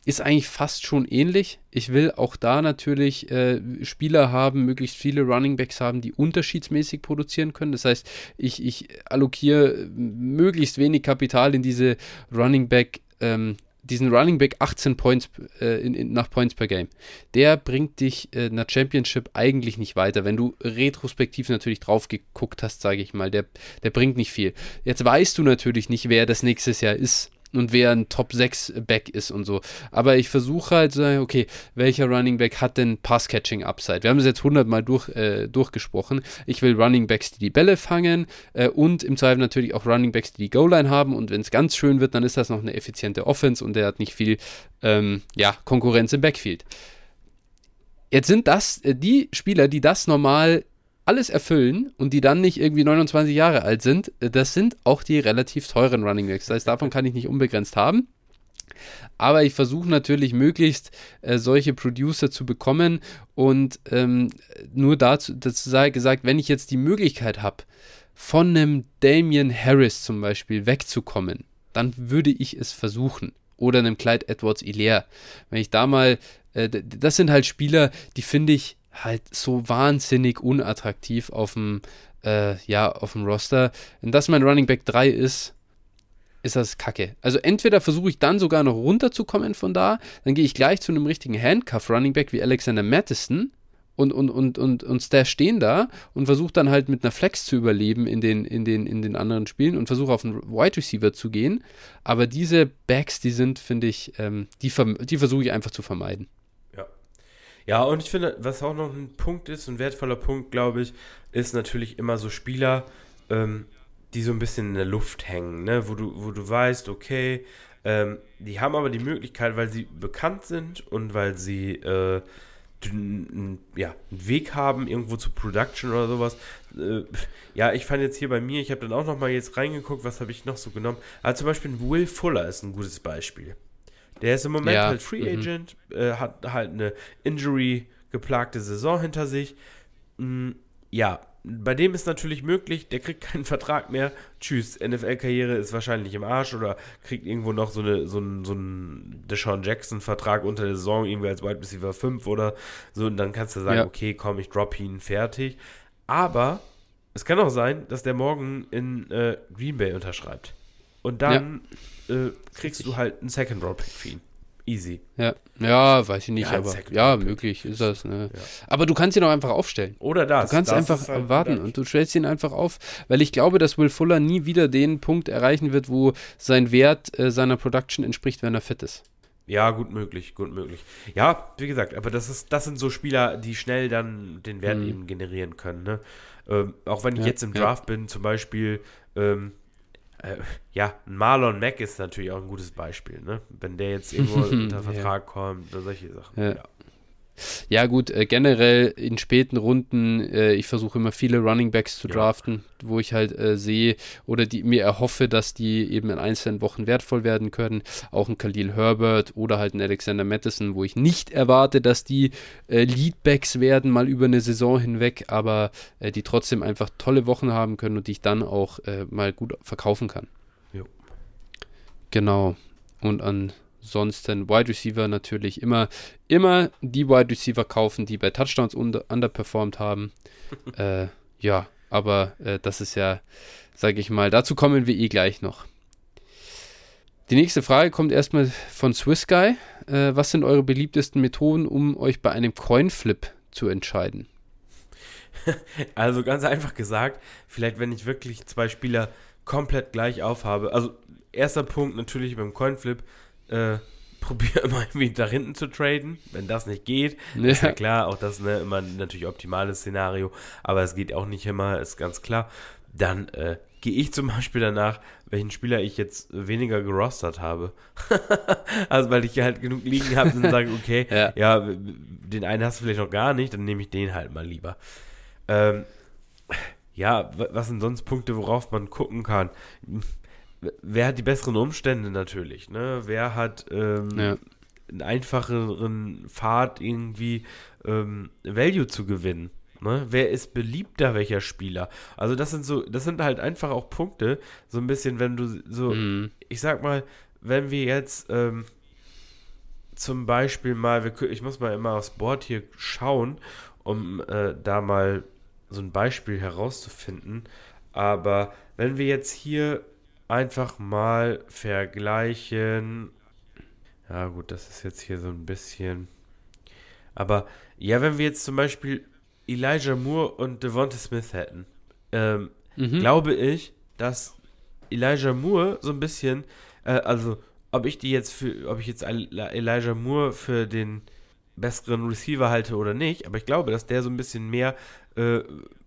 ist eigentlich fast schon ähnlich. Ich will auch da natürlich äh, Spieler haben, möglichst viele Running Backs haben, die unterschiedsmäßig produzieren können. Das heißt, ich, ich allokiere möglichst wenig Kapital in diese Running Back ähm, diesen Running Back 18 Points äh, in, in, nach Points per Game, der bringt dich äh, in Championship eigentlich nicht weiter. Wenn du retrospektiv natürlich drauf geguckt hast, sage ich mal, der, der bringt nicht viel. Jetzt weißt du natürlich nicht, wer das nächstes Jahr ist und wer ein Top 6 Back ist und so. Aber ich versuche halt zu sagen, okay, welcher Running Back hat denn Pass-Catching Upside? Wir haben es jetzt 100 Mal durch, äh, durchgesprochen. Ich will Running Backs, die die Bälle fangen äh, und im Zweifel natürlich auch Running Backs, die die Goal-Line haben. Und wenn es ganz schön wird, dann ist das noch eine effiziente Offense und der hat nicht viel ähm, ja, Konkurrenz im Backfield. Jetzt sind das äh, die Spieler, die das normal alles erfüllen und die dann nicht irgendwie 29 Jahre alt sind, äh, das sind auch die relativ teuren Running Backs. Das heißt, davon kann ich nicht unbegrenzt haben. Aber ich versuche natürlich möglichst äh, solche Producer zu bekommen und ähm, nur dazu, dazu sei gesagt, wenn ich jetzt die Möglichkeit habe, von einem Damian Harris zum Beispiel wegzukommen, dann würde ich es versuchen. Oder einem Clyde Edwards Hilaire. Wenn ich da mal, äh, das sind halt Spieler, die finde ich halt so wahnsinnig unattraktiv auf dem, äh, ja, auf dem Roster. Wenn das mein Running Back 3 ist, ist das kacke. Also entweder versuche ich dann sogar noch runterzukommen von da, dann gehe ich gleich zu einem richtigen Handcuff Running Back wie Alexander Madison und, und, und, und, und Stash stehen da und versucht dann halt mit einer Flex zu überleben in den, in den, in den anderen Spielen und versucht auf einen Wide Receiver zu gehen. Aber diese Backs, die sind, finde ich, ähm, die, die versuche ich einfach zu vermeiden. Ja. Und ich finde, was auch noch ein Punkt ist, ein wertvoller Punkt, glaube ich, ist natürlich immer so Spieler, ähm, die so ein bisschen in der Luft hängen, ne? wo, du, wo du weißt, okay, ähm, die haben aber die Möglichkeit, weil sie bekannt sind und weil sie äh, ja, einen Weg haben, irgendwo zu Production oder sowas. Äh, ja, ich fand jetzt hier bei mir, ich habe dann auch noch mal jetzt reingeguckt, was habe ich noch so genommen. Also zum Beispiel Will Fuller ist ein gutes Beispiel. Der ist im Moment ja. halt Free mhm. Agent, mhm. äh, hat halt eine Injury geplagte Saison hinter sich. Mm, ja, bei dem ist natürlich möglich, der kriegt keinen Vertrag mehr. Tschüss, NFL-Karriere ist wahrscheinlich im Arsch oder kriegt irgendwo noch so, eine, so einen so ein Deshaun Jackson-Vertrag unter der Saison, irgendwie als Wide Receiver 5 oder so. Und dann kannst du sagen, ja. okay, komm, ich drop ihn, fertig. Aber es kann auch sein, dass der morgen in äh, Green Bay unterschreibt. Und dann ja. Äh, kriegst du halt einen Second-Round-Pick für ihn. Easy. Ja, ja weiß ich nicht, ja, aber ja, möglich ist das. Ne? Ja. Aber du kannst ihn auch einfach aufstellen. Oder das. Du kannst das einfach halt warten und du stellst ihn einfach auf, weil ich glaube, dass Will Fuller nie wieder den Punkt erreichen wird, wo sein Wert äh, seiner Production entspricht, wenn er fit ist. Ja, gut möglich, gut möglich. Ja, wie gesagt, aber das ist, das sind so Spieler, die schnell dann den Wert mhm. eben generieren können. Ne? Ähm, auch wenn ich ja, jetzt im Draft bin, zum Beispiel, ähm, äh, ja, Marlon Mack ist natürlich auch ein gutes Beispiel, ne? Wenn der jetzt irgendwo unter Vertrag ja. kommt oder solche Sachen. Ja. ja. Ja, gut, äh, generell in späten Runden, äh, ich versuche immer viele Running Backs zu draften, ja. wo ich halt äh, sehe oder die mir erhoffe, dass die eben in einzelnen Wochen wertvoll werden können. Auch ein Khalil Herbert oder halt ein Alexander Madison, wo ich nicht erwarte, dass die äh, Leadbacks werden, mal über eine Saison hinweg, aber äh, die trotzdem einfach tolle Wochen haben können und die ich dann auch äh, mal gut verkaufen kann. Jo. Genau. Und an Ansonsten Wide Receiver natürlich immer, immer die Wide Receiver kaufen, die bei Touchdowns under, underperformed haben. äh, ja, aber äh, das ist ja, sage ich mal, dazu kommen wir eh gleich noch. Die nächste Frage kommt erstmal von Swiss Guy. Äh, was sind eure beliebtesten Methoden, um euch bei einem Coinflip zu entscheiden? Also ganz einfach gesagt, vielleicht wenn ich wirklich zwei Spieler komplett gleich aufhabe. Also erster Punkt natürlich beim Coinflip, äh, probiere immer irgendwie da hinten zu traden. Wenn das nicht geht, ja. ist ja klar, auch das ne, immer natürlich optimales Szenario, aber es geht auch nicht immer, ist ganz klar. Dann äh, gehe ich zum Beispiel danach, welchen Spieler ich jetzt weniger gerostert habe. also weil ich halt genug liegen habe und sage, okay, ja. ja. den einen hast du vielleicht noch gar nicht, dann nehme ich den halt mal lieber. Ähm, ja, was sind sonst Punkte, worauf man gucken kann? Wer hat die besseren Umstände natürlich, ne? Wer hat ähm, ja. einen einfacheren Pfad irgendwie ähm, Value zu gewinnen? Ne? Wer ist beliebter, welcher Spieler? Also das sind so, das sind halt einfach auch Punkte, so ein bisschen, wenn du so, mhm. ich sag mal, wenn wir jetzt ähm, zum Beispiel mal, wir, ich muss mal immer aufs Board hier schauen, um äh, da mal so ein Beispiel herauszufinden. Aber wenn wir jetzt hier einfach mal vergleichen. Ja, gut, das ist jetzt hier so ein bisschen. Aber ja, wenn wir jetzt zum Beispiel Elijah Moore und Devonta Smith hätten, ähm, mhm. glaube ich, dass Elijah Moore so ein bisschen, äh, also ob ich die jetzt für, ob ich jetzt Elijah Moore für den besseren Receiver halte oder nicht, aber ich glaube, dass der so ein bisschen mehr, äh,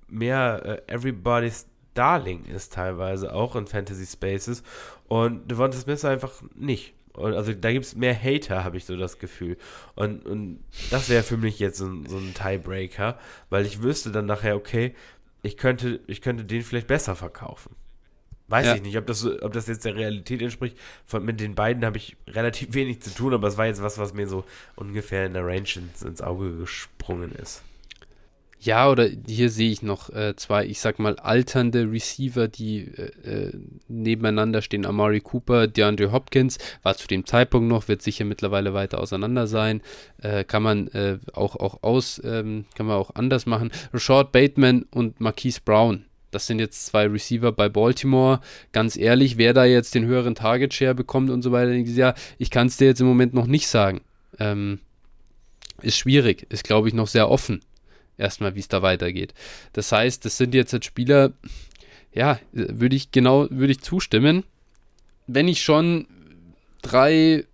mehr äh, Everybody's Darling ist teilweise auch in Fantasy Spaces und Devonta Smith einfach nicht. Und also da gibt es mehr Hater, habe ich so das Gefühl. Und, und das wäre für mich jetzt so, so ein Tiebreaker, weil ich wüsste dann nachher, okay, ich könnte, ich könnte den vielleicht besser verkaufen. Weiß ja. ich nicht, ob das, ob das jetzt der Realität entspricht. Von, mit den beiden habe ich relativ wenig zu tun, aber es war jetzt was, was mir so ungefähr in der Range ins, ins Auge gesprungen ist. Ja, oder hier sehe ich noch äh, zwei, ich sag mal, alternde Receiver, die äh, äh, nebeneinander stehen. Amari Cooper, DeAndre Hopkins, war zu dem Zeitpunkt noch, wird sicher mittlerweile weiter auseinander sein. Äh, kann man äh, auch, auch aus, ähm, kann man auch anders machen. Rashad Bateman und Marquise Brown. Das sind jetzt zwei Receiver bei Baltimore. Ganz ehrlich, wer da jetzt den höheren Target Share bekommt und so weiter, ja, ich kann es dir jetzt im Moment noch nicht sagen. Ähm, ist schwierig, ist glaube ich noch sehr offen erstmal, wie es da weitergeht. Das heißt, das sind jetzt, jetzt Spieler, ja, würde ich genau, würde ich zustimmen. Wenn ich schon drei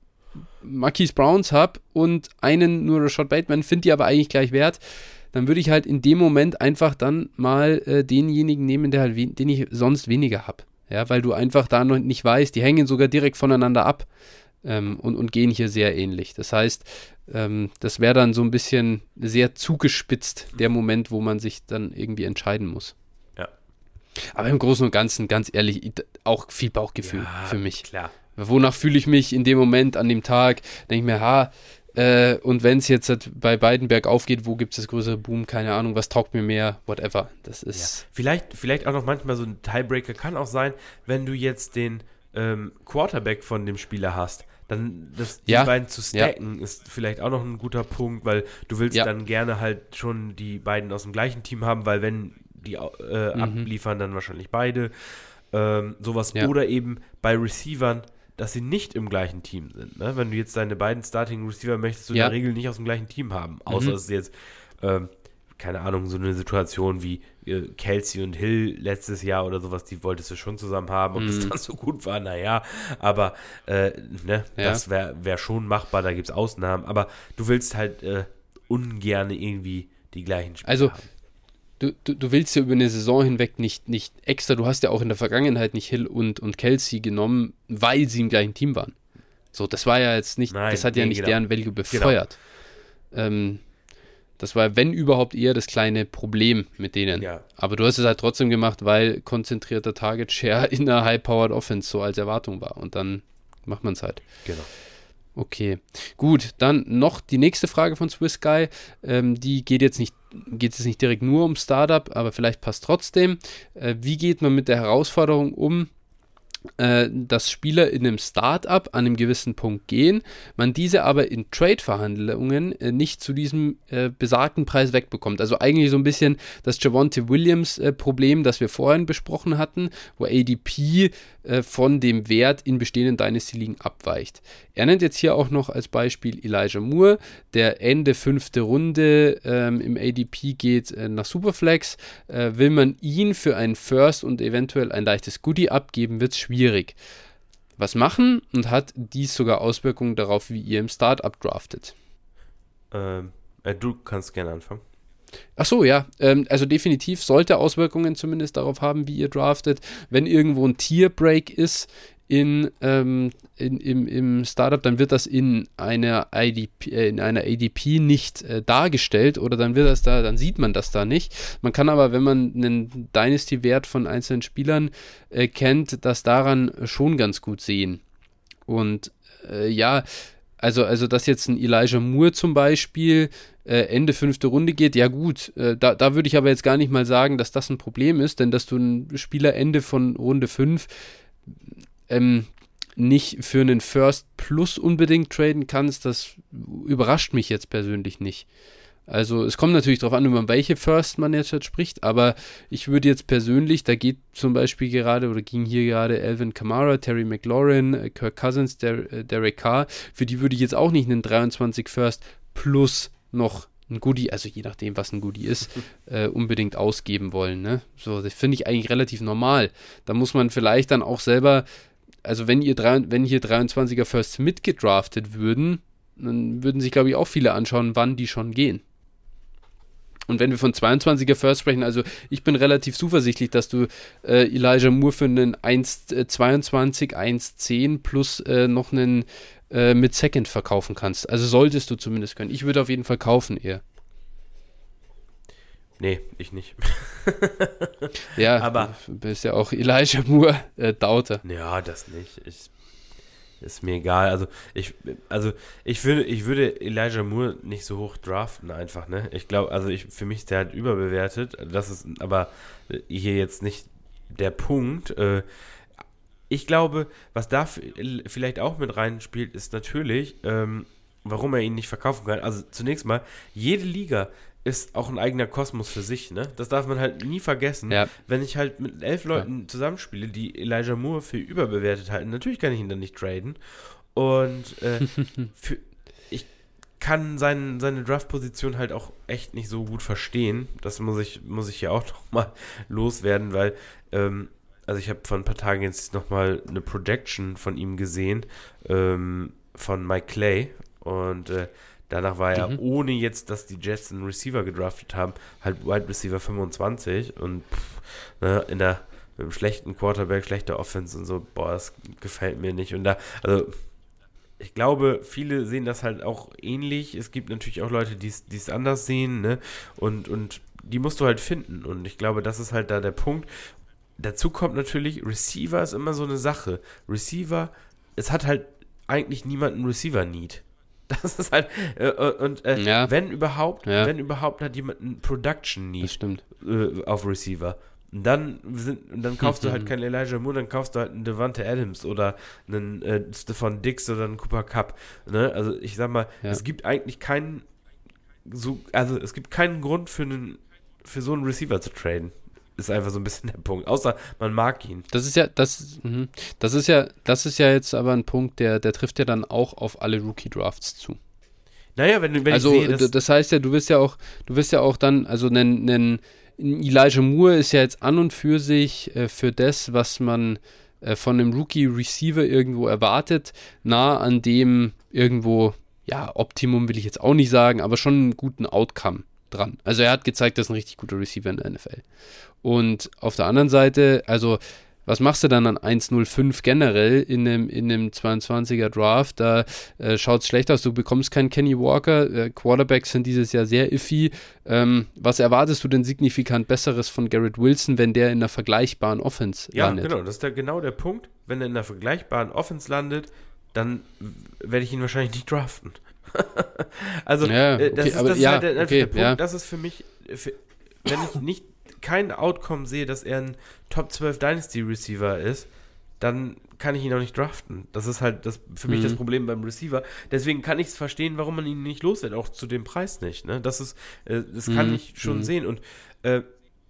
Marquise Browns habe und einen nur Rashad Bateman, finde die aber eigentlich gleich wert, dann würde ich halt in dem Moment einfach dann mal äh, denjenigen nehmen, der halt den ich sonst weniger habe. Ja, weil du einfach da noch nicht weißt, die hängen sogar direkt voneinander ab ähm, und, und gehen hier sehr ähnlich. Das heißt, ähm, das wäre dann so ein bisschen sehr zugespitzt, der Moment, wo man sich dann irgendwie entscheiden muss. Ja. Aber im Großen und Ganzen, ganz ehrlich, auch viel Bauchgefühl ja, für mich. Klar. Wonach fühle ich mich in dem Moment, an dem Tag? Denke ich mir, ha, äh, und wenn es jetzt halt bei beiden bergauf geht, wo gibt es das größere Boom? Keine Ahnung, was taugt mir mehr? Whatever. Das ist. Ja. Vielleicht, vielleicht auch noch manchmal so ein Tiebreaker kann auch sein, wenn du jetzt den ähm, Quarterback von dem Spieler hast. Dann das, die ja. beiden zu stacken ja. ist vielleicht auch noch ein guter Punkt, weil du willst dann gerne halt schon die beiden aus dem gleichen Team haben, weil wenn die äh, mhm. abliefern, dann wahrscheinlich beide. Ähm, sowas. Oder eben bei Receivern dass sie nicht im gleichen Team sind. Ne? Wenn du jetzt deine beiden Starting Receiver möchtest du ja. in der Regel nicht aus dem gleichen Team haben. Außer mhm. es ist jetzt, ähm, keine Ahnung, so eine Situation wie äh, Kelsey und Hill letztes Jahr oder sowas, die wolltest du schon zusammen haben und mhm. das dann so gut war, naja, aber äh, ne, ja. das wäre wär schon machbar, da gibt es Ausnahmen, aber du willst halt äh, ungern irgendwie die gleichen Spieler also, haben du, du, du, willst ja über eine Saison hinweg nicht, nicht extra, du hast ja auch in der Vergangenheit nicht Hill und, und Kelsey genommen, weil sie im gleichen Team waren. So, das war ja jetzt nicht, Nein, das hat ja nicht genau. deren Value befeuert. Genau. Ähm, das war, wenn überhaupt, eher das kleine Problem mit denen. Ja. Aber du hast es halt trotzdem gemacht, weil konzentrierter Target Share in der High-Powered Offense so als Erwartung war. Und dann macht man es halt. Genau. Okay, gut. Dann noch die nächste Frage von Swiss Guy. Ähm, die geht jetzt nicht geht es nicht direkt nur um Startup, aber vielleicht passt trotzdem. Äh, wie geht man mit der Herausforderung um, dass Spieler in einem Startup an einem gewissen Punkt gehen, man diese aber in Trade-Verhandlungen äh, nicht zu diesem äh, besagten Preis wegbekommt. Also eigentlich so ein bisschen das Javonte Williams-Problem, äh, das wir vorhin besprochen hatten, wo ADP äh, von dem Wert in bestehenden Dynasty-Ligen abweicht. Er nennt jetzt hier auch noch als Beispiel Elijah Moore, der Ende fünfte Runde ähm, im ADP geht äh, nach Superflex. will man ihn für einen First und eventuell ein leichtes Goodie abgeben, wird es schwierig. Was machen und hat dies sogar Auswirkungen darauf, wie ihr im Startup draftet? Ähm, äh, du kannst gerne anfangen. Ach so, ja. Ähm, also definitiv sollte Auswirkungen zumindest darauf haben, wie ihr draftet. Wenn irgendwo ein Tierbreak ist in, ähm, in, im, im Startup, dann wird das in einer IDP, äh, in einer ADP nicht äh, dargestellt oder dann wird das da, dann sieht man das da nicht. Man kann aber, wenn man einen Dynasty-Wert von einzelnen Spielern äh, kennt, das daran schon ganz gut sehen. Und äh, ja, also, also dass jetzt ein Elijah Moore zum Beispiel äh, Ende fünfte Runde geht, ja gut, äh, da, da würde ich aber jetzt gar nicht mal sagen, dass das ein Problem ist, denn dass du einen Spieler Ende von Runde 5 ähm, nicht für einen First Plus unbedingt traden kannst, das überrascht mich jetzt persönlich nicht. Also es kommt natürlich darauf an, über welche First man jetzt halt spricht, aber ich würde jetzt persönlich, da geht zum Beispiel gerade oder ging hier gerade Alvin Kamara, Terry McLaurin, Kirk Cousins, Der, äh, Derek Carr, für die würde ich jetzt auch nicht einen 23 First plus noch ein Goodie, also je nachdem, was ein Goodie ist, äh, unbedingt ausgeben wollen. Ne? So, das finde ich eigentlich relativ normal. Da muss man vielleicht dann auch selber also wenn ihr drei, wenn hier 23er Firsts mitgedraftet würden, dann würden sich, glaube ich, auch viele anschauen, wann die schon gehen. Und wenn wir von 22er First sprechen, also ich bin relativ zuversichtlich, dass du äh, Elijah Moore für einen 1,22, 1,10 plus äh, noch einen äh, mit Second verkaufen kannst. Also solltest du zumindest können. Ich würde auf jeden Fall kaufen eher. Nee, ich nicht. ja, aber du bist ja auch Elijah Moore äh, Daute. Ja, das nicht. Ich, ist mir egal. Also ich, also ich würde, ich würde Elijah Moore nicht so hoch draften einfach. Ne, ich glaube, also ich für mich ist der halt überbewertet. Das ist aber hier jetzt nicht der Punkt. Äh, ich glaube, was da vielleicht auch mit reinspielt, ist natürlich, ähm, warum er ihn nicht verkaufen kann. Also zunächst mal, jede Liga ist auch ein eigener Kosmos für sich, ne? Das darf man halt nie vergessen. Ja. Wenn ich halt mit elf Leuten ja. zusammenspiele, die Elijah Moore für überbewertet halten, natürlich kann ich ihn dann nicht traden. Und äh, für, ich kann sein, seine Draft-Position halt auch echt nicht so gut verstehen. Das muss ich, muss ich hier auch noch mal loswerden, weil, ähm, also ich habe vor ein paar Tagen jetzt noch mal eine Projection von ihm gesehen, ähm, von Mike Clay und äh, danach war er, mhm. ohne jetzt, dass die Jets einen Receiver gedraftet haben, halt Wide Receiver 25 und pff, ne, in der mit einem schlechten Quarterback, schlechter Offense und so, boah, das gefällt mir nicht. Und da, also ich glaube, viele sehen das halt auch ähnlich. Es gibt natürlich auch Leute, die es anders sehen, ne? Und, und die musst du halt finden. Und ich glaube, das ist halt da der Punkt. Dazu kommt natürlich, Receiver ist immer so eine Sache. Receiver, es hat halt eigentlich niemanden Receiver-Need. Das ist halt, äh, äh, und äh, ja. wenn überhaupt, ja. wenn überhaupt hat jemand einen Production-Need äh, auf Receiver. Und dann, sind, und dann kaufst du halt keinen Elijah Moore, dann kaufst du halt einen Devante Adams oder einen äh, Stefan Dix oder einen Cooper Cup. Ne? Also ich sag mal, ja. es gibt eigentlich keinen so, also es gibt keinen Grund für einen, für so einen Receiver zu traden. Ist einfach so ein bisschen der Punkt. Außer man mag ihn. Das ist ja, das, mh. das ist ja, das ist ja jetzt aber ein Punkt, der, der trifft ja dann auch auf alle Rookie-Drafts zu. Naja, wenn, wenn also, ich sehe, das heißt ja, du wirst ja auch, du wirst ja auch dann, also einen, einen Elijah Moore ist ja jetzt an und für sich äh, für das, was man äh, von einem Rookie-Receiver irgendwo erwartet, nah an dem irgendwo, ja, Optimum will ich jetzt auch nicht sagen, aber schon einen guten Outcome dran. Also er hat gezeigt, dass ein richtig guter Receiver in der NFL. Und auf der anderen Seite, also was machst du dann an 1.05 generell in einem, in einem 22er Draft? Da äh, schaut es schlecht aus. Du bekommst keinen Kenny Walker. Äh, Quarterbacks sind dieses Jahr sehr iffy. Ähm, was erwartest du denn signifikant Besseres von Garrett Wilson, wenn der in einer vergleichbaren Offense ja, landet? Ja, genau. Das ist der, genau der Punkt. Wenn er in einer vergleichbaren Offense landet, dann werde ich ihn wahrscheinlich nicht draften. also, ja, okay, das ist, das ist ja, halt der, okay, der Punkt. Ja. Das ist für mich, für, wenn ich nicht kein Outcome sehe, dass er ein Top 12 Dynasty Receiver ist, dann kann ich ihn auch nicht draften. Das ist halt das, für mhm. mich das mhm. Problem beim Receiver. Deswegen kann ich es verstehen, warum man ihn nicht loswerden, auch zu dem Preis nicht. Ne? Das ist, äh, das mhm. kann ich schon mhm. sehen. Und äh,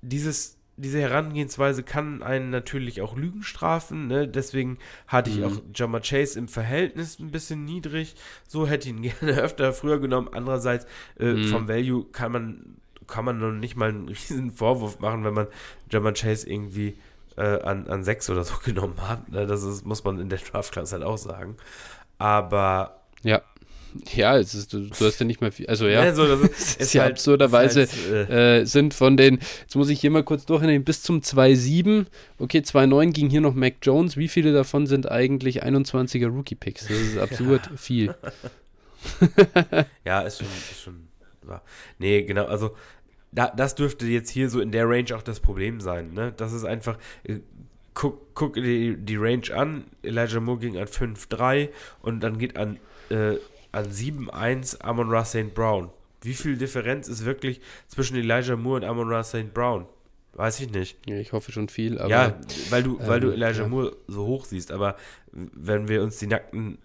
dieses, diese Herangehensweise kann einen natürlich auch Lügen strafen. Ne? Deswegen hatte ich mhm. auch Jama Chase im Verhältnis ein bisschen niedrig. So hätte ich ihn gerne öfter früher genommen. Andererseits, äh, mhm. vom Value kann man kann man noch nicht mal einen riesen Vorwurf machen, wenn man German Chase irgendwie äh, an, an sechs oder so genommen hat. Ne? Das ist, muss man in der Draft-Class halt auch sagen. Aber. Ja. Ja, ist, du, du hast ja nicht mal viel. Also ja, also, das ist, ist ja halt, absurderweise halt, äh, sind von den, jetzt muss ich hier mal kurz durchnehmen, bis zum 2.7, okay, 2.9 ging hier noch Mac Jones. Wie viele davon sind eigentlich 21er Rookie-Picks? Das ist absurd ja. viel. ja, ist schon, ist schon wahr. Nee, genau, also da, das dürfte jetzt hier so in der Range auch das Problem sein. Ne? Das ist einfach, äh, guck, guck die, die Range an. Elijah Moore ging an 5-3 und dann geht an, äh, an 7-1 Amon Ra St. Brown. Wie viel Differenz ist wirklich zwischen Elijah Moore und Amon Ra St. Brown? Weiß ich nicht. Ja, ich hoffe schon viel, aber. Ja, weil du, weil ähm, du Elijah ja. Moore so hoch siehst, aber wenn wir uns die nackten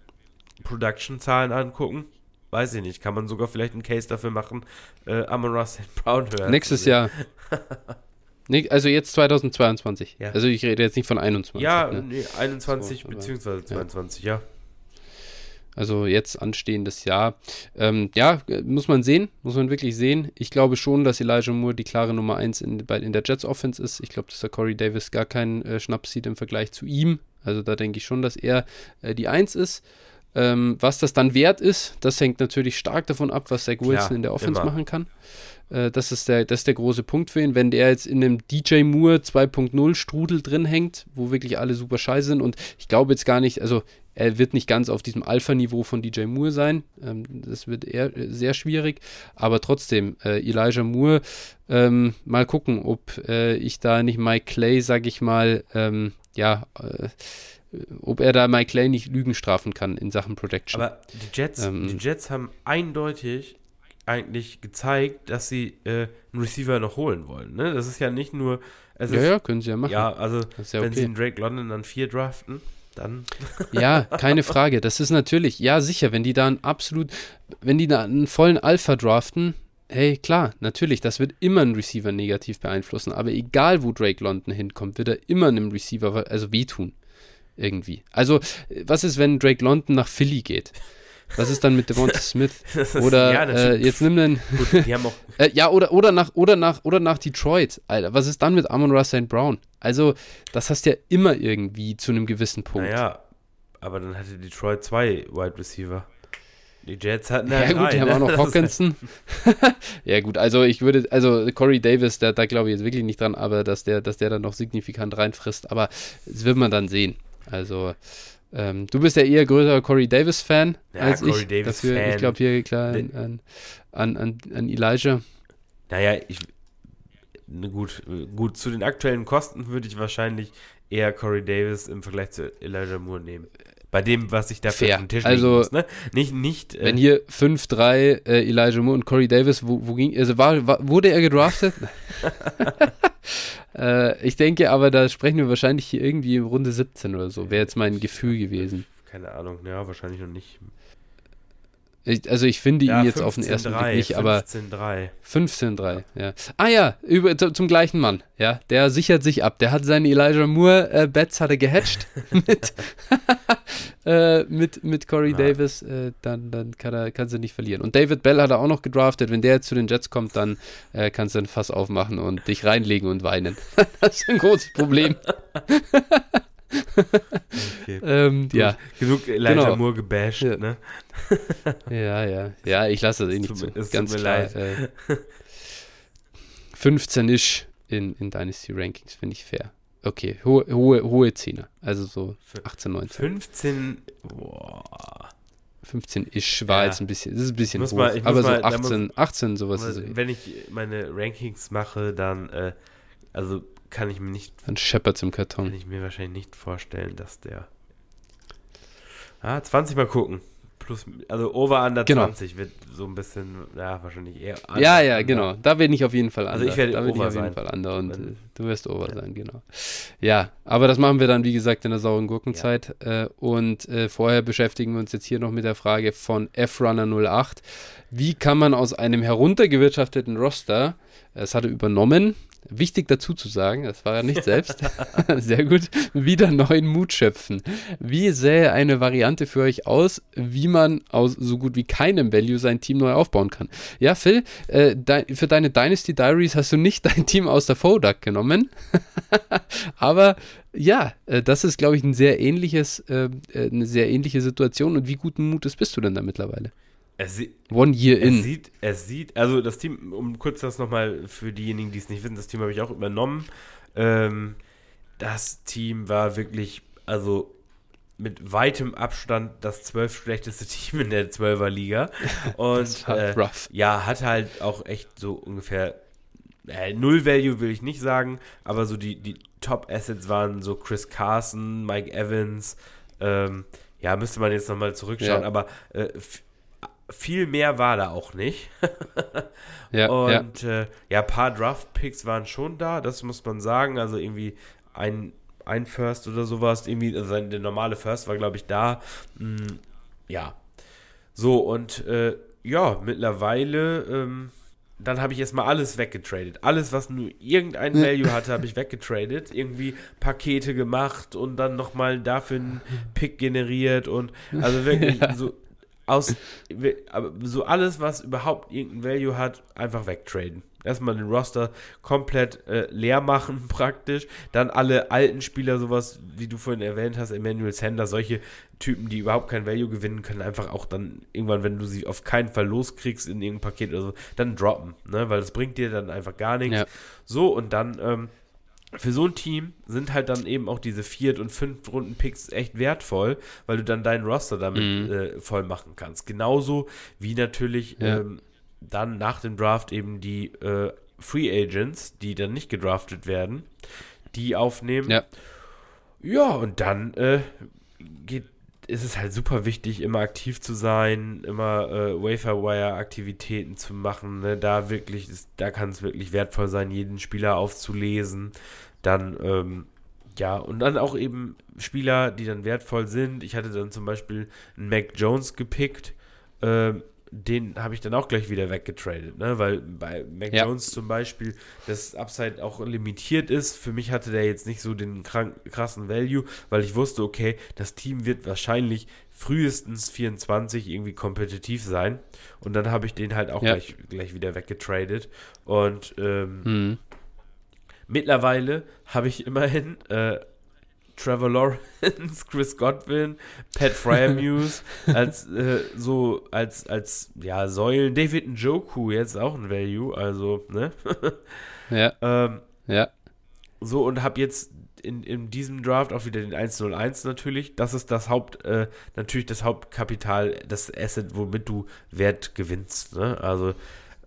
Production-Zahlen angucken, weiß ich nicht, kann man sogar vielleicht einen Case dafür machen, äh, Amon Ross Brown hören. Nächstes Jahr. also jetzt 2022. Ja. Also ich rede jetzt nicht von 21. Ja, ne? nee, 21 so, beziehungsweise 22, ja. ja. Also jetzt anstehendes Jahr. Ähm, ja, muss man sehen, muss man wirklich sehen. Ich glaube schon, dass Elijah Moore die klare Nummer 1 in, in der Jets Offense ist. Ich glaube, dass der Corey Davis gar keinen äh, Schnaps sieht im Vergleich zu ihm. Also da denke ich schon, dass er äh, die 1 ist. Ähm, was das dann wert ist, das hängt natürlich stark davon ab, was Zach Wilson Klar, in der Offense immer. machen kann. Äh, das, ist der, das ist der große Punkt für ihn. Wenn der jetzt in einem DJ Moore 2.0 Strudel drin hängt, wo wirklich alle super scheiße sind und ich glaube jetzt gar nicht, also er wird nicht ganz auf diesem Alpha-Niveau von DJ Moore sein. Ähm, das wird eher äh, sehr schwierig. Aber trotzdem, äh, Elijah Moore, ähm, mal gucken, ob äh, ich da nicht Mike Clay, sag ich mal, ähm, ja, äh, ob er da Mike Clay nicht Lügen strafen kann in Sachen Protection. Aber die Jets, ähm, die Jets haben eindeutig eigentlich gezeigt, dass sie äh, einen Receiver noch holen wollen. Ne? Das ist ja nicht nur. ja, ist, ja, können sie ja machen. Ja, also ja wenn okay. sie einen Drake London dann vier draften, dann. ja, keine Frage. Das ist natürlich, ja, sicher, wenn die da einen absolut, wenn die da einen vollen Alpha draften, hey, klar, natürlich, das wird immer einen Receiver negativ beeinflussen. Aber egal, wo Drake London hinkommt, wird er immer einem Receiver also wehtun irgendwie. Also, was ist, wenn Drake London nach Philly geht? Was ist dann mit Devonta Smith? Oder ja, äh, jetzt nimm den. Gut, äh, ja, oder, oder, nach, oder, nach, oder nach Detroit. Alter, was ist dann mit Amon Ross St. Brown? Also, das hast du ja immer irgendwie zu einem gewissen Punkt. Naja, aber dann hatte Detroit zwei Wide Receiver. Die Jets hatten Ja, ja, gut, die haben ne? auch noch Das ist- Hawkinson. ja, gut, also ich würde, also Corey Davis, da, da glaube ich jetzt wirklich nicht dran, aber dass der, dass der dann noch signifikant reinfrisst, aber das wird man dann sehen. Also, ähm, du bist ja eher größerer Corey Davis-Fan Ja, als Corey ich. Davis Dafür, ich Fan. glaube hier klar an, an, an, an, Elijah. Naja, ich. Gut, gut, zu den aktuellen Kosten würde ich wahrscheinlich eher Corey Davis im Vergleich zu Elijah Moore nehmen. Bei dem, was ich dafür Fair. auf den Tisch Also, muss, ne? Nicht, nicht. Äh, Wenn hier 5-3 äh, Elijah Moore und Corey Davis, wo, wo ging, also war, war, wurde er gedraftet? äh, ich denke aber, da sprechen wir wahrscheinlich hier irgendwie Runde 17 oder so, wäre jetzt mein Gefühl gewesen. keine Ahnung, ja, wahrscheinlich noch nicht. Ich, also ich finde Ja, ihn jetzt auf den ersten Blick 15-3, nicht, aber 15-3. 15-3, ja. Ah ja, über, zu, zum gleichen Mann, ja. Der sichert sich ab. Der hat seine Elijah Moore äh, Bets hat er gehatcht mit, äh, mit, mit Corey Ja. Davis. Äh, dann dann kann er kann sie nicht verlieren. Und David Bell hat er auch noch gedraftet. Wenn der jetzt zu den Jets kommt, dann äh, kannst du ein Fass aufmachen und dich reinlegen und weinen. das ist ein großes Problem. Okay. ähm, ja, Genug Elijah Genau. Moore gebasht, Ja. ne? ja, ja. Ja, ich lasse das eh nicht tut zu. es Ganz tut mir klar. leid. Äh, 15 ist in, in Dynasty Rankings, finde ich fair. Okay, hohe, hohe, hohe Zehner. Also so 18, 19. 15. Boah. 15 ist war Ja. jetzt ein bisschen, das ist ein bisschen muss hoch. mal- muss aber so mal- da 18, 18, sowas ist Aber Wenn ich meine Rankings mache, dann, äh, also kann ich mir nicht, dann scheppert's im kann Karton. ich mir wahrscheinlich nicht vorstellen, dass der. Ah, 20 mal gucken. Plus, also over under Genau. 20 wird so ein bisschen, ja, wahrscheinlich eher. under- Ja, ja, genau. Da bin ich auf jeden Fall Also under. ich werde da bin ich over auf jeden sein. Fall under und Wenn- äh, du wirst over sein, genau. Ja, aber das machen wir dann, wie gesagt, in der sauren Gurkenzeit. Äh, und äh, vorher beschäftigen wir uns jetzt hier noch mit der Frage von F-Runner08. Wie kann man aus einem heruntergewirtschafteten Roster, das hat er übernommen, wichtig dazu zu sagen, das war er nicht selbst, sehr gut, wieder neuen Mut schöpfen. Wie sähe eine Variante für euch aus, wie man aus so gut wie keinem Value sein Team neu aufbauen kann? Ja, Phil, äh, dein, für deine Dynasty Diaries hast du nicht dein Team aus der Fodak genommen, aber ja, äh, das ist, glaube ich, ein sehr ähnliches, äh, äh, eine sehr ähnliche Situation. Und wie guten Mutes bist du denn da mittlerweile? Sie- One year in. sieht, es sieht, also das Team, um kurz das nochmal für diejenigen, die es nicht wissen, das Team habe ich auch übernommen. Ähm, das Team war wirklich, also mit weitem Abstand das zwölf schlechteste Team in der Zwölferliga. Und Das war äh, rough. ja, hat halt auch echt so ungefähr äh, Null Value will ich nicht sagen, aber so die, die Top Assets waren so Chris Carson, Mike Evans, ähm, ja, müsste man jetzt nochmal zurückschauen, Ja. aber äh, viel mehr war da auch nicht. Ja, ja. Und ja, ja ein paar Draft-Picks waren schon da, das muss man sagen. Also irgendwie ein, ein First oder sowas, irgendwie, also der normale First war, glaube ich, da. Mm, ja. So, und äh, ja, mittlerweile, ähm, dann habe ich erstmal alles weggetradet. Alles, was nur irgendein Value hatte, habe ich weggetradet. Irgendwie Pakete gemacht und dann nochmal dafür einen Pick generiert und also wirklich so aus, so alles, was überhaupt irgendein Value hat, einfach wegtraden. Erstmal den Roster komplett äh, leer machen, praktisch. Dann alle alten Spieler, sowas, wie du vorhin erwähnt hast, Emmanuel Sanders, solche Typen, die überhaupt kein Value gewinnen können, einfach auch dann irgendwann, wenn du sie auf keinen Fall loskriegst in irgendein Paket oder so, dann droppen, ne? Weil das bringt dir dann einfach gar nichts. Ja. So, und dann, ähm, für so ein Team sind halt dann eben auch diese Viert- und Fünft-Runden-Picks echt wertvoll, weil du dann deinen Roster damit Mhm. äh, voll machen kannst. Genauso wie natürlich Ja. ähm, dann nach dem Draft eben die äh, Free Agents, die dann nicht gedraftet werden, die aufnehmen. Ja. Ja, und dann äh, geht, ist es halt super wichtig, immer aktiv zu sein, immer äh, Waferwire-Aktivitäten zu machen. Ne? Da wirklich, ist, da kann es wirklich wertvoll sein, jeden Spieler aufzulesen. Dann, ähm, ja, und dann auch eben Spieler, die dann wertvoll sind. Ich hatte dann zum Beispiel einen Mac Jones gepickt. Ähm, den habe ich dann auch gleich wieder weggetradet, ne? Weil bei Mac Ja. Jones zum Beispiel das Upside auch limitiert ist. Für mich hatte der jetzt nicht so den krank, krassen Value, weil ich wusste, okay, das Team wird wahrscheinlich frühestens 24 irgendwie kompetitiv sein. Und dann habe ich den halt auch Ja. gleich, gleich wieder weggetradet. Und ähm, Hm. Mittlerweile habe ich immerhin äh, Trevor Lawrence, Chris Godwin, Pat Fryermuse als äh, so als als ja Säulen. David Njoku jetzt auch ein Value, also ne. Ja, ähm, ja. so und habe jetzt in, in diesem Draft auch wieder den 101 natürlich. Das ist das Haupt äh, natürlich das Hauptkapital, das Asset, womit du Wert gewinnst. Ne? Also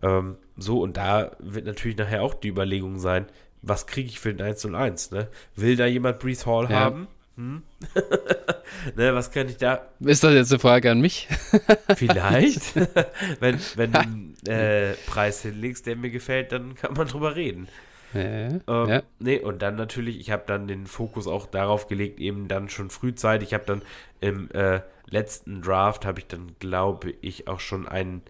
ähm, so und da wird natürlich nachher auch die Überlegung sein, was kriege ich für den 101? Ne? Will da jemand Brees Hall Ja. haben? Hm? ne, was kann ich da Ist das jetzt eine Frage an mich? vielleicht? wenn wenn du einen äh, Preis hinlegst, der mir gefällt, dann kann man drüber reden. Ja, Ähm, ja. Nee, und dann natürlich, ich habe dann den Fokus auch darauf gelegt, eben dann schon frühzeitig. Ich habe dann im äh, letzten Draft, habe ich dann, glaube ich, auch schon einen,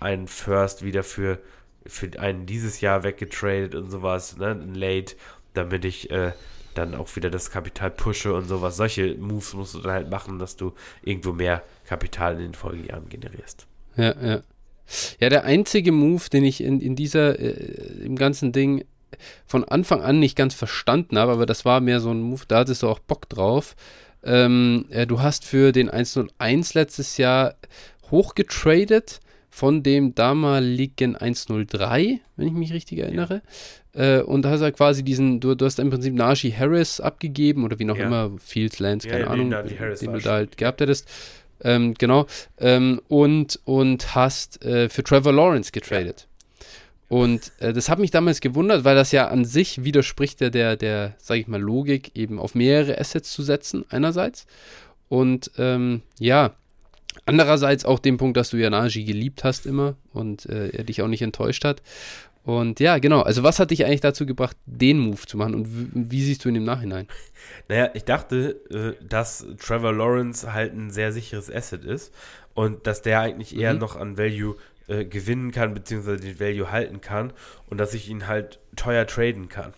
einen First wieder für, für einen dieses Jahr weggetradet und sowas, ne, Late, damit ich äh, dann auch wieder das Kapital pushe und sowas. Solche Moves musst du dann halt machen, dass du irgendwo mehr Kapital in den Folgejahren generierst. Ja, ja. Ja, der einzige Move, den ich in, in dieser, äh, im ganzen Ding von Anfang an nicht ganz verstanden habe, aber das war mehr so ein Move, da hattest du auch Bock drauf. Ähm, äh, du hast für den 101 letztes Jahr hochgetradet von dem damaligen 103, wenn ich mich richtig erinnere. Äh, und da hast du quasi diesen, du, du hast im Prinzip Najee Harris abgegeben oder wie noch Ja. immer, Fields, Lance, Ja, keine ja, Ahnung, Najee Harris den du da halt gehabt hättest. Ähm, genau. Ähm, und, und hast äh, für Trevor Lawrence getradet. Und äh, das hat mich damals gewundert, weil das ja an sich widerspricht der, der, der sage ich mal, Logik, eben auf mehrere Assets zu setzen, einerseits. Und ähm, ja, andererseits auch den Punkt, dass du ja Najee geliebt hast immer und äh, er dich auch nicht enttäuscht hat. Und ja, genau. Also, was hat dich eigentlich dazu gebracht, den Move zu machen und wie, wie siehst du ihn im Nachhinein? Naja, ich dachte, äh, dass Trevor Lawrence halt ein sehr sicheres Asset ist und dass der eigentlich eher Mhm. noch an Value äh, gewinnen kann, beziehungsweise den Value halten kann und dass ich ihn halt teuer traden kann.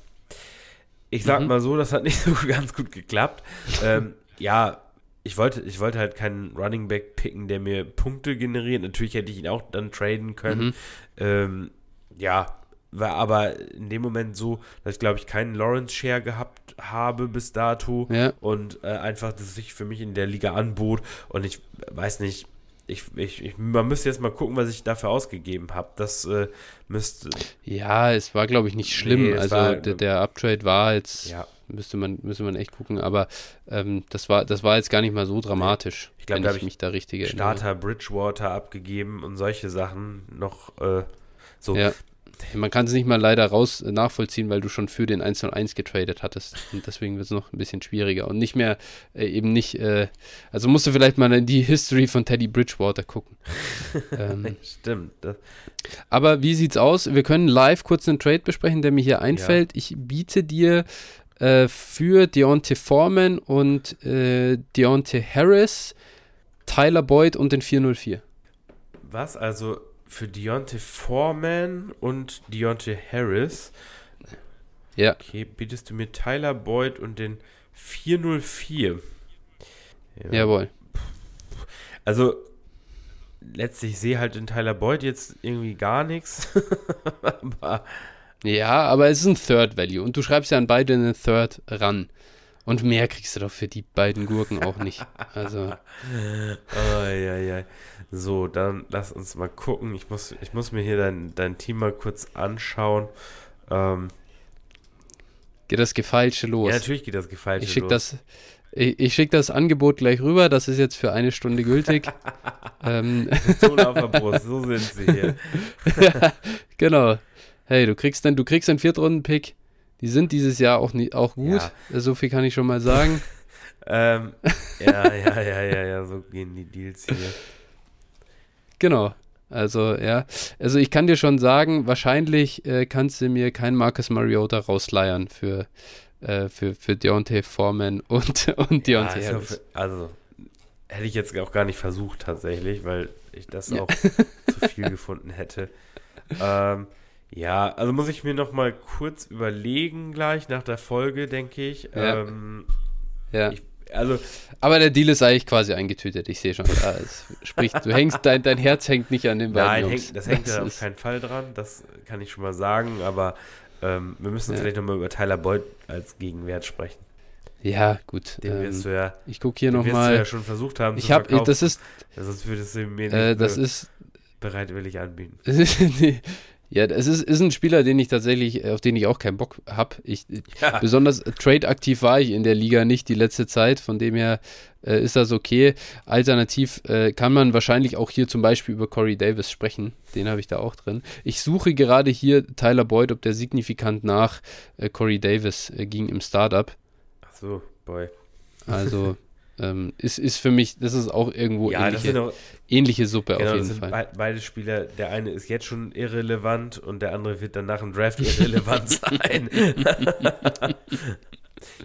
Ich sag Mhm. mal so, das hat nicht so ganz gut geklappt. ähm, ja, ich wollte, ich wollte halt keinen Running Back picken, der mir Punkte generiert. Natürlich hätte ich ihn auch dann traden können. Mhm. Ähm, ja, war aber in dem Moment so, dass ich glaube ich keinen Lawrence-Share gehabt habe bis dato Ja. und äh, einfach, dass es sich für mich in der Liga anbot und ich weiß nicht, ich, ich, ich, man müsste jetzt mal gucken, was ich dafür ausgegeben habe. Das äh, müsste, Ja, es war, glaube ich, nicht schlimm. Nee, also war- der, der Uptrade war jetzt, ja, müsste man, müsste man echt gucken, aber ähm, das war, das war jetzt gar nicht mal so dramatisch, Ich glaub, wenn da ich hab ich mich da richtig erinnere. Starter Bridgewater abgegeben und solche Sachen noch äh, so. Ja. Man kann es nicht mal leider raus äh, nachvollziehen, weil du schon für den 101 getradet hattest. Und deswegen wird es noch ein bisschen schwieriger. Und nicht mehr, äh, eben nicht, äh, also musst du vielleicht mal in die History von Teddy Bridgewater gucken. ähm, Stimmt. Aber wie sieht's aus? Wir können live kurz einen Trade besprechen, der mir hier einfällt. Ich biete dir äh, für Deontay Foreman und äh, Deontay Harris, Tyler Boyd und den 404. was? Also für Deontay Foreman und Deontay Harris. Ja. Okay, bietest du mir Tyler Boyd und den 404? Ja. Jawohl. Also, letztlich ich sehe halt in Tyler Boyd jetzt irgendwie gar nichts. Aber Ja, aber es ist ein Third Value und du schreibst ja an beide einen Third ran. Und mehr kriegst du doch für die beiden Gurken auch nicht. Also, Eieiei. So, dann lass uns mal gucken. Ich muss, ich muss mir hier dein, dein Team mal kurz anschauen. Ähm, geht das Gefeilsche los. ja, natürlich geht das gefeilt. ich schicke das, ich, ich schick das Angebot gleich rüber. Das ist jetzt für eine Stunde gültig. ähm, auf der Brust, so sind sie hier. genau. Hey, du kriegst dann, du kriegst einen Viertrunden-Pick. Die sind dieses Jahr auch, nie, auch gut. So viel kann ich schon mal sagen. Ähm, ja, ja, ja, ja, ja, so gehen die Deals hier. Genau. Also, ja. Also, ich kann dir schon sagen, wahrscheinlich äh, kannst du mir kein Marcus Mariota rausleiern für, äh, für, für Deontay Foreman und, und Deontay Ja, Harris. ja also, hätte ich jetzt auch gar nicht versucht tatsächlich, weil ich das ja. auch zu viel gefunden hätte. Ähm, ja, also muss ich mir noch mal kurz überlegen gleich nach der Folge, denke ich. Ja. Ähm, ja. Ich, also, aber der Deal ist eigentlich quasi eingetütet. Ich sehe schon. Ja, sprich, du hängst, dein, dein Herz hängt nicht an den beiden Nein, Häng, das hängt das ja auf keinen Fall dran. Das kann ich schon mal sagen. Aber ähm, wir müssen ja. vielleicht nochmal über Tyler Boyd als Gegenwert sprechen. Ja, gut. Den ähm, wirst du ja. Ich gucke hier nochmal. ja schon versucht haben. Ich habe, das ist. Sonst würdest du mir äh, nicht das ist, bereitwillig anbieten. Ja, es ist, ist ein Spieler, den ich tatsächlich, äh, auf den ich auch keinen Bock habe. Ich, ja. Besonders trade-aktiv war ich in der Liga nicht die letzte Zeit, von dem her äh, ist das okay. Alternativ äh, kann man wahrscheinlich auch hier zum Beispiel über Corey Davis sprechen. Den habe ich da auch drin. Ich suche gerade hier Tyler Boyd, ob der signifikant nach äh, Corey Davis äh, ging im Startup. Ach so, Boy. Also ähm, ist, ist für mich, das ist auch irgendwo ja, ähnliche, auch, ähnliche Suppe genau, auf jeden Fall. Be beide Spieler, der eine ist jetzt schon irrelevant und der andere wird dann nach dem Draft irrelevant sein.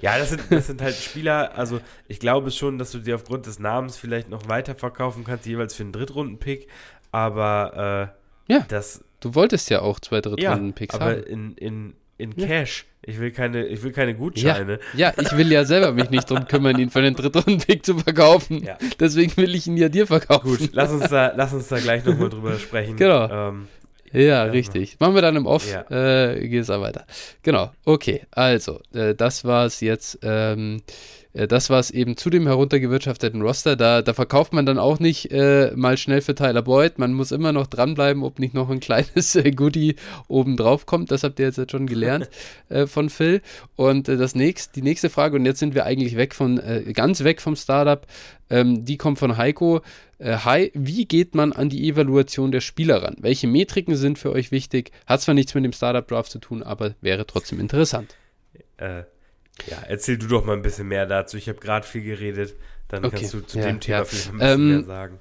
ja, das sind, das sind halt Spieler, also ich glaube schon, dass du die aufgrund des Namens vielleicht noch weiterverkaufen kannst, jeweils für einen Drittrunden-Pick, aber äh, ja, das. Du wolltest ja auch zwei Drittrunden-Picks ja, aber haben. in, in, in Cash ich will keine, ich will keine Gutscheine. Ja, ja ich will ja selber mich nicht drum kümmern, ihn für den dritten Pick zu verkaufen. Ja. Deswegen will ich ihn ja dir verkaufen. Gut, lass uns da, lass uns da gleich nochmal drüber sprechen. Genau. Ähm, ja, ja, richtig. Machen wir dann im Off. Ja. Äh, Geht es weiter. Genau. Okay, also, äh, das war es jetzt. Ähm, äh, das war es eben zu dem heruntergewirtschafteten Roster. Da, da verkauft man dann auch nicht äh, mal schnell für Tyler Boyd. Man muss immer noch dranbleiben, ob nicht noch ein kleines äh, Goodie oben drauf kommt. Das habt ihr jetzt schon gelernt äh, von Phil. Und äh, das nächst, die nächste Frage, und jetzt sind wir eigentlich weg von, äh, ganz weg vom Startup, ähm, die kommt von Heiko. Hi, wie geht man an die Evaluation der Spieler ran? Welche Metriken sind für euch wichtig? Hat zwar nichts mit dem Startup Draft zu tun, aber wäre trotzdem interessant. Äh, ja, erzähl du doch mal ein bisschen mehr dazu. Ich habe gerade viel geredet. Dann okay. kannst du zu ja, dem Thema ja. vielleicht ein bisschen ähm, mehr sagen.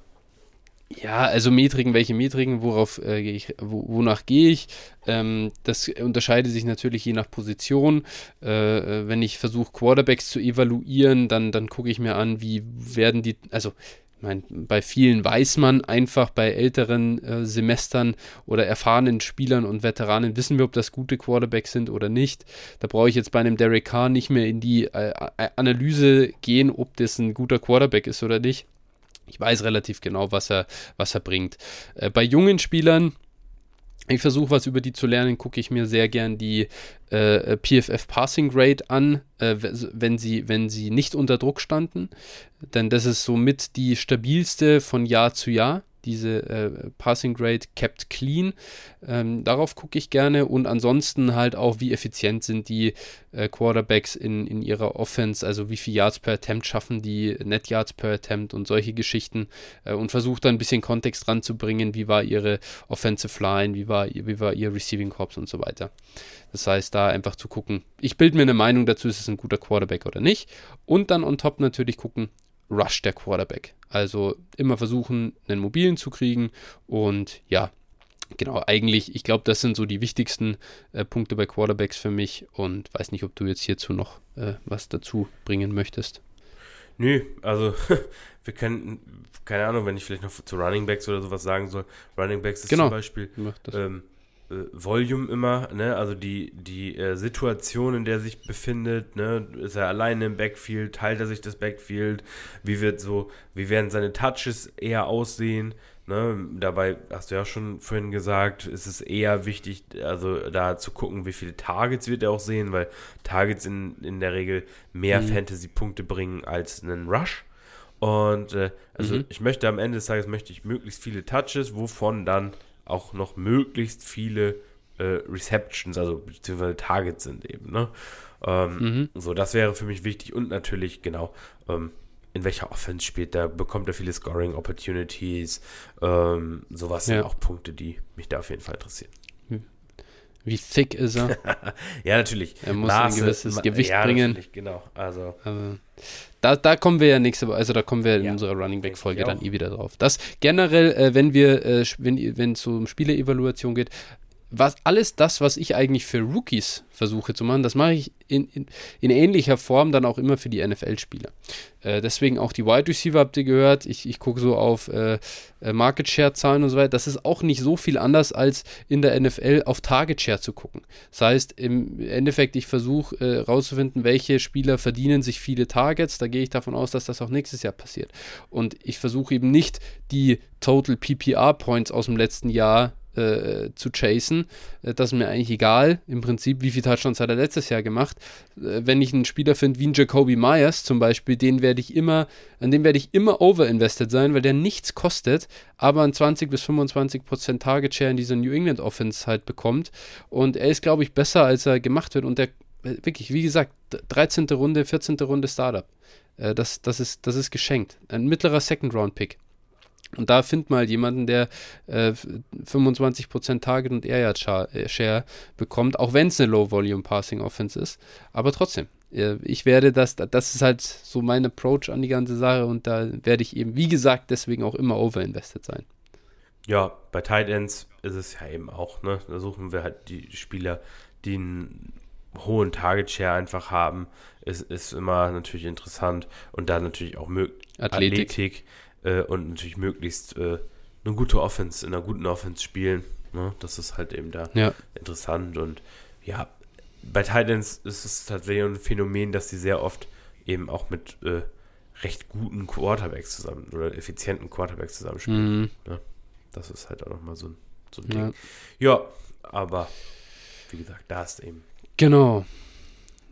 Ja, also Metriken, welche Metriken, worauf äh, gehe ich, wo, wonach gehe ich? Ähm, das unterscheidet sich natürlich je nach Position. Äh, äh wenn ich versuche, Quarterbacks zu evaluieren, dann, dann gucke ich mir an, wie werden die, also meine, bei vielen weiß man einfach, bei älteren äh, Semestern oder erfahrenen Spielern und Veteranen wissen wir, ob das gute Quarterbacks sind oder nicht. Da brauche ich jetzt bei einem Derek Carr nicht mehr in die äh, Analyse gehen, ob das ein guter Quarterback ist oder nicht. Ich weiß relativ genau, was er, was er bringt. Äh, bei jungen Spielern ich versuche was über die zu lernen, gucke ich mir sehr gern die äh, PFF Passing Grade an, äh, wenn, sie, wenn sie nicht unter Druck standen. Denn das ist somit die stabilste von Jahr zu Jahr diese äh, Passing Grade kept clean. Ähm, darauf gucke ich gerne. Und ansonsten halt auch, wie effizient sind die äh, Quarterbacks in, in ihrer Offense, also wie viel Yards per Attempt schaffen die, Net Yards per Attempt und solche Geschichten. Äh, und versuche da ein bisschen Kontext ranzubringen, wie war ihre Offensive Line, wie war, wie war ihr Receiving Corps und so weiter. Das heißt, da einfach zu gucken, ich bilde mir eine Meinung dazu, ist es ein guter Quarterback oder nicht. Und dann on top natürlich gucken, Rush der Quarterback. Also immer versuchen, einen mobilen zu kriegen und ja, genau, eigentlich, ich glaube, das sind so die wichtigsten äh, Punkte bei Quarterbacks für mich und weiß nicht, ob du jetzt hierzu noch äh, was dazu bringen möchtest. Nö, also wir können, keine Ahnung, wenn ich vielleicht noch zu Running Backs oder sowas sagen soll. Running Backs ist genau. zum Beispiel ähm, äh, Volume immer, ne? Also die, die äh, Situation, in der er sich befindet, ne? Ist er alleine im Backfield, teilt er sich das Backfield, wie wird so, wie werden seine Touches eher aussehen? Ne? Dabei hast du ja schon vorhin gesagt, ist es eher wichtig, also da zu gucken, wie viele Targets wird er auch sehen, weil Targets in, in der Regel mehr mhm. Fantasy-Punkte bringen als einen Rush. Und äh, also mhm. ich möchte am Ende des Tages möchte ich möglichst viele Touches, wovon dann auch noch möglichst viele äh, Receptions, also beziehungsweise Targets sind eben. Ne? Ähm, mhm. So, das wäre für mich wichtig und natürlich, genau, ähm, in welcher Offense spielt er, bekommt er viele Scoring Opportunities, ähm, sowas ja. sind auch Punkte, die mich da auf jeden Fall interessieren. Wie thick ist er? ja, natürlich. Er muss Maße, ein gewisses Gewicht ja, bringen. Genau. Also. Aber da, da kommen wir ja nächste Woche, also da kommen wir in ja, unserer Running Back Folge dann eh wieder drauf. Das generell, äh, wenn wir, äh, wenn wenn es um Spieleevaluation geht, was alles das, was ich eigentlich für Rookies versuche zu machen, das mache ich in, in, in ähnlicher Form dann auch immer für die NFL-Spieler. Äh, deswegen auch die Wide Receiver habt ihr gehört. Ich, ich gucke so auf äh, äh, Market Share-Zahlen und so weiter. Das ist auch nicht so viel anders als in der NFL auf Target Share zu gucken. Das heißt, im Endeffekt, ich versuche äh, rauszufinden, welche Spieler verdienen sich viele Targets. Da gehe ich davon aus, dass das auch nächstes Jahr passiert. Und ich versuche eben nicht die Total PPR Points aus dem letzten Jahr äh, zu chasen. Äh, das ist mir eigentlich egal. Im Prinzip, wie viele Touchdowns hat er letztes Jahr gemacht. Äh, wenn ich einen Spieler finde wie ein Jacoby Myers zum Beispiel, den werde ich immer, an dem werde ich immer overinvested sein, weil der nichts kostet, aber ein 20 bis 25 Prozent Target Share in dieser New England Offense halt bekommt. Und er ist, glaube ich, besser, als er gemacht wird. Und der wirklich, wie gesagt, 13. Runde, 14. Runde Startup. Das, das, ist, das ist geschenkt. Ein mittlerer Second-Round-Pick. Und da findet mal jemanden, der äh, 25% Target und Air äh, Share bekommt, auch wenn es eine Low-Volume-Passing-Offense ist. Aber trotzdem, äh, ich werde das, das ist halt so mein Approach an die ganze Sache und da werde ich eben, wie gesagt, deswegen auch immer overinvested sein. Ja, bei Tight Ends ist es ja eben auch, ne? Da suchen wir halt die Spieler, die einen hohen Target Share einfach haben. Ist, ist immer natürlich interessant und da natürlich auch Athletik. Athletik äh, und natürlich möglichst äh, eine gute Offense, in einer guten Offense spielen. Ne? Das ist halt eben da ja. interessant und ja, bei Titans ist es tatsächlich ein Phänomen, dass sie sehr oft eben auch mit äh, recht guten Quarterbacks zusammen oder effizienten Quarterbacks zusammenspielen. Mhm. Ne? Das ist halt auch nochmal so ein, so ein Ding. Ja. aber wie gesagt, da ist eben. Genau.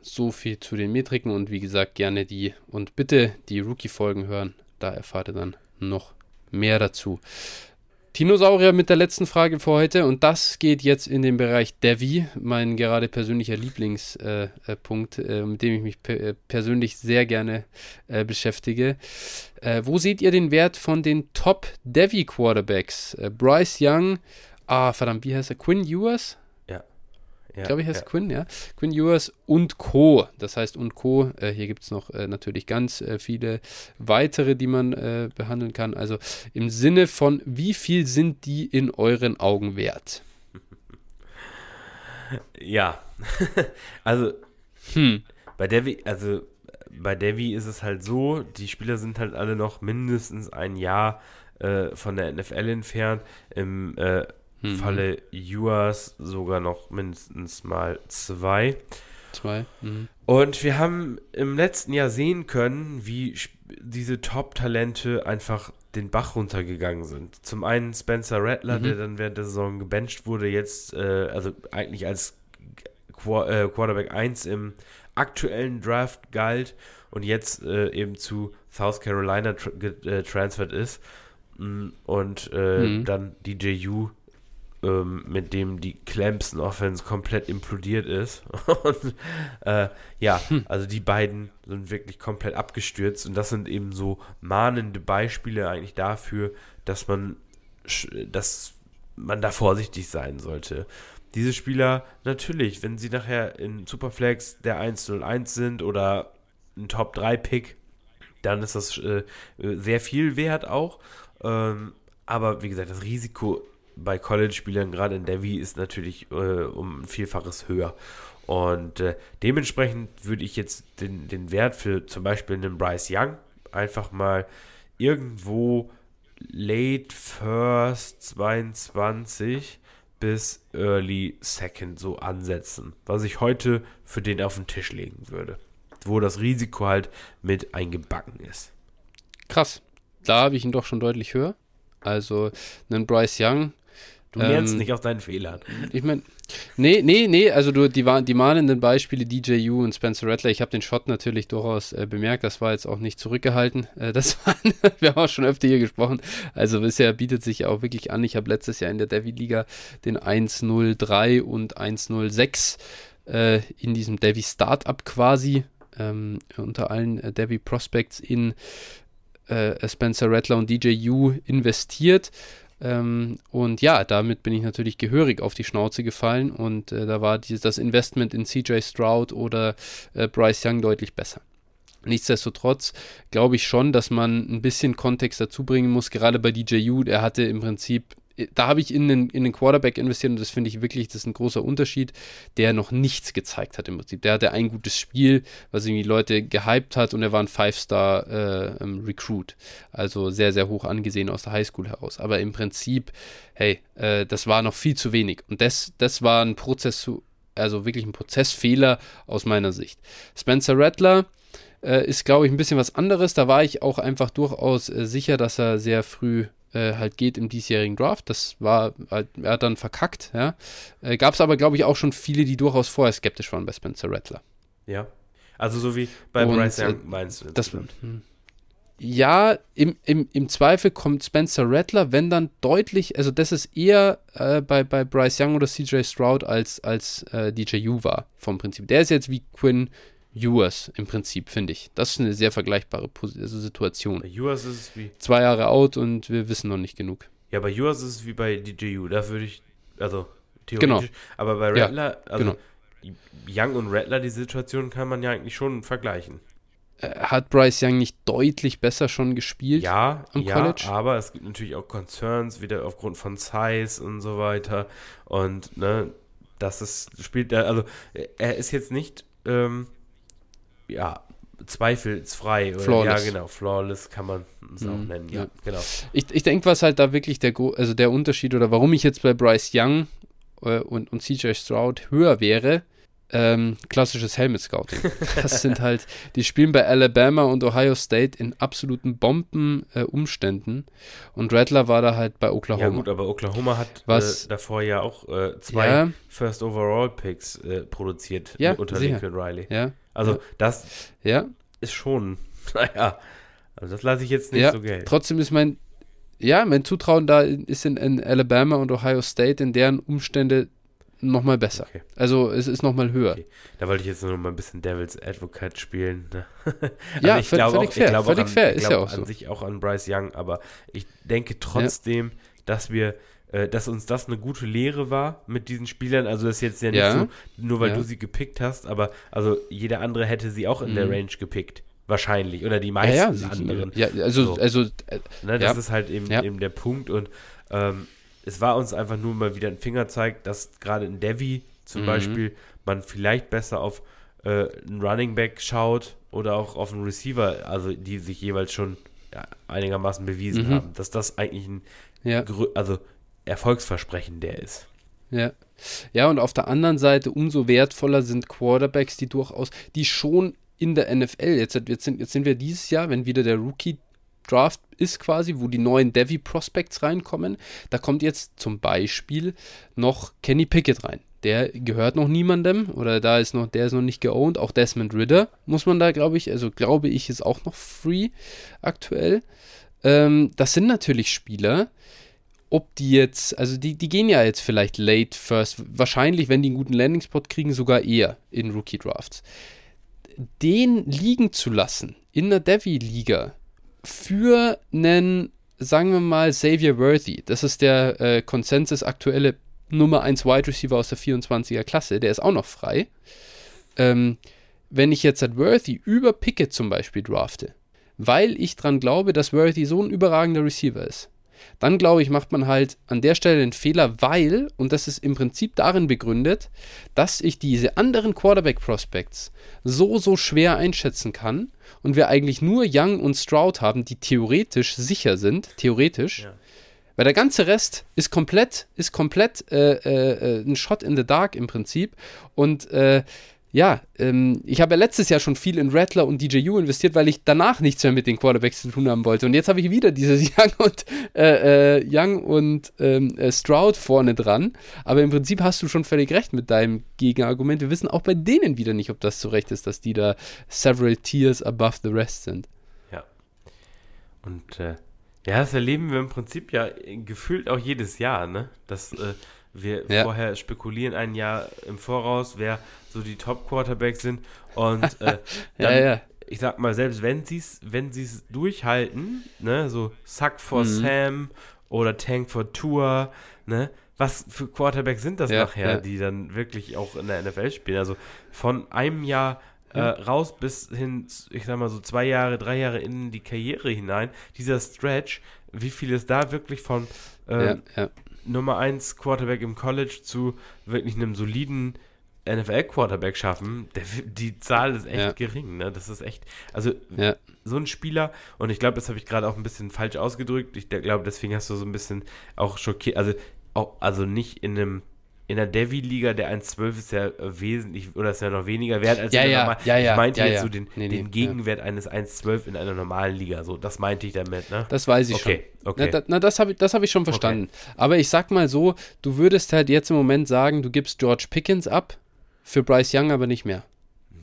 So viel zu den Metriken und wie gesagt, gerne die und bitte die Rookie-Folgen hören da erfahrt ihr dann noch mehr dazu. Dinosaurier mit der letzten Frage für heute und das geht jetzt in den Bereich Devi, mein gerade persönlicher Lieblingspunkt, äh, äh, mit dem ich mich pe äh, persönlich sehr gerne äh, beschäftige. Äh, wo seht ihr den Wert von den Top Devi Quarterbacks? Äh, Bryce Young, ah verdammt, wie heißt er? Quinn Ewers? Ja, glaube ich, heißt. Quinn, ja. Quinn Ewers und Co. Das heißt und Co. Äh, hier gibt es noch äh, natürlich ganz äh, viele weitere, die man äh, behandeln kann. Also im Sinne von, wie viel sind die in euren Augen wert? Ja, also hm. bei Devi, also bei Devi ist es halt so, die Spieler sind halt alle noch mindestens ein Jahr äh, von der NFL entfernt. Im äh, Mhm. Falle Juas sogar noch mindestens mal zwei. Zwei. Mhm. Und wir haben im letzten Jahr sehen können, wie diese Top-Talente einfach den Bach runtergegangen sind. Zum einen Spencer Rattler, mhm. der dann während der Saison gebencht wurde, jetzt, äh, also eigentlich als Qu äh, Quarterback 1 im aktuellen Draft galt und jetzt äh, eben zu South Carolina tra getransfert äh, ist. Mm, und äh, mhm. dann DJU ähm, mit dem die Clemson Offense komplett implodiert ist. und äh, ja, hm. also die beiden sind wirklich komplett abgestürzt und das sind eben so mahnende Beispiele eigentlich dafür, dass man, dass man da vorsichtig sein sollte. Diese Spieler, natürlich, wenn sie nachher in Superflex der 101 sind oder ein Top 3 Pick, dann ist das äh, sehr viel wert auch. Ähm, aber wie gesagt, das Risiko bei College-Spielern, gerade in Devi, ist natürlich äh, um ein Vielfaches höher. Und äh, dementsprechend würde ich jetzt den, den Wert für zum Beispiel einen Bryce Young einfach mal irgendwo late first 22 bis early second so ansetzen, was ich heute für den auf den Tisch legen würde, wo das Risiko halt mit eingebacken ist. Krass, da habe ich ihn doch schon deutlich höher. Also einen Bryce Young Du lernst ähm, nicht aus deinen Fehlern. Ich meine, nee, nee, nee, also du, die, die mahnenden Beispiele DJU und Spencer Rattler, ich habe den Shot natürlich durchaus äh, bemerkt, das war jetzt auch nicht zurückgehalten. Äh, das waren, wir haben auch schon öfter hier gesprochen, also bisher bietet sich auch wirklich an. Ich habe letztes Jahr in der Devi-Liga den 103 und 106 äh, in diesem Devi Startup quasi ähm, unter allen äh, Devi Prospects in äh, Spencer Rattler und DJU investiert ähm, und ja, damit bin ich natürlich gehörig auf die Schnauze gefallen und äh, da war dieses, das Investment in CJ Stroud oder äh, Bryce Young deutlich besser. Nichtsdestotrotz glaube ich schon, dass man ein bisschen Kontext dazu bringen muss, gerade bei DJU. Er hatte im Prinzip da habe ich in den, in den Quarterback investiert und das finde ich wirklich, das ist ein großer Unterschied, der noch nichts gezeigt hat im Prinzip. Der hatte ein gutes Spiel, was irgendwie Leute gehypt hat und er war ein Five-Star-Recruit. Äh, also sehr, sehr hoch angesehen aus der Highschool heraus. Aber im Prinzip, hey, äh, das war noch viel zu wenig. Und das, das war ein Prozess, also wirklich ein Prozessfehler aus meiner Sicht. Spencer Rattler, äh, ist, glaube ich, ein bisschen was anderes. Da war ich auch einfach durchaus äh, sicher, dass er sehr früh äh, halt geht im diesjährigen Draft. Das war halt, er hat dann verkackt, ja. Äh, Gab es aber, glaube ich, auch schon viele, die durchaus vorher skeptisch waren bei Spencer Rattler. Ja. Also so wie bei Und, Bryce Young meinst du. Das, hm. ja, im, im, im Zweifel kommt Spencer Rattler, wenn dann deutlich, also das ist eher äh, bei, bei Bryce Young oder CJ Stroud als, als äh, DJ U war vom Prinzip. Der ist jetzt wie Quinn Ewers im Prinzip, finde ich. Das ist eine sehr vergleichbare also Situation. Bei Ewers ist es wie. Zwei Jahre out und wir wissen noch nicht genug. Ja, bei Ewers ist es wie bei DJU. Da würde ich, also theoretisch. Genau. Aber bei Rattler, ja, also genau. Young und Rattler, die Situation kann man ja eigentlich schon vergleichen. Äh, hat Bryce Young nicht deutlich besser schon gespielt ja, am ja, College? Ja, aber es gibt natürlich auch Concerns, wieder aufgrund von Size und so weiter. Und, ne, das ist, spielt, also er ist jetzt nicht, ähm, ja, zweifelsfrei. Oder, flawless. Ja, genau, flawless kann man es auch mhm, nennen. Ja, ja. genau. Ich, ich denke, was halt da wirklich der, also der Unterschied oder warum ich jetzt bei Bryce Young äh, und, und CJ Stroud höher wäre, ähm, klassisches Helmet Scouting. Das sind halt, die spielen bei Alabama und Ohio State in absoluten Bombenumständen. Äh, und Rattler war da halt bei Oklahoma. Ja, gut, aber Oklahoma hat äh, Was, äh, davor ja auch äh, zwei ja, First Overall Picks äh, produziert ja, unter sicher. Lincoln Riley. Ja. Also, ja. das ist schon, naja, also das lasse ich jetzt nicht so gelten. Trotzdem ist mein, ja, mein Zutrauen da ist in, in Alabama und Ohio State, in deren Umstände nochmal besser. Okay. Also es ist nochmal höher. Okay. Da wollte ich jetzt nur noch mal ein bisschen Devil's Advocate spielen. Ne? also ja, ich völlig, völlig auch, fair. Ich völlig an, fair, ist ja auch an so. sich auch an Bryce Young, aber ich denke trotzdem, ja. dass wir äh, dass uns das eine gute Lehre war mit diesen Spielern. Also das ist jetzt ja nicht ja. so, nur weil ja. du sie gepickt hast, aber also jeder andere hätte sie auch in mhm. der Range gepickt. Wahrscheinlich. Oder die meisten ja, ja, anderen. Ja, also, so. also äh, ne, das ist halt eben, eben der Punkt und ähm, es war uns einfach nur mal wieder ein Fingerzeig, dass gerade in Devi zum mhm. Beispiel man vielleicht besser auf äh, einen Running Back schaut oder auch auf einen Receiver, also die sich jeweils schon ja, einigermaßen bewiesen mhm. haben, dass das eigentlich ein ja. also Erfolgsversprechen der ist. Ja. Ja, und auf der anderen Seite umso wertvoller sind Quarterbacks, die durchaus, die schon in der NFL, jetzt, jetzt, sind, jetzt sind wir dieses Jahr, wenn wieder der Rookie Draft ist quasi, wo die neuen Devi Prospects reinkommen. Da kommt jetzt zum Beispiel noch Kenny Pickett rein. Der gehört noch niemandem oder da ist noch, der ist noch nicht geowned. Auch Desmond Ritter muss man da, glaube ich, also glaube ich, ist auch noch free aktuell. Ähm, das sind natürlich Spieler, ob die jetzt, also die, die gehen ja jetzt vielleicht late first, wahrscheinlich, wenn die einen guten Landing-Spot kriegen, sogar eher in Rookie-Drafts. Den liegen zu lassen in der Devi-Liga für einen, sagen wir mal, Xavier Worthy, das ist der äh, Konsensus aktuelle Nummer 1 Wide Receiver aus der 24er Klasse, der ist auch noch frei. Ähm, wenn ich jetzt Worthy über Pickett zum Beispiel drafte, weil ich dran glaube, dass Worthy so ein überragender Receiver ist, dann glaube ich, macht man halt an der Stelle den Fehler, weil, und das ist im Prinzip darin begründet, dass ich diese anderen Quarterback-Prospects so, so schwer einschätzen kann und wir eigentlich nur Young und Stroud haben, die theoretisch sicher sind, theoretisch. Ja. Weil der ganze Rest ist komplett, ist komplett äh, äh, äh ein Shot in the Dark im Prinzip. Und äh, ja, ähm, ich habe ja letztes Jahr schon viel in Rattler und DJU investiert, weil ich danach nichts mehr mit den Quarterbacks zu tun haben wollte. Und jetzt habe ich wieder dieses Young und, äh, äh, Young und ähm, äh, Stroud vorne dran. Aber im Prinzip hast du schon völlig recht mit deinem Gegenargument. Wir wissen auch bei denen wieder nicht, ob das zu Recht ist, dass die da several tiers above the rest sind. Ja. Und äh, ja, das erleben wir im Prinzip ja gefühlt auch jedes Jahr, ne? Dass äh, wir ja. vorher spekulieren ein Jahr im Voraus, wer so die Top-Quarterbacks sind. Und äh, dann, ja, ja. ich sag mal, selbst wenn sie es wenn sie's durchhalten, ne, so Suck for mhm. Sam oder Tank for Tour, ne, was für Quarterbacks sind das nachher, die dann wirklich auch in der NFL spielen? Also von einem Jahr äh, raus bis hin, ich sag mal so zwei Jahre, drei Jahre in die Karriere hinein, dieser Stretch, wie viel ist da wirklich von äh, ja, ja Nummer 1 Quarterback im College zu wirklich einem soliden NFL-Quarterback schaffen, der, die Zahl ist echt ja. gering, ne? Das ist echt, also ja. so ein Spieler, und ich glaube, das habe ich gerade auch ein bisschen falsch ausgedrückt. Ich glaube, deswegen hast du so ein bisschen auch schockiert, also auch, also nicht in einem in der Devi-Liga, der 1,12 ist ja wesentlich, oder ist ja noch weniger wert als ja, ja, normal. Ja, ja, ich meinte ja, jetzt ja. so den, nee, den nee, Gegenwert eines 1,12 in einer normalen Liga. So, das meinte ich damit, ne? Das weiß ich okay, schon. Okay. Na, na das habe ich, hab ich schon verstanden. Okay. Aber ich sag mal so, du würdest halt jetzt im Moment sagen, du gibst George Pickens ab, für Bryce Young aber nicht mehr.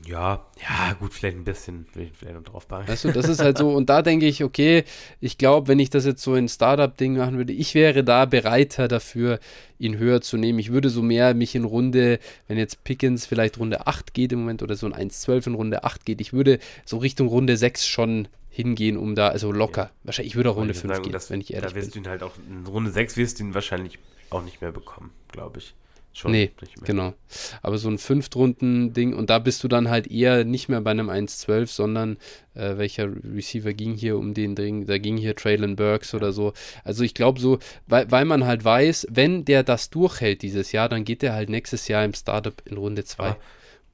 Ja, ja, gut, vielleicht ein bisschen, ich vielleicht noch drauf packen. Weißt du, das ist halt so, und da denke ich, okay, ich glaube, wenn ich das jetzt so ein Startup-Ding machen würde, ich wäre da bereiter dafür, ihn höher zu nehmen. Ich würde so mehr mich in Runde, wenn jetzt Pickens vielleicht Runde 8 geht im Moment oder so ein 1-12 in Runde 8 geht, ich würde so Richtung Runde 6 schon hingehen, um da, also locker. Ja. Wahrscheinlich, ich würde auch Runde 5 sagen, gehen, das, wenn ich ehrlich bin. Da wirst bin. du ihn halt auch, in Runde 6 wirst du ihn wahrscheinlich auch nicht mehr bekommen, glaube ich. Schon nee, genau. Aber so ein Fünftrunden-Ding und da bist du dann halt eher nicht mehr bei einem 1-12, sondern äh, welcher Receiver ging hier um den Ding? Da ging hier Traylon Burks oder so. Also ich glaube so, weil, weil man halt weiß, wenn der das durchhält dieses Jahr, dann geht der halt nächstes Jahr im Startup in Runde 2. Ah.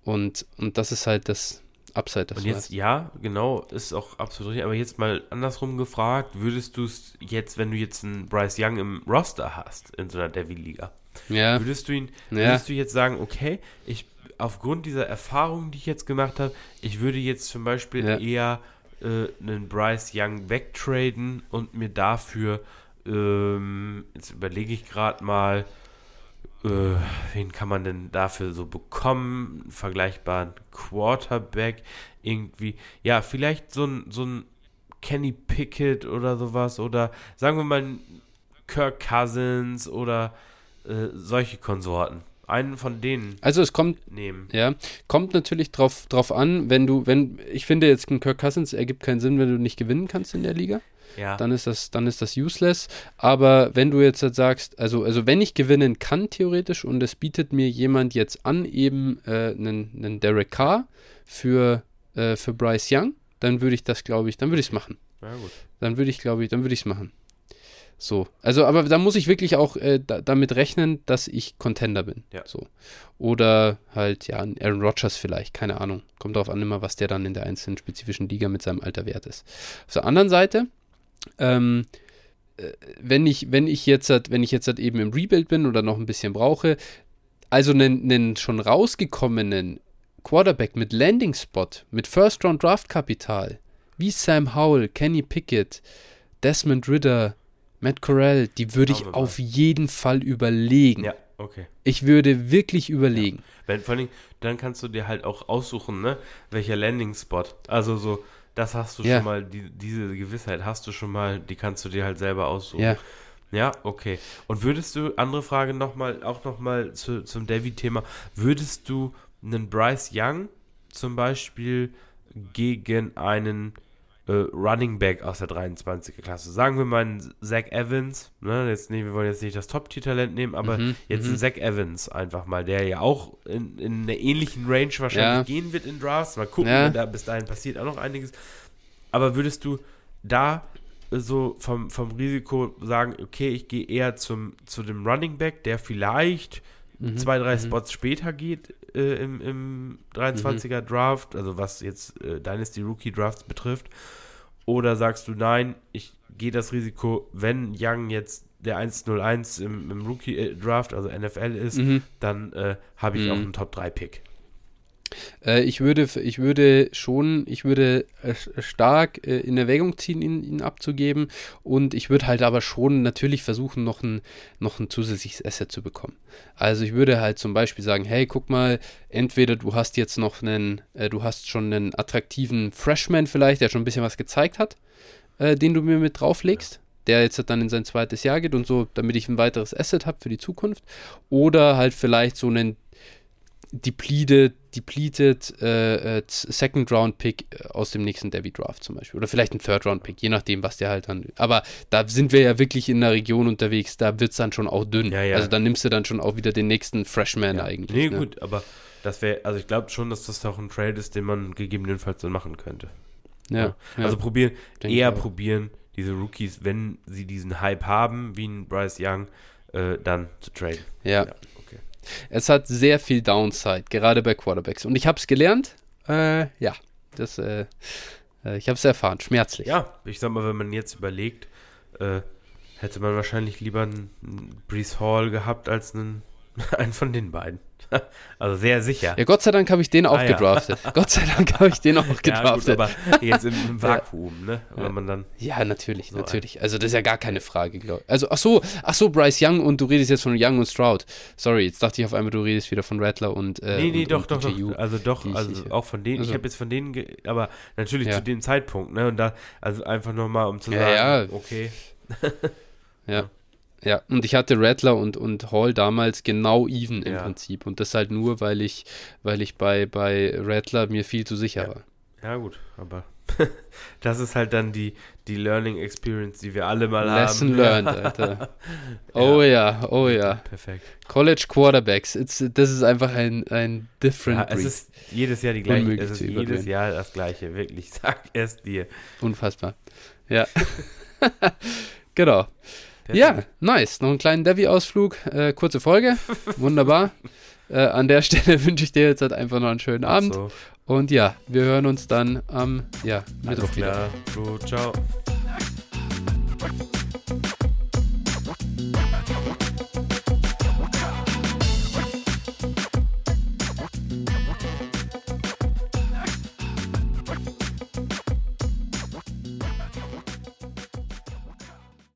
Und, und das ist halt das Upside. Das und jetzt, ja, genau, ist auch absolut richtig. Aber jetzt mal andersrum gefragt, würdest du es jetzt, wenn du jetzt einen Bryce Young im Roster hast, in so einer Devil-Liga, ja. Würdest du ihn, würdest du jetzt sagen, okay, ich aufgrund dieser Erfahrung, die ich jetzt gemacht habe, ich würde jetzt zum Beispiel ja. eher äh, einen Bryce Young wegtraden und mir dafür, ähm, jetzt überlege ich gerade mal, äh, wen kann man denn dafür so bekommen? Vergleichbaren Quarterback irgendwie. Ja, vielleicht so ein, so ein Kenny Pickett oder sowas oder sagen wir mal Kirk Cousins oder äh, solche Konsorten. Einen von denen. Also es kommt, nehmen. ja, kommt natürlich drauf, drauf an, wenn du, wenn, ich finde jetzt ein Kirk Cousins ergibt keinen Sinn, wenn du nicht gewinnen kannst in der Liga. Ja. Dann ist das, dann ist das useless. Aber wenn du jetzt halt sagst, also, also wenn ich gewinnen kann, theoretisch, und es bietet mir jemand jetzt an, eben äh, einen, einen Derek Carr für, äh, für Bryce Young, dann würde ich das, glaube ich, dann würde ich es machen. Ja, gut. Dann würde ich, glaube ich, dann würde ich es machen. So, also, aber da muss ich wirklich auch äh, da, damit rechnen, dass ich Contender bin. Ja. So. Oder halt, ja, Aaron Rodgers vielleicht, keine Ahnung. Kommt darauf an, immer, was der dann in der einzelnen spezifischen Liga mit seinem Alter wert ist. Auf der anderen Seite, ähm, äh, wenn ich, wenn ich jetzt halt, wenn ich jetzt halt eben im Rebuild bin oder noch ein bisschen brauche, also einen, einen schon rausgekommenen Quarterback mit Landing Spot, mit First Round Draft Kapital, wie Sam Howell, Kenny Pickett, Desmond Ritter, Matt Corral, die würde ich auf jeden Fall überlegen. Ja, okay. Ich würde wirklich überlegen. Ja. Wenn, vor allem, dann kannst du dir halt auch aussuchen, ne, welcher Landing-Spot. Also so, das hast du ja. schon mal, die, diese Gewissheit hast du schon mal, die kannst du dir halt selber aussuchen. Ja. Ja, okay. Und würdest du, andere Frage nochmal, auch nochmal zu, zum David-Thema, würdest du einen Bryce Young zum Beispiel gegen einen äh, Running Back aus der 23er Klasse. Sagen wir mal einen Zach Evans, ne, jetzt nee, wir wollen jetzt nicht das Top-Tier-Talent nehmen, aber mhm, jetzt einen mhm. Zach Evans einfach mal, der ja auch in, in einer ähnlichen Range wahrscheinlich ja. gehen wird in Drafts. Mal gucken, ja. da bis dahin passiert auch noch einiges. Aber würdest du da so vom, vom Risiko sagen, okay, ich gehe eher zum, zu dem Running Back, der vielleicht mhm, zwei, drei mhm. Spots später geht äh, im, im 23er mhm. Draft, also was jetzt äh, Dynasty Rookie Drafts betrifft? Oder sagst du, nein, ich gehe das Risiko, wenn Young jetzt der 101 im, im Rookie äh, Draft, also NFL ist, mhm. dann äh, habe ich auch mhm. einen Top 3 Pick. Äh, ich, würde, ich würde schon, ich würde äh, stark äh, in Erwägung ziehen, ihn, ihn, abzugeben. Und ich würde halt aber schon natürlich versuchen, noch ein, noch ein zusätzliches Asset zu bekommen. Also ich würde halt zum Beispiel sagen, hey, guck mal, entweder du hast jetzt noch einen, äh, du hast schon einen attraktiven Freshman vielleicht, der schon ein bisschen was gezeigt hat, äh, den du mir mit drauflegst. Ja der jetzt dann in sein zweites Jahr geht und so, damit ich ein weiteres Asset habe für die Zukunft. Oder halt vielleicht so einen depleted, depleted äh, äh, Second Round Pick äh, aus dem nächsten Debbie Draft zum Beispiel. Oder vielleicht ein Third Round Pick, je nachdem, was der halt dann. Aber da sind wir ja wirklich in einer Region unterwegs, da wird es dann schon auch dünn. Ja, ja. Also dann nimmst du dann schon auch wieder den nächsten Freshman ja. eigentlich. Nee, ne? gut, aber das wäre, also ich glaube schon, dass das auch ein Trade ist, den man gegebenenfalls dann machen könnte. Ja. Also probieren, eher probieren, diese Rookies, wenn sie diesen Hype haben, wie ein Bryce Young, äh, dann zu traden. Ja. Es hat sehr viel Downside, gerade bei Quarterbacks. Und ich habe es gelernt. Äh, ja, das, äh, äh ich habe es erfahren, schmerzlich. Ja, ich sag mal, wenn man jetzt überlegt, äh, hätte man wahrscheinlich lieber einen Brees Hall gehabt als einen, einen von den beiden. Also sehr sicher. Ja, Gott sei Dank habe ich den auch ah, gedraftet. Ja. Gott sei Dank habe ich den auch gedraftet. Ja, gut, aber jetzt im, im Vakuum, ne? Wenn man dann ja, natürlich, so natürlich. Also das ist ja gar keine Frage, glaube ich. Also ach so, ach so, Bryce Young und du redest jetzt von Young und Stroud. Sorry, jetzt dachte ich auf einmal, du redest wieder von Rattler und äh, Nee, nee, und, doch, und doch, doch. Also doch, also ich, auch von denen. Also, ich habe jetzt von denen, aber natürlich zu dem Zeitpunkt, ne? Und da, also einfach nochmal, um zu sagen, ja, okay. ja. Ja, und ich hatte Rattler und, und Hall damals genau even im ja. Prinzip. Und das halt nur, weil ich, weil ich bei, bei Rattler mir viel zu sicher ja. war. Ja, gut, aber das ist halt dann die, die Learning Experience, die wir alle mal Lesson haben. Lesson learned, Alter. Oh ja. ja, oh ja. Perfekt. College Quarterbacks, it's, das ist einfach ein, ein different ja, Es ist jedes Jahr die gleiche, es ist jedes Jahr das gleiche, wirklich, sag es dir. Unfassbar. Ja. genau. Perfekt. Ja, nice. Noch einen kleinen Devi-Ausflug. Äh, kurze Folge. Wunderbar. äh, an der Stelle wünsche ich dir jetzt halt einfach noch einen schönen Abend. So. Und ja, wir hören uns dann am ja, Mittwoch wieder. Gut, ciao.